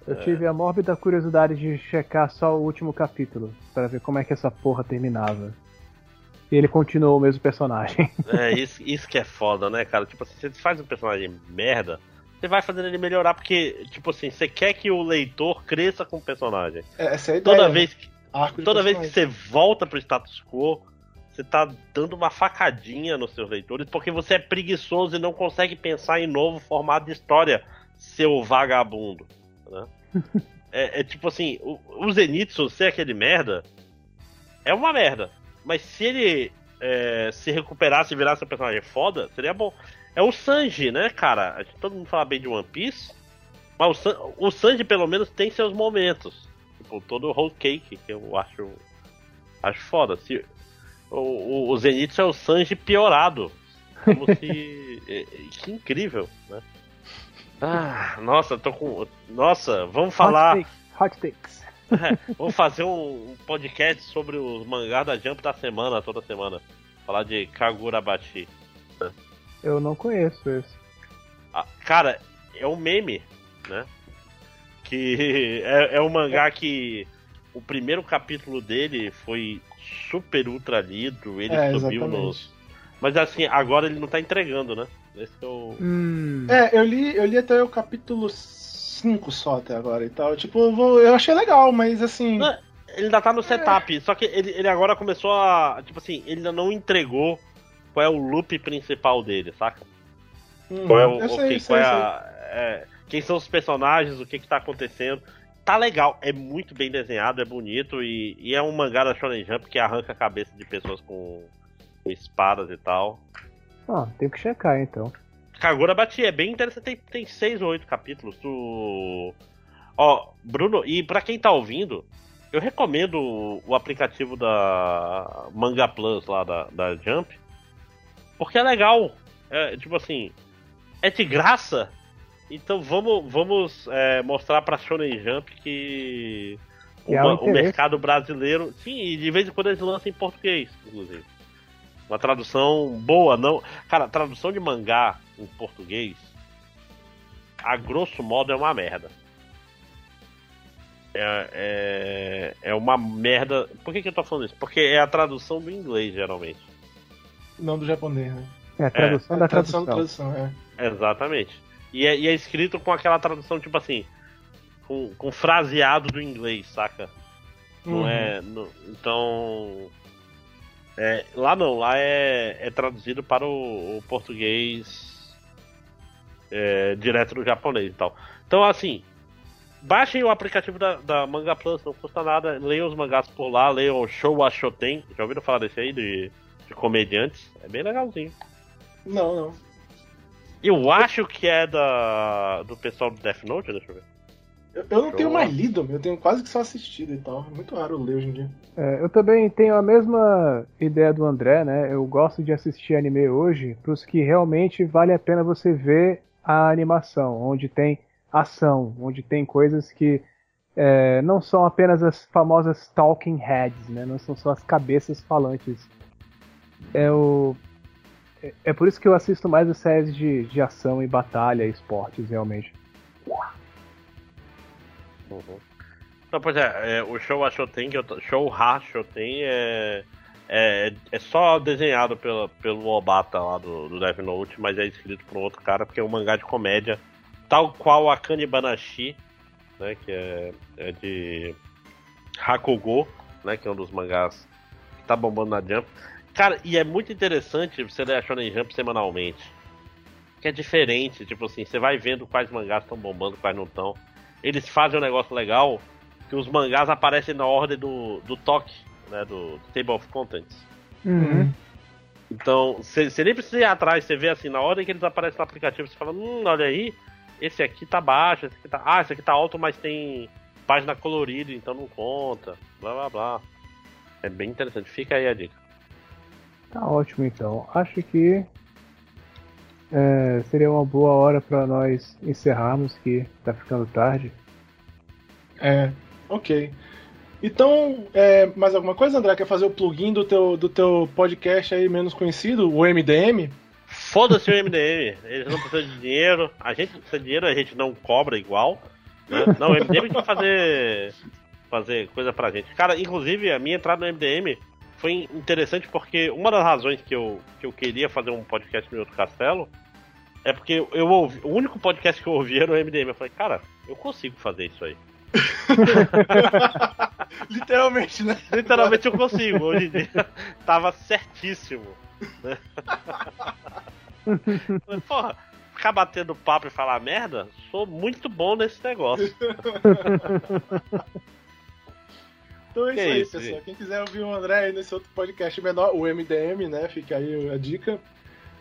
Eu é. tive a mórbida curiosidade de checar só o último capítulo, para ver como é que essa porra terminava. E ele continuou o mesmo personagem. É, isso, isso que é foda, né, cara? Tipo assim, você faz um personagem merda, você vai fazendo ele melhorar, porque, tipo assim, você quer que o leitor cresça com o personagem. É, essa é a ideia, toda né? vez que, toda vez que você volta pro status quo, você tá dando uma facadinha nos seus leitores, porque você é preguiçoso e não consegue pensar em novo formato de história, seu vagabundo né? é, é, tipo assim, o, o Zenitsu ser aquele merda é uma merda. Mas se ele é, se recuperasse e virasse um personagem foda, seria bom. É o Sanji, né, cara? Todo mundo fala bem de One Piece. Mas o, San, o Sanji, pelo menos, tem seus momentos. Tipo, todo o whole cake, que eu acho. Acho foda. Se, o, o, o Zenitsu é o Sanji piorado. Como se. é- é- que incrível, né? Ah, nossa, tô com. Nossa, vamos falar. Hot takes. Hot takes. Vamos fazer um podcast sobre os mangás da Jump da semana, toda semana. Falar de Kagurabashi. Eu não conheço esse. Ah, cara, é um meme, né? Que é, é um mangá que o primeiro capítulo dele foi super ultra lido, ele É, subiu exatamente. nos. Mas assim, agora ele não tá entregando, né? Esse é o. Hum. É, eu li, eu li até o capítulo 5 só até agora e tal. Tipo, eu, vou- eu achei legal, mas assim. Não, Ele ainda tá no setup, só que ele, ele agora começou a. Tipo assim, ele ainda não entregou qual é o loop principal dele, saca? hum, Qual é o, sei, que- sei, qual é a- é, quem são os personagens, o que que tá acontecendo. Tá legal, é muito bem desenhado, é bonito e, e é um mangá da Shonen Jump que arranca a cabeça de pessoas com, com espadas e tal. Ah, tenho que checar então. Kagura Bati é bem interessante, tem, tem seis ou oito capítulos. Tu... Ó, Bruno, e pra quem tá ouvindo, eu recomendo o, o aplicativo da Manga Plus lá da, da Jump, porque é legal. É, tipo assim, é de graça. Então vamos, vamos é, mostrar pra Shonen Jump que Que há uma- um o interesse. mercado brasileiro. Sim, e de vez em quando eles lançam em português, inclusive. Uma tradução boa, não. Cara, tradução de mangá em português, a grosso modo, é uma merda. É, é, é uma merda. Por que, que eu tô falando isso? Porque é a tradução do inglês, geralmente. Não do japonês, né? É a tradução da tradução. da tradução, é. Exatamente. E é, e é escrito com aquela tradução, tipo assim, com, com fraseado do inglês, saca? Não Uhum. é. não- então. é, lá não, lá é, é traduzido para o, o português é, direto do japonês e tal. Então, assim, baixem o aplicativo da, da Manga Plus, não custa nada, leiam os mangás por lá, leiam o Show Ashoten. Já ouviram falar desse aí, de comediantes? É bem legalzinho. Não, não. Eu acho que é da do pessoal do Death Note, deixa eu ver. Eu, eu não tenho mais lido. Eu tenho quase que só assistido e tal. É muito raro ler hoje em dia. É, eu também tenho a mesma ideia do André, né? Eu gosto de assistir anime hoje para os que realmente vale a pena você ver a animação, onde tem ação, onde tem coisas que é, não são apenas as famosas talking heads, né? Não são só as cabeças falantes. É, o, é, é por isso que eu assisto mais as séries de, de ação e batalha, esportes, realmente. Não, pois é, é, o Show Ashoten, que eu tô, Show Hashoten é, é, é só desenhado pela, pelo Obata lá do, do Death Note, mas é escrito por outro cara, porque é um mangá de comédia, tal qual a Kanibanashi, né, que é, é de Hakugo, né, que é um dos mangás que tá bombando na Jump. Cara, e é muito interessante você ler a Shonen Jump semanalmente. Que é diferente, tipo assim, você vai vendo quais mangás estão bombando, quais não estão. Eles fazem um negócio legal que os mangás aparecem na ordem do, do toque, né? Do, do Table of Contents. Uhum. Então, você nem precisa ir atrás, você vê assim, na ordem que eles aparecem no aplicativo, você fala, hum, olha aí, esse aqui tá baixo, esse aqui tá. Ah, esse aqui tá alto, mas tem página colorida, então não conta. Blá blá blá. É bem interessante, fica aí a dica. Tá ótimo então. Acho que é, seria uma boa hora para nós encerrarmos, que tá ficando tarde. É, ok. Então, é, mais alguma coisa, André? Quer fazer o plugin do teu, do teu podcast aí menos conhecido, o MDM? Foda-se o MDM, eles não precisam de dinheiro, a gente precisa de dinheiro, a gente não cobra igual. Né? Não, o MDM tem que fazer, fazer coisa pra gente. Cara, inclusive a minha entrada no MDM foi interessante porque uma das razões que eu, que eu queria fazer um podcast no outro castelo é porque eu ouvi, o único podcast que eu ouvi era o MDM. Eu falei, cara, eu consigo fazer isso aí. Literalmente, né? Literalmente eu consigo. Hoje em dia tava certíssimo. Né? Falei, Porra, ficar batendo papo e falar merda, sou muito bom nesse negócio. Então é Que isso aí, isso, pessoal. gente. Quem quiser ouvir o André aí nesse outro podcast menor, o MDM, né? Fica aí a dica.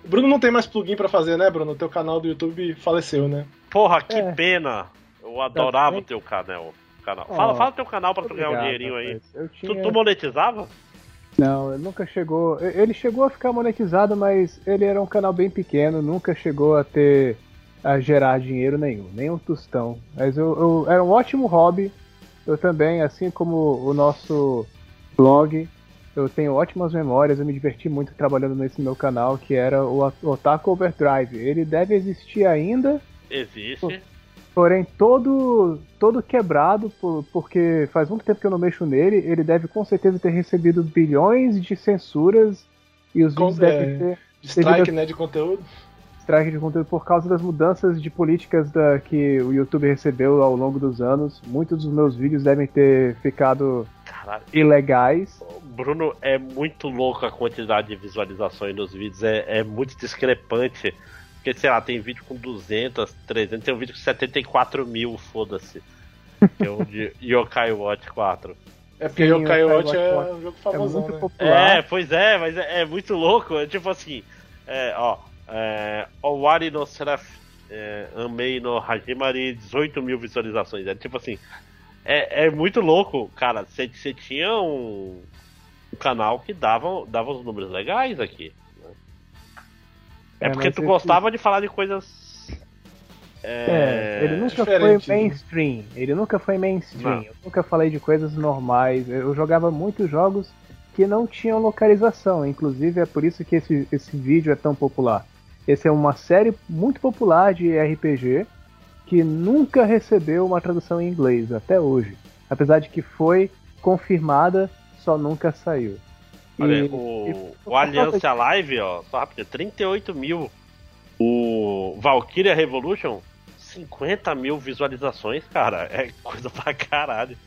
O Bruno não tem mais plugin pra fazer, né, Bruno? Teu canal do YouTube faleceu, né? Porra, que É. pena. Eu adorava bem. o teu canal. canal. Fala, fala teu canal pra tu ganhar um dinheirinho aí. Tinha... Tu, tu monetizava? Não, nunca chegou. Ele chegou a ficar monetizado, mas ele era um canal bem pequeno, nunca chegou a ter. a gerar dinheiro nenhum, nem um tostão. Mas eu, eu era um ótimo hobby. Eu também, assim como o nosso blog, eu tenho ótimas memórias, eu me diverti muito trabalhando nesse meu canal, que era o Otaku Overdrive. Ele deve existir ainda. Existe. Porém, todo, todo quebrado, por, porque faz muito tempo que eu não mexo nele, ele deve com certeza ter recebido bilhões de censuras e os vídeos é, devem ter. Strike, né, de conteúdo? Strike de conteúdo por causa das mudanças de políticas da, que o YouTube recebeu ao longo dos anos. Muitos dos meus vídeos devem ter ficado Caralho. ilegais. Bruno, é muito louco a quantidade de visualizações nos vídeos, é, é muito discrepante. Porque, sei lá, tem vídeo com 200, 300, tem um vídeo com 74 mil, foda-se. Que é o de Yokai Watch 4. É porque Sim, Yokai Watch é um jogo famoso, é né? Popular. É, pois é, mas é, é muito louco. É tipo assim, é, ó, é, Owari no Seraph é, Amei no Hajimari, 18 mil visualizações. É tipo assim, é, é muito louco, cara. Você tinha um, um, canal que dava, dava os números legais aqui. É, é porque tu gostava de falar de coisas. É, é ele nunca foi né? mainstream. Ele nunca foi mainstream. Eu nunca falei de coisas normais. Eu jogava muitos jogos que não tinham localização. Inclusive é por isso que esse, esse vídeo é tão popular. Esse é uma série muito popular de RPG que nunca recebeu uma tradução em inglês até hoje. Apesar de que foi confirmada, só nunca saiu. Olha, e, o, e, o Aliança Live, ó, só rápido, 38 mil. O Valkyria Revolution, 50 mil visualizações, cara. É coisa pra caralho.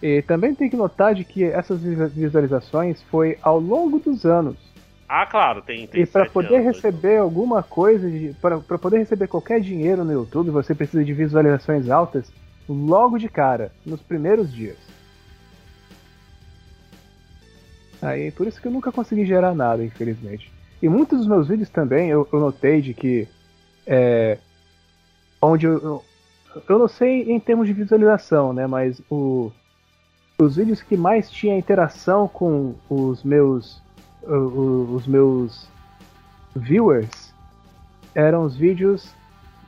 E também tem que notar de que essas visualizações foi ao longo dos anos. Ah, claro, tem. tem e para poder anos, receber alguma coisa, para poder receber qualquer dinheiro no YouTube, você precisa de visualizações altas logo de cara, nos primeiros dias. Aí, por isso que eu nunca consegui gerar nada, infelizmente. E muitos dos meus vídeos também eu, eu notei de que. É, onde eu, eu, eu. não sei em termos de visualização, né? Mas o, os vídeos que mais tinha interação com os meus. Os meus viewers eram os vídeos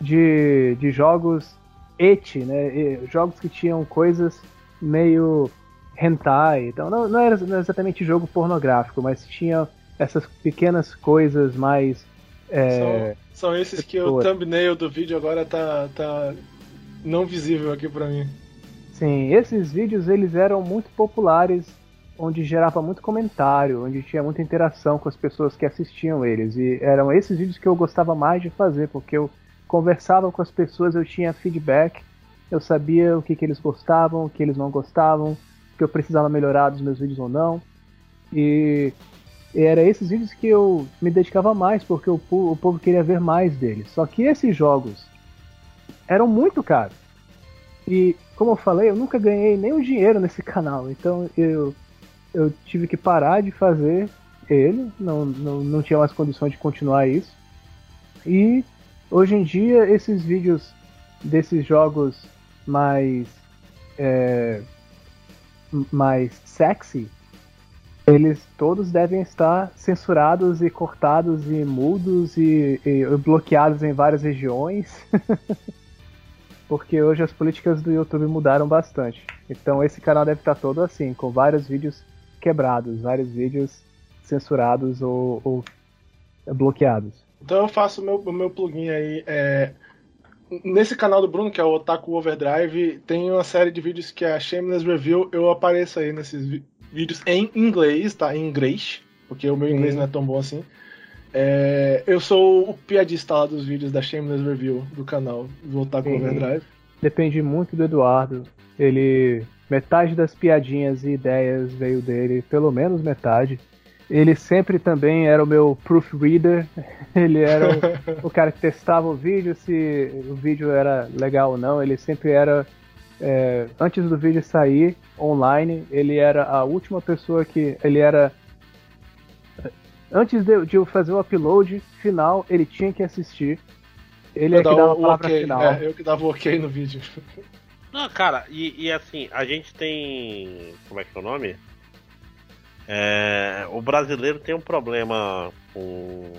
de, de jogos et, né? Jogos que tinham coisas meio hentai. Então não, não era exatamente jogo pornográfico, mas tinha essas pequenas coisas mais. É, são, são esses que o thumbnail do vídeo agora tá, tá não visível aqui para mim. Sim, esses vídeos eles eram muito populares, onde gerava muito comentário, onde tinha muita interação com as pessoas que assistiam eles. E eram esses vídeos que eu gostava mais de fazer, porque eu conversava com as pessoas, eu tinha feedback, eu sabia o que, que eles gostavam, o que eles não gostavam, que eu precisava melhorar dos meus vídeos ou não. E era esses vídeos que eu me dedicava mais, porque o, o povo queria ver mais deles. Só que esses jogos eram muito caros. E, como eu falei, eu nunca ganhei nenhum dinheiro nesse canal. Então eu, eu tive que parar de fazer ele. Não, não, não tinha mais condições de continuar isso. E hoje em dia, esses vídeos desses jogos mais. É, mais sexy, eles todos devem estar censurados e cortados e mudos e, e bloqueados em várias regiões. Porque hoje as políticas do YouTube mudaram bastante. Então esse canal deve estar todo assim, com vários vídeos quebrados, vários vídeos censurados ou, ou bloqueados. Então eu faço o meu, meu plugin aí. É, nesse canal do Bruno, que é o Otaku Overdrive, tem uma série de vídeos que é a Shameless Review. Eu apareço aí nesses vídeos em inglês, tá? Em inglês, porque o meu inglês não é tão bom assim. É, eu sou o piadista lá dos vídeos da Shameless Review do canal do Otaku Sim. Overdrive. Depende muito do Eduardo. Ele. Metade das piadinhas e ideias veio dele, pelo menos metade. Ele sempre também era o meu proofreader. Ele era o, o, cara que testava o vídeo, se o vídeo era legal ou não. Ele sempre era. É, antes do vídeo sair online, ele era a última pessoa que. Ele era. Antes de, de eu fazer o upload final, ele tinha que assistir. Ele eu é que dava a palavra okay. final. É, eu que dava o ok no vídeo. Não, cara, e, e assim, a gente tem. Como é que é o nome? É, o brasileiro tem um problema com.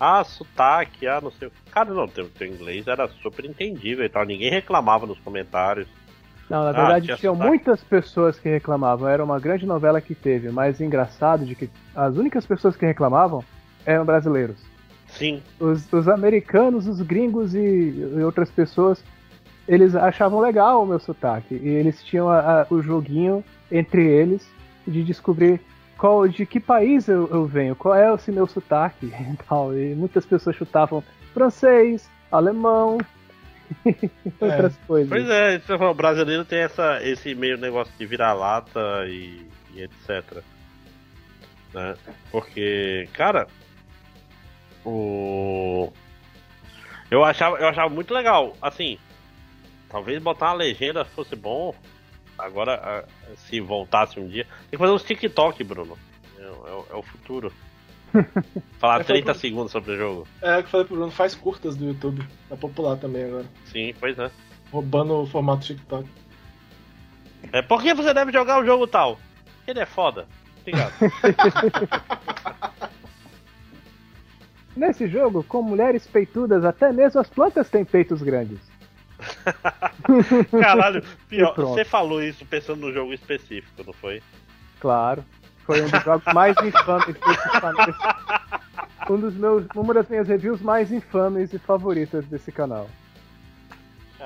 Ah, sotaque, ah, não sei. Cara, não, teu, teu inglês era super entendível e tal. Ninguém reclamava nos comentários. Não, na Ah, verdade tinha tinham muitas pessoas que reclamavam. Era uma grande novela que teve, mas engraçado de que as únicas pessoas que reclamavam eram brasileiros. Sim, Os, os americanos, os gringos e, e outras pessoas, eles achavam legal o meu sotaque. E eles tinham a- a- o joguinho entre eles de descobrir qual, de que país eu, eu venho, qual é esse meu sotaque e tal. E muitas pessoas chutavam francês, alemão, outras coisas. Pois é, isso, o brasileiro tem essa, esse meio negócio de vira-lata e, e etc. Né? Porque, cara, o. Eu achava, eu achava muito legal. Assim, talvez botar uma legenda fosse bom. Agora, se voltasse um dia. Tem que fazer uns TikTok, Bruno. É, é- é o futuro. Falar É, foi 30 pro- segundos sobre o jogo. É, que eu falei pro Bruno, faz curtas do YouTube. Tá popular também agora. Sim, pois é. Roubando o formato TikTok. É, por que você deve jogar o jogo tal? Ele é foda. Obrigado. Nesse jogo, com mulheres peitudas, até mesmo as plantas têm peitos grandes. Caralho, pior, você falou isso pensando no jogo específico, não foi? Claro. Foi um dos jogos mais infames desse canal. Um dos meus, uma das minhas reviews mais infames e favoritas desse canal.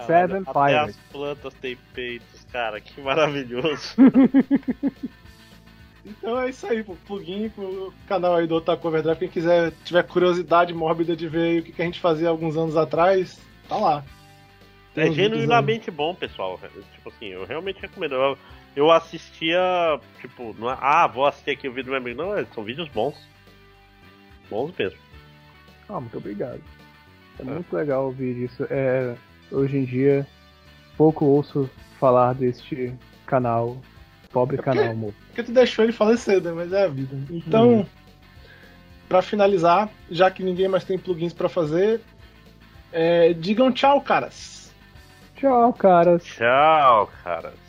Seven até Pirates. as plantas têm peitos, cara, que maravilhoso. Então é isso aí, pro plugin, pro canal aí do Otaku Overdrive. Quem quiser, tiver curiosidade mórbida de ver o que que a gente fazia alguns anos atrás, tá lá. É genuinamente bom, pessoal. Tipo assim, eu realmente recomendo. Eu, eu assistia, tipo, não é, ah, vou assistir aqui o vídeo do meu amigo. Não, é, são vídeos bons. Bons mesmo. Ah, muito obrigado. É muito legal ouvir isso. É, hoje em dia, pouco ouço falar deste canal. Pobre É porque- canal, amor. Porque tu deixou ele falecer, né? Mas é a vida. Então, pra finalizar, já que ninguém mais tem plugins pra fazer, é, digam tchau, caras. Tchau, caras. Tchau, caras.